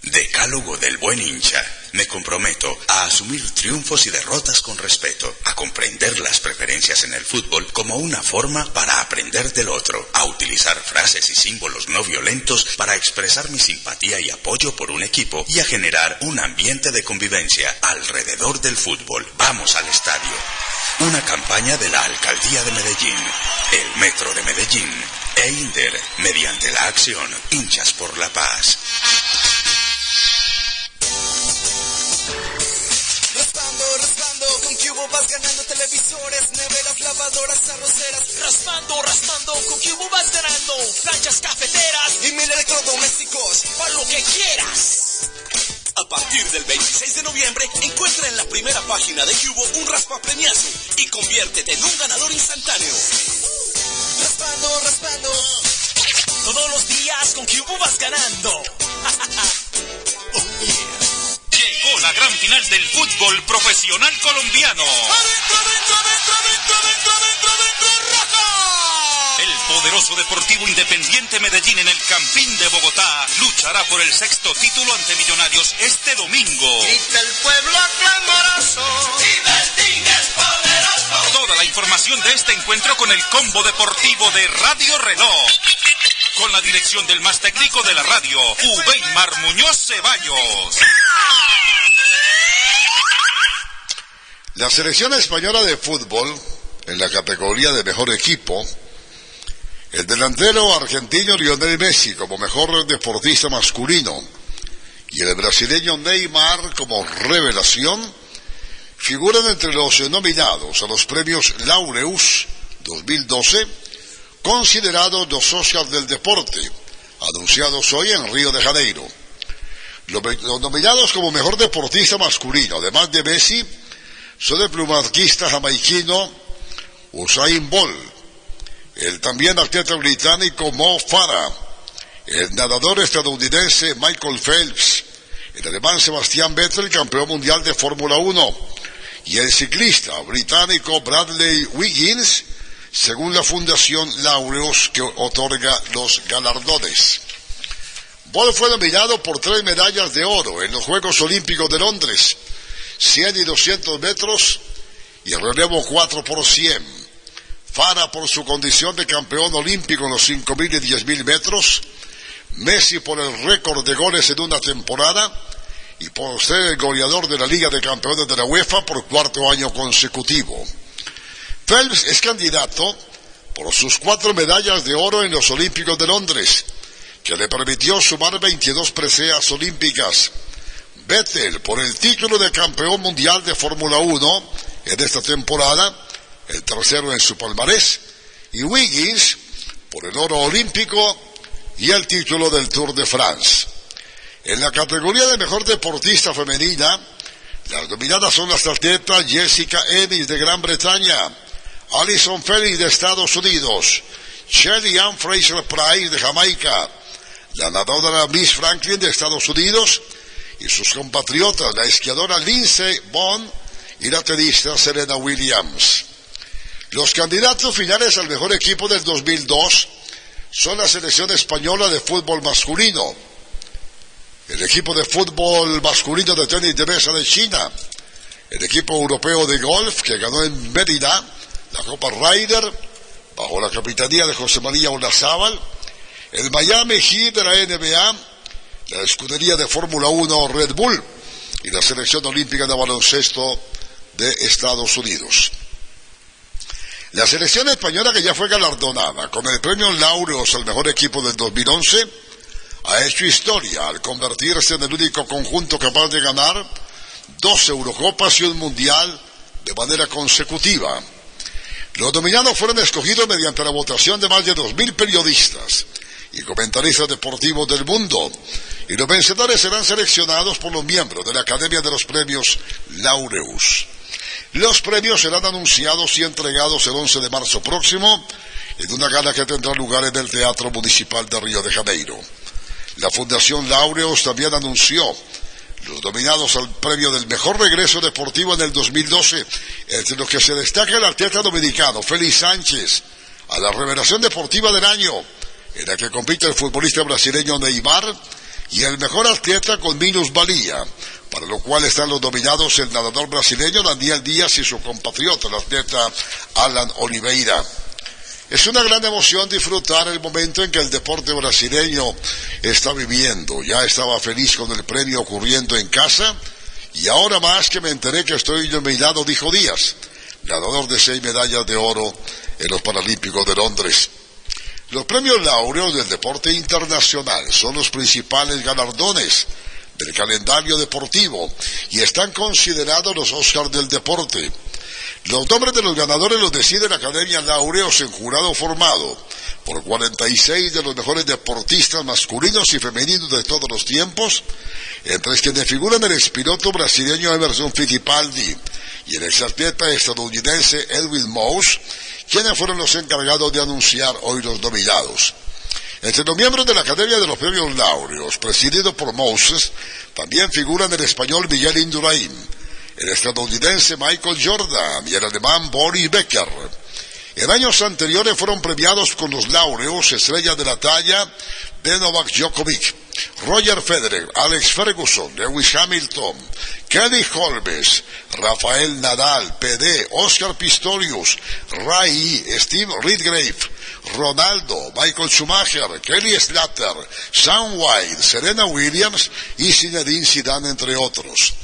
Decálogo del buen hincha. Me comprometo a asumir triunfos y derrotas con respeto, a comprender las preferencias en el fútbol como una forma para aprender del otro, a utilizar frases y símbolos no violentos para expresar mi simpatía y apoyo por un equipo y a generar un ambiente de convivencia alrededor del fútbol. Vamos al estadio. Una campaña de la Alcaldía de Medellín, el Metro de Medellín e Inder, mediante la acción Hinchas por la Paz. Vas ganando televisores, neveras, lavadoras, arroceras. Raspando, raspando, con Cubo vas ganando planchas cafeteras y mil electrodomésticos, para lo que quieras. A partir del 26 de noviembre, encuentra en la primera página de Cubo un raspa premiazo y conviértete en un ganador instantáneo. Raspando, raspando. Todos los días con Cubo vas ganando. Llegó la gran final del fútbol profesional colombiano. El poderoso Deportivo Independiente Medellín en el Campín de Bogotá luchará por el sexto título ante Millonarios este domingo. el pueblo clamoroso. es poderoso. Toda la información de este encuentro con el combo deportivo de Radio Reloj. Con la dirección del más técnico de la radio, Ubeimar Muñoz Ceballos. La selección española de fútbol, en la categoría de mejor equipo, el delantero argentino Lionel Messi como mejor deportista masculino y el brasileño Neymar como revelación figuran entre los nominados a los premios Laureus 2012, considerados los socios del deporte, anunciados hoy en Río de Janeiro. Los, nominados como mejor deportista masculino, además de Messi, son el plumarquista jamaiquino Usain Bolt, el también atleta británico Mo Farah, el nadador estadounidense Michael Phelps, el alemán Sebastián Vettel, campeón mundial de Fórmula 1, y el ciclista británico Bradley Wiggins, según la Fundación Laureus que otorga los galardones. Bolt fue nominado por tres medallas de oro en los Juegos Olímpicos de Londres, 100 y 200 metros y el relevo 4 por 100. Fara por su condición de campeón olímpico en los 5.000 y 10.000 metros, Messi por el récord de goles en una temporada y por ser el goleador de la Liga de Campeones de la UEFA por cuarto año consecutivo. Phelps es candidato por sus cuatro medallas de oro en los Olímpicos de Londres, que le permitió sumar 22 preseas olímpicas. Vettel por el título de campeón mundial de Fórmula 1 en esta temporada, el tercero en su palmarés, y Wiggins por el oro olímpico y el título del Tour de France. En la categoría de mejor deportista femenina, las dominadas son las atletas Jessica Ennis de Gran Bretaña, Alison Felix de Estados Unidos, Shelly Ann Fraser Price de Jamaica, la nadadora Miss Franklin de Estados Unidos y sus compatriotas, la esquiadora Lindsay Bond y la tenista Serena Williams. Los candidatos finales al mejor equipo del 2002 son la selección española de fútbol masculino, el equipo de fútbol masculino de tenis de mesa de China, el equipo europeo de golf que ganó en Mérida la Copa Ryder bajo la capitanía de José María Olazábal, el Miami Heat de la NBA, la escudería de Fórmula 1 Red Bull y la selección olímpica de baloncesto de Estados Unidos. La selección española que ya fue galardonada con el premio Laureos al mejor equipo del 2011 ha hecho historia al convertirse en el único conjunto capaz de ganar dos Eurocopas y un Mundial de manera consecutiva. Los dominados fueron escogidos mediante la votación de más de 2.000 periodistas y comentaristas deportivos del mundo, y los vencedores serán seleccionados por los miembros de la Academia de los Premios Laureus. Los premios serán anunciados y entregados el 11 de marzo próximo en una gala que tendrá lugar en el Teatro Municipal de Río de Janeiro. La Fundación Laureus también anunció los dominados al premio del mejor regreso deportivo en el 2012, entre los que se destaca el atleta dominicano Félix Sánchez, a la revelación deportiva del año, en la que compite el futbolista brasileño Neymar, y el mejor atleta con Minus Valía, para lo cual están los dominados el nadador brasileño Daniel Díaz y su compatriota, el atleta Alan Oliveira. Es una gran emoción disfrutar el momento en que el deporte brasileño está viviendo. Ya estaba feliz con el premio ocurriendo en casa y ahora más que me enteré que estoy nominado, dijo Díaz, ganador de seis medallas de oro en los Paralímpicos de Londres. Los premios laureos del deporte internacional son los principales galardones del calendario deportivo y están considerados los Oscars del deporte. Los nombres de los ganadores los decide la Academia Laureos en jurado formado por 46 de los mejores deportistas masculinos y femeninos de todos los tiempos, entre quienes figuran el expiloto brasileño Emerson Fittipaldi y el exatleta estadounidense Edwin Mouse, quienes fueron los encargados de anunciar hoy los nominados. Entre los miembros de la Academia de los Premios Laureos, presidido por Moses, también figuran el español Miguel Indurain, el estadounidense Michael Jordan y el alemán Boris Becker. En años anteriores fueron premiados con los laureos estrellas de la talla de Novak Djokovic, Roger Federer, Alex Ferguson, Lewis Hamilton, Kelly Holmes, Rafael Nadal, PD, Oscar Pistorius, Ray, Steve Redgrave, Ronaldo, Michael Schumacher, Kelly Slater, Sam White, Serena Williams y Zinedine Zidane, entre otros.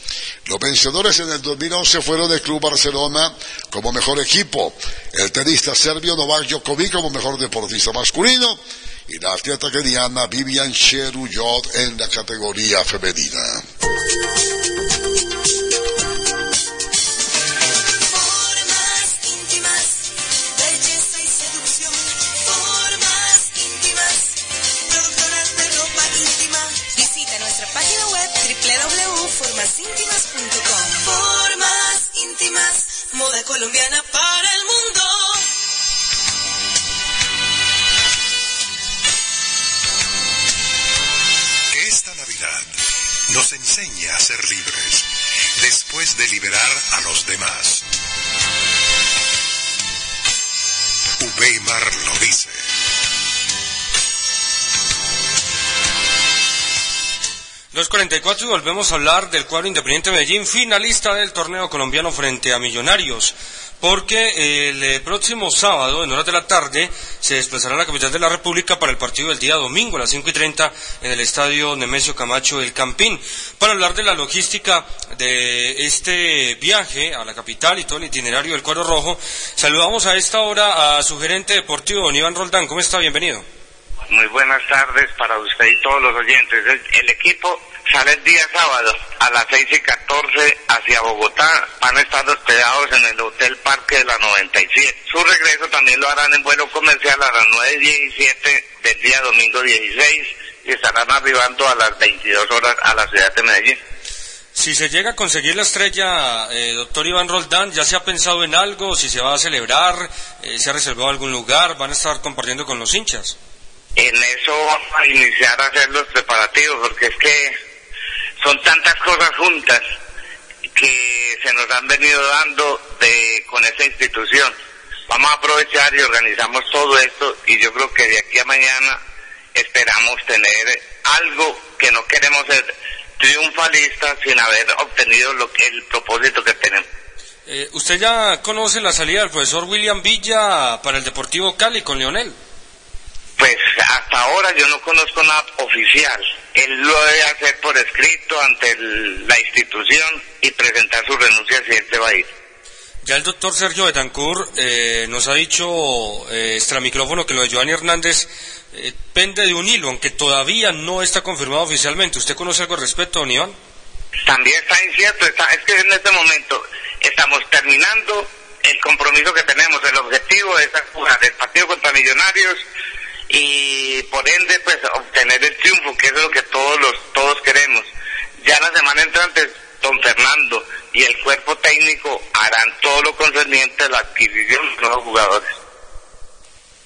Los vencedores en el 2011 fueron el Club Barcelona como mejor equipo, el tenista serbio Novak Djokovic como mejor deportista masculino y la atleta keniana Vivian Cheruyot en la categoría femenina. Formas íntimas, belleza y seducción. Formas íntimas, productoras de ropa íntima. Visita nuestra página web www.formasíntimas.com. Formas íntimas, moda colombiana para el mundo. Nos enseñe a ser libres después de liberar a los demás. Uweimar lo dice. Los 44 y volvemos a hablar del cuadro Independiente Medellín, finalista del torneo colombiano frente a Millonarios, porque el eh, próximo sábado, en horas de la tarde, se desplazará a la capital de la República para el partido del día domingo a las 5 y 30 en el estadio Nemesio Camacho El Campín, para hablar de la logística de este viaje a la capital y todo el itinerario del cuadro rojo. Saludamos a esta hora a su gerente deportivo, don Iván Roldán. ¿Cómo está? Bienvenido. Muy buenas tardes para usted y todos los oyentes. El, el equipo sale el día sábado a las 6 y 14 hacia Bogotá. Van a estar hospedados en el Hotel Parque de la 97. Su regreso también lo harán en vuelo comercial a las 9 y 17 del día domingo 16 y estarán arribando a las 22 horas a la ciudad de Medellín. Si se llega a conseguir la estrella, eh, doctor Iván Roldán, ¿ya se ha pensado en algo? ¿Si se va a celebrar? Eh, ¿Se ha reservado algún lugar? ¿Van a estar compartiendo con los hinchas? En eso vamos a iniciar a hacer los preparativos porque es que son tantas cosas juntas que se nos han venido dando de con esa institución. Vamos a aprovechar y organizamos todo esto y yo creo que de aquí a mañana esperamos tener algo que no queremos ser triunfalistas sin haber obtenido lo que el propósito que tenemos. Eh, ¿Usted ya conoce la salida del profesor William Villa para el Deportivo Cali con Leonel? Pues hasta ahora yo no conozco nada oficial. Él lo debe hacer por escrito ante el- la institución y presentar su renuncia si él se va a ir. Ya el doctor Sergio Betancourt eh, nos ha dicho eh, extra micrófono que lo de Giovanni Hernández eh, pende de un hilo, aunque todavía no está confirmado oficialmente. ¿Usted conoce algo al respecto, don Iván? También está incierto, está, es que en este momento estamos terminando el compromiso que tenemos, el objetivo es jugar el partido contra Millonarios y por ende pues obtener el triunfo, que es lo que todos los todos queremos. Ya la semana entrante don Fernando y el cuerpo técnico harán todo lo concerniente a la adquisición de nuevos jugadores.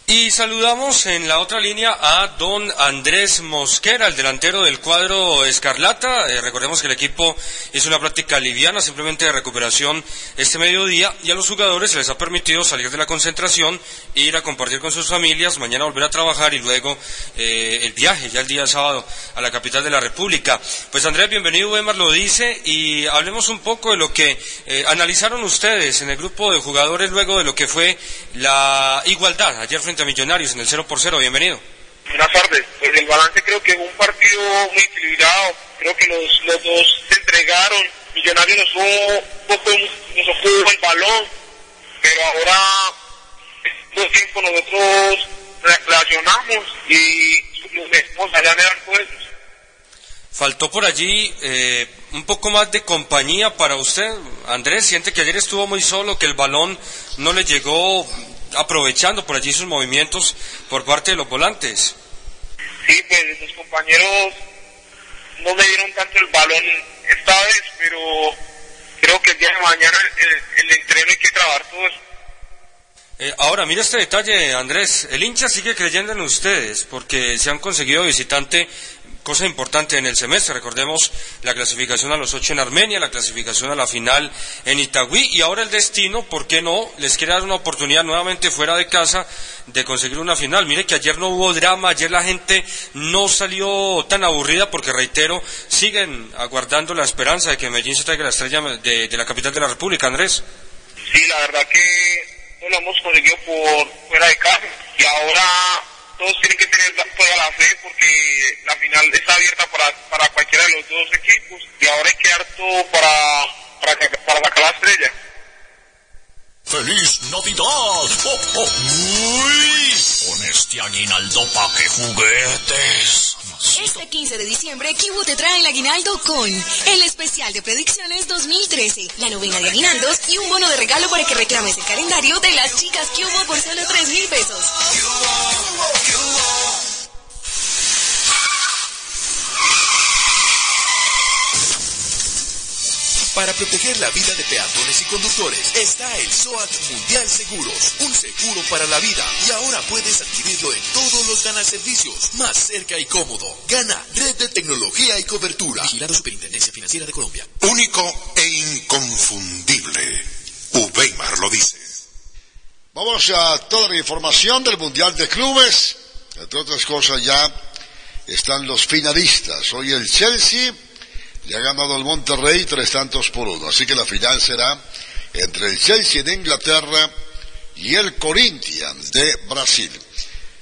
Y saludamos en la otra línea a don Andrés Mosquera, el delantero del cuadro Escarlata. Eh, recordemos que el equipo hizo una práctica liviana, simplemente de recuperación este mediodía, y a los jugadores se les ha permitido salir de la concentración, ir a compartir con sus familias, mañana volver a trabajar y luego eh, el viaje, ya el día sábado, a la capital de la República. Pues Andrés, bienvenido, Weimar lo dice, y hablemos un poco de lo que eh, analizaron ustedes en el grupo de jugadores luego de lo que fue la igualdad ayer a Millonarios en el 0 por 0. Bienvenido. Buenas tardes. Pues el balance creo que fue un partido muy equilibrado. Creo que los, los dos se entregaron. Millonarios nos poco, nos jugó el balón, pero ahora todo tiempo nosotros reaccionamos y nos metemos allá. Faltó por allí eh, un poco más de compañía para usted. Andrés, siente que ayer estuvo muy solo, que el balón no le llegó aprovechando por allí sus movimientos por parte de los volantes. Sí, pues los compañeros no me dieron tanto el balón esta vez, pero creo que el día de mañana el, el entreno hay que trabajar todo eso. Eh, ahora, mira este detalle, Andrés. El hincha sigue creyendo en ustedes porque se han conseguido visitante, cosa importante en el semestre. Recordemos la clasificación a los ocho en Armenia, la clasificación a la final en Itagüí y ahora el destino, ¿por qué no? Les quiere dar una oportunidad nuevamente fuera de casa de conseguir una final. Mire que ayer no hubo drama, ayer la gente no salió tan aburrida porque, reitero, siguen aguardando la esperanza de que Medellín se traiga la estrella de, la capital de la República, Andrés. Sí, la verdad que no lo hemos conseguido por fuera de casa y ahora todos tienen que tener toda la fe porque la final está abierta para, para cualquiera de los dos equipos y ahora hay que dar todo para, para, para la estrella. ¡Feliz Navidad! ¡Oh, oh! ¡Uy! Con este aguinaldo pa' que juguetes. Este 15 de diciembre, Kibu te trae el aguinaldo con el especial de predicciones 2013, la novena de aguinaldos y un bono de regalo para que reclames el calendario de las chicas Cubo por solo 3 mil pesos. Para proteger la vida de peatones y conductores está el SOAT Mundial Seguros, un seguro para la vida. Y ahora puedes adquirirlo en todos los ganaservicios, más cerca y cómodo. Gana red de tecnología y cobertura. Vigilado Superintendencia Financiera de Colombia. Único e inconfundible. Uweimar lo dice. Vamos a toda la información del Mundial de Clubes. Entre otras cosas ya están los finalistas. Hoy el Chelsea le ha ganado al Monterrey tres tantos por uno. Así que la final será entre el Chelsea de Inglaterra y el Corinthians de Brasil.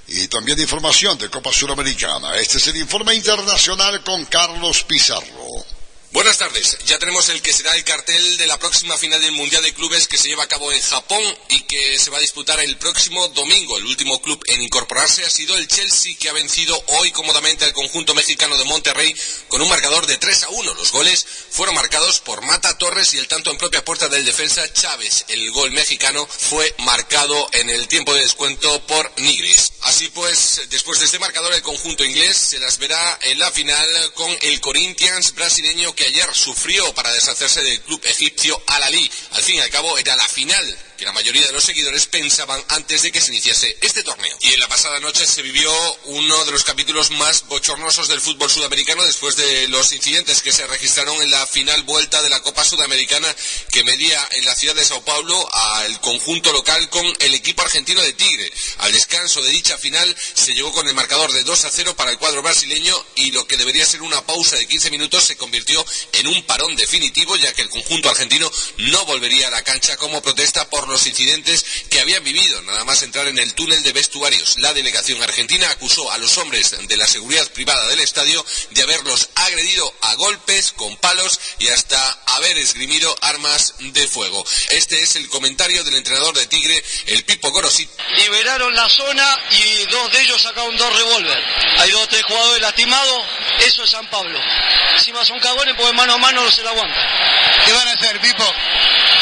Y también información de Copa Suramericana. Este es el informe internacional con Carlos Pizarro. Buenas tardes. Ya tenemos el que será el cartel de la próxima final del Mundial de Clubes que se lleva a cabo en Japón y que se va a disputar el próximo domingo. El último club en incorporarse ha sido el Chelsea, que ha vencido hoy cómodamente al conjunto mexicano de Monterrey con un marcador de 3 a 1. Los goles fueron marcados por Mata Torres y el tanto en propia puerta del defensa Chávez. El gol mexicano fue marcado en el tiempo de descuento por Nigris. Así pues, después de este marcador, el conjunto inglés se las verá en la final con el Corinthians brasileño que ayer sufrió para deshacerse del club egipcio Al-Ali. Al fin y al cabo era la final que la mayoría de los seguidores pensaban antes de que se iniciase este torneo. Y en la pasada noche se vivió uno de los capítulos más bochornosos del fútbol sudamericano después de los incidentes que se registraron en la final vuelta de la Copa Sudamericana que medía en la ciudad de Sao Paulo al conjunto local con el equipo argentino de Tigre. Al descanso de dicha final se llegó con el marcador de 2 a 0 para el cuadro brasileño y lo que debería ser una pausa de 15 minutos se convirtió en un parón definitivo ya que el conjunto argentino no volvería a la cancha como protesta por los incidentes que habían vivido nada más entrar en el túnel de vestuarios. La delegación argentina acusó a los hombres de la seguridad privada del estadio de haberlos agredido a golpes, con palos y hasta haber esgrimido armas de fuego. Este es el comentario del entrenador de Tigre, el Pipo Gorosito. Liberaron la zona y dos de ellos sacaron dos revólver. Hay dos o tres jugadores lastimados, eso es San Pablo. Encima son cagones porque mano a mano no se la aguanta. ¿Qué van a hacer, Pipo?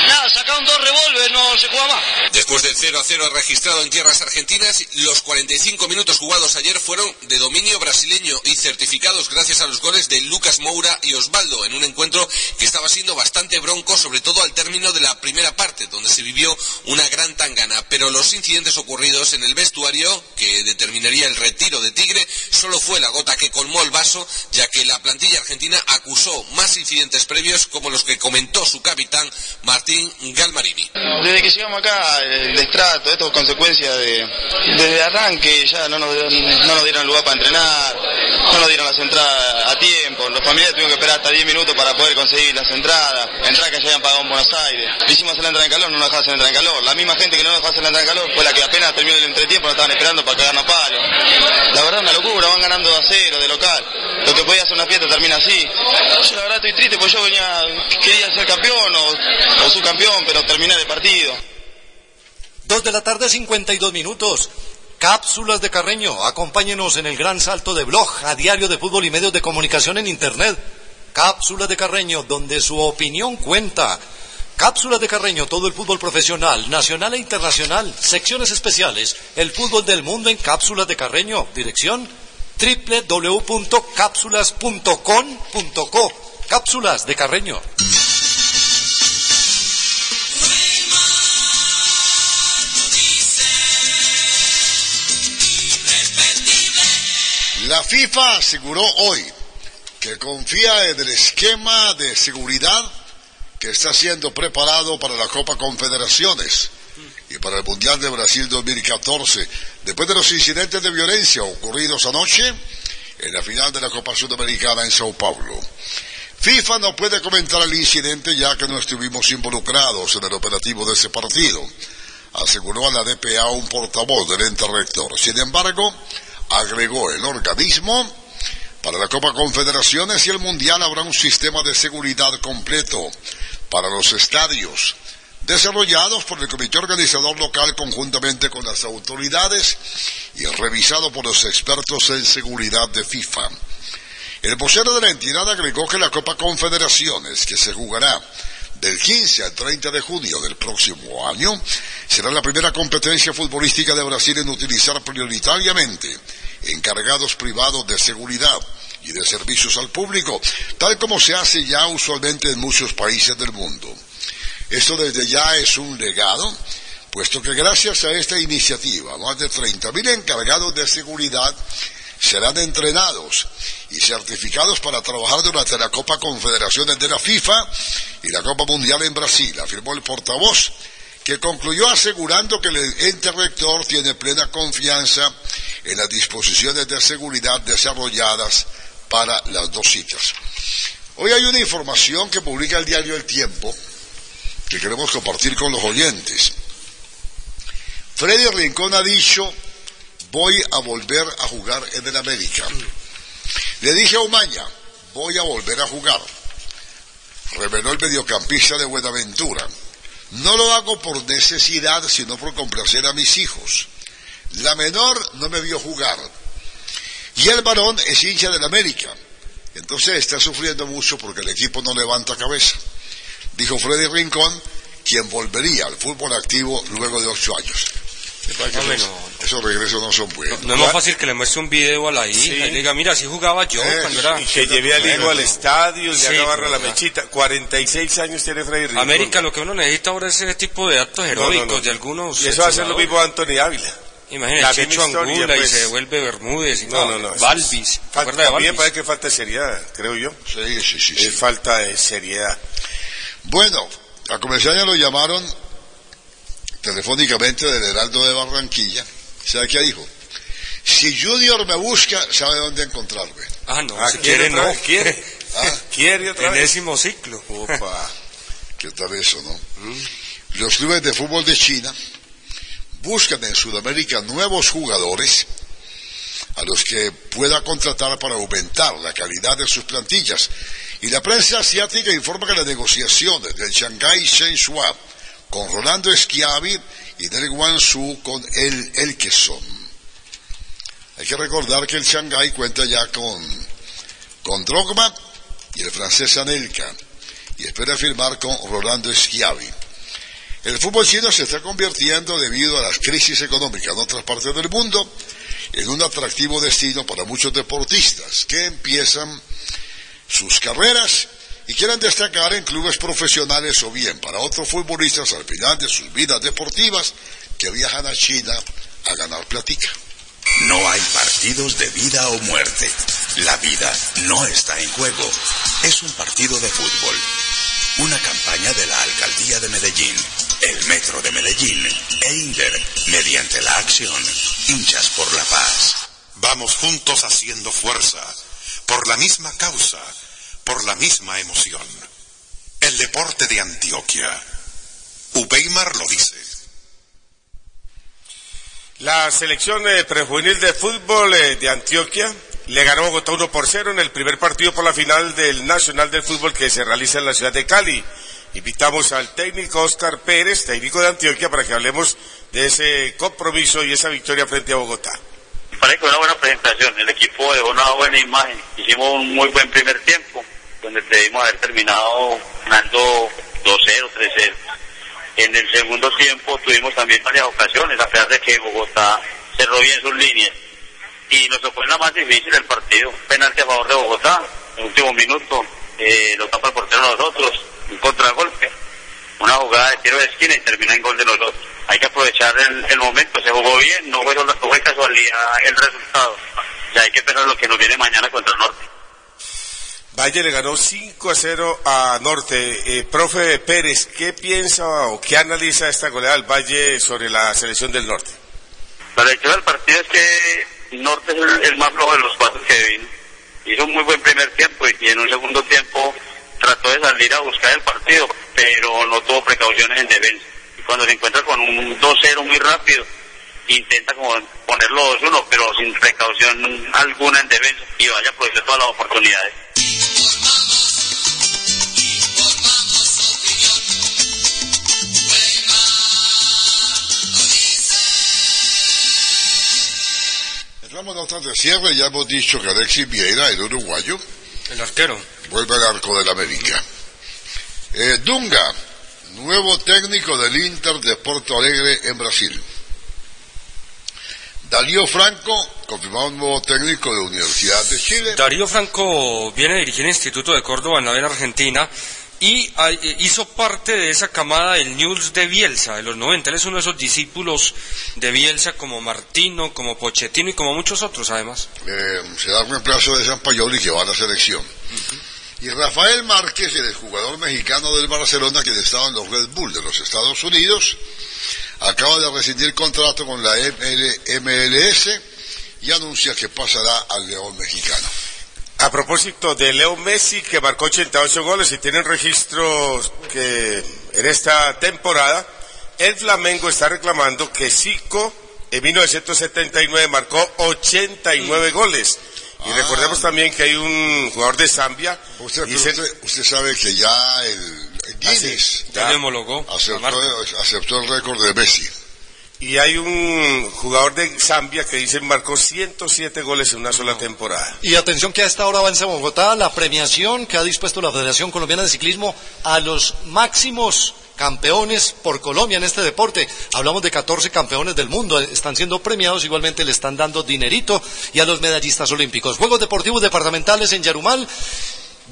Nada, sacaron dos revólver, no se. Después del 0 a 0 registrado en tierras argentinas, los 45 minutos jugados ayer fueron de dominio brasileño y certificados gracias a los goles de Lucas Moura y Osvaldo en un encuentro que estaba siendo bastante bronco, sobre todo al término de la primera parte, donde se vivió una gran tangana. Pero los incidentes ocurridos en el vestuario, que determinaría el retiro de Tigre, solo fue la gota que colmó el vaso, ya que la plantilla argentina acusó más incidentes previos como los que comentó su capitán Martín Galmarini. Desde que llegamos acá, el destrato, esto es consecuencia de, desde arranque, ya no nos, dieron- lugar para entrenar, no nos dieron las entradas a tiempo, los familiares tuvieron que esperar hasta 10 minutos para poder conseguir las entradas, entradas que ya habían pagado en Buenos Aires. Hicimos hacer la entrada en calor, no nos la entrada en calor. La misma gente que no nos dejaba hacer la entrada en calor fue la que apenas terminó el entretiempo nos estaban esperando para cagarnos a palo. La verdad una locura, van ganando a cero de local. Lo que podía hacer una fiesta termina así. Yo la verdad estoy triste porque yo venía, quería ser campeón o, o subcampeón, pero terminé de partido. Dos de la tarde, 52 minutos. Cápsulas de Carreño. Acompáñenos en el gran salto de blog a diario de fútbol y medios de comunicación en Internet. Cápsulas de Carreño, donde su opinión cuenta. Cápsulas de Carreño, todo el fútbol profesional, nacional e internacional, secciones especiales, el fútbol del mundo en Cápsulas de Carreño. Dirección www.cápsulas.com.co. Cápsulas de Carreño. La FIFA aseguró hoy que confía en el esquema de seguridad que está siendo preparado para la Copa Confederaciones y para el Mundial de Brasil 2014, después de los incidentes de violencia ocurridos anoche en la final de la Copa Sudamericana en Sao Paulo. FIFA no puede comentar el incidente ya que no estuvimos involucrados en el operativo de ese partido, aseguró a la DPA un portavoz del ente rector. Sin embargo, agregó el organismo para la Copa Confederaciones y el Mundial habrá un sistema de seguridad completo para los estadios, desarrollados por el comité organizador local conjuntamente con las autoridades y revisado por los expertos en seguridad de FIFA. El vocero de la entidad agregó que la Copa Confederaciones, que se jugará del 15 al 30 de junio del próximo año, será la primera competencia futbolística de Brasil en utilizar prioritariamente encargados privados de seguridad y de servicios al público, tal como se hace ya usualmente en muchos países del mundo. Esto desde ya es un legado, puesto que gracias a esta iniciativa, más de 30.000 encargados de seguridad serán entrenados y certificados para trabajar durante la Copa Confederaciones de la FIFA y la Copa Mundial en Brasil, afirmó el portavoz, que concluyó asegurando que el ente rector tiene plena confianza en las disposiciones de seguridad desarrolladas para las dos citas. Hoy hay una información que publica el diario El Tiempo que queremos compartir con los oyentes. Freddy Rincón ha dicho, voy a volver a jugar en el América. Le dije a Umaña, voy a volver a jugar. reveló el mediocampista de Buenaventura. No lo hago por necesidad, sino por complacer a mis hijos. La menor no me vio jugar. Y el varón es hincha del América. Entonces está sufriendo mucho porque el equipo no levanta cabeza. Dijo Freddy Rincón, quien volvería al fútbol activo luego de ocho años. Que Hombre, esos, esos regresos no son buenos. No es más fácil que le muestre un video a la hija Sí. y le diga, mira, así jugaba yo Eh, cuando era... Y que lleve al hijo al estadio, le Sí, haga barra la mechita. 46 años tiene Freddy Rincón. América lo que uno necesita ahora es ese tipo de actos No, no, heroicos no. de algunos... Y eso va a ser lo mismo Anthony Ávila. La Imagínate, Checho Angula pues. y se devuelve Bermúdez y No, no, no, no. Balvis. ¿Te Falta, de a mí me parece que falta seriedad, creo yo. Sí, sí, sí. falta de seriedad. Bueno, a Comerciaña lo llamaron telefónicamente del Heraldo de Barranquilla. ¿Sabe qué dijo? Si Junior me busca, sabe dónde encontrarme. Ah, no, Ah, si ¿quiere quiere no. vez? ¿Quiere? Ah, ¿Quiere otra vez? Enésimo ciclo. Opa. ¿Qué tal eso, no? Los clubes de fútbol de China buscan en Sudamérica nuevos jugadores a los que pueda contratar para aumentar la calidad de sus plantillas. Y la prensa asiática informa que las negociaciones del Shanghai Shenhua con Rolando Schiavi y del Guangzhou con el El Quesón. Hay que recordar que el Shanghai cuenta ya con, con Drogba y el francés Anelka y espera firmar con Rolando Schiavi. El fútbol chino se está convirtiendo, debido a las crisis económicas en otras partes del mundo, en un atractivo destino para muchos deportistas que empiezan sus carreras y quieren destacar en clubes profesionales o bien para otros futbolistas al final de sus vidas deportivas que viajan a China a ganar platica. No hay partidos de vida o muerte. La vida no está en juego. Es un partido de fútbol. Una campaña de la Alcaldía de Medellín, el Metro de Medellín e Inder, mediante la acción Hinchas por la Paz. Vamos juntos haciendo fuerza, por la misma causa, por la misma emoción. El deporte de Antioquia. Ubeimar lo dice. La selección eh, prejuvenil de fútbol eh, de Antioquia le ganó a Bogotá 1 por 0 en el primer partido por la final del Nacional del Fútbol que se realiza en la ciudad de Cali. Invitamos al técnico Oscar Pérez, técnico de Antioquia, para que hablemos de ese compromiso y esa victoria frente a Bogotá. Me parece que una buena presentación. El equipo dejó una buena imagen. Hicimos un muy buen primer tiempo, donde debimos haber terminado ganando 2-0, 3-0. En el segundo tiempo tuvimos también varias ocasiones, a pesar de que Bogotá cerró bien sus líneas. Y nos en la más difícil del partido. Penalti a favor de Bogotá, en el último minuto. Eh, lo tapa el portero a nosotros, un contragolpe. Una jugada de tiro de esquina y termina en gol de nosotros. Hay que aprovechar el, el momento, se jugó bien, no fue, no fue casualidad el resultado. Ya hay que pensar lo que nos viene mañana contra el Norte. Valle le ganó 5 a 0 a Norte. Eh, profe Pérez, ¿qué piensa o qué analiza esta goleada del Valle sobre la selección del Norte? La lectura del partido es que Norte es el, más flojo de los cuatro que vino. Hizo un muy buen primer tiempo y en un segundo tiempo trató de salir a buscar el partido, pero no tuvo precauciones en defensa. Y cuando se encuentra con un 2-0 muy rápido, intenta como ponerlo 2-1, pero sin precaución alguna en defensa y vaya a aprovechar todas las oportunidades. Entramos notas de cierre, ya hemos dicho que Alexis Vieira, el uruguayo, El arquero. vuelve al arco del América. Eh, Dunga, nuevo técnico del Inter de Porto Alegre en Brasil. Darío Franco, confirmado un nuevo técnico de Universidad de Chile. Darío Franco viene a dirigir el Instituto de Córdoba en la Argentina y eh, hizo parte de esa camada del News de Bielsa de los 90. Él es uno de esos discípulos de Bielsa como Martino, como Pochettino y como muchos otros además. Eh, se da reemplazo de San Payoli que va a la selección. Y Rafael Márquez, el jugador mexicano del Barcelona que estaba en los Red Bull de los Estados Unidos, acaba de rescindir contrato con la ML MLS y anuncia que pasará al León mexicano. A propósito de Leo Messi, que marcó 88 goles y tiene registros que en esta temporada, el Flamengo está reclamando que Zico en 1979 marcó 89 goles Y recordemos también que hay un jugador de Zambia. Usted, usted, usted sabe que ya el Guinness Ya la aceptó, aceptó el récord de Messi. Y hay un jugador de Zambia que dice marcó 107 goles en una sola temporada. Y atención que a esta hora avanza Bogotá la premiación que ha dispuesto la Federación Colombiana de Ciclismo a los máximos campeones por Colombia en este deporte. Hablamos de 14 campeones del mundo, están siendo premiados, igualmente le están dando dinerito y a los medallistas olímpicos. Juegos Deportivos Departamentales en Yarumal.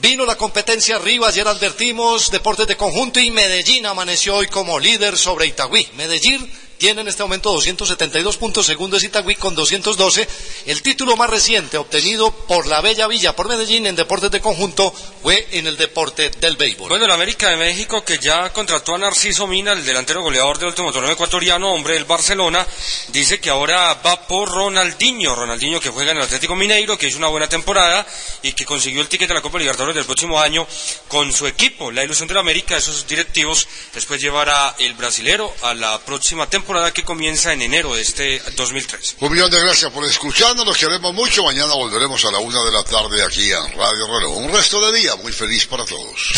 Vino la competencia arriba, ayer advertimos, deportes de conjunto y Medellín amaneció hoy como líder sobre Itagüí. Medellín tiene en este momento 272 puntos, segundo es Itagüí con 212. El título más reciente obtenido por la Bella Villa, por Medellín en deportes de conjunto, fue en el deporte del béisbol. Bueno, el América de México que ya contrató a Narciso Mina, el delantero goleador del último torneo ecuatoriano, hombre del Barcelona, dice que ahora va por Ronaldinho, Ronaldinho que juega en el Atlético Mineiro, que hizo una buena temporada y que consiguió el ticket de la Copa Libertadores del próximo año con su equipo. La ilusión del América, esos directivos, después llevará el brasilero a la próxima temporada que comienza en enero de este 2003. Un millón de gracias por escucharnos, los queremos mucho. Mañana volveremos a la una de la tarde aquí en Radio Reloj. Un resto de día muy feliz para todos.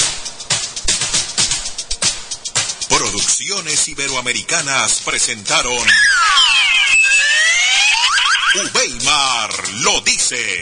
Producciones Iberoamericanas presentaron Ubeimar lo dice.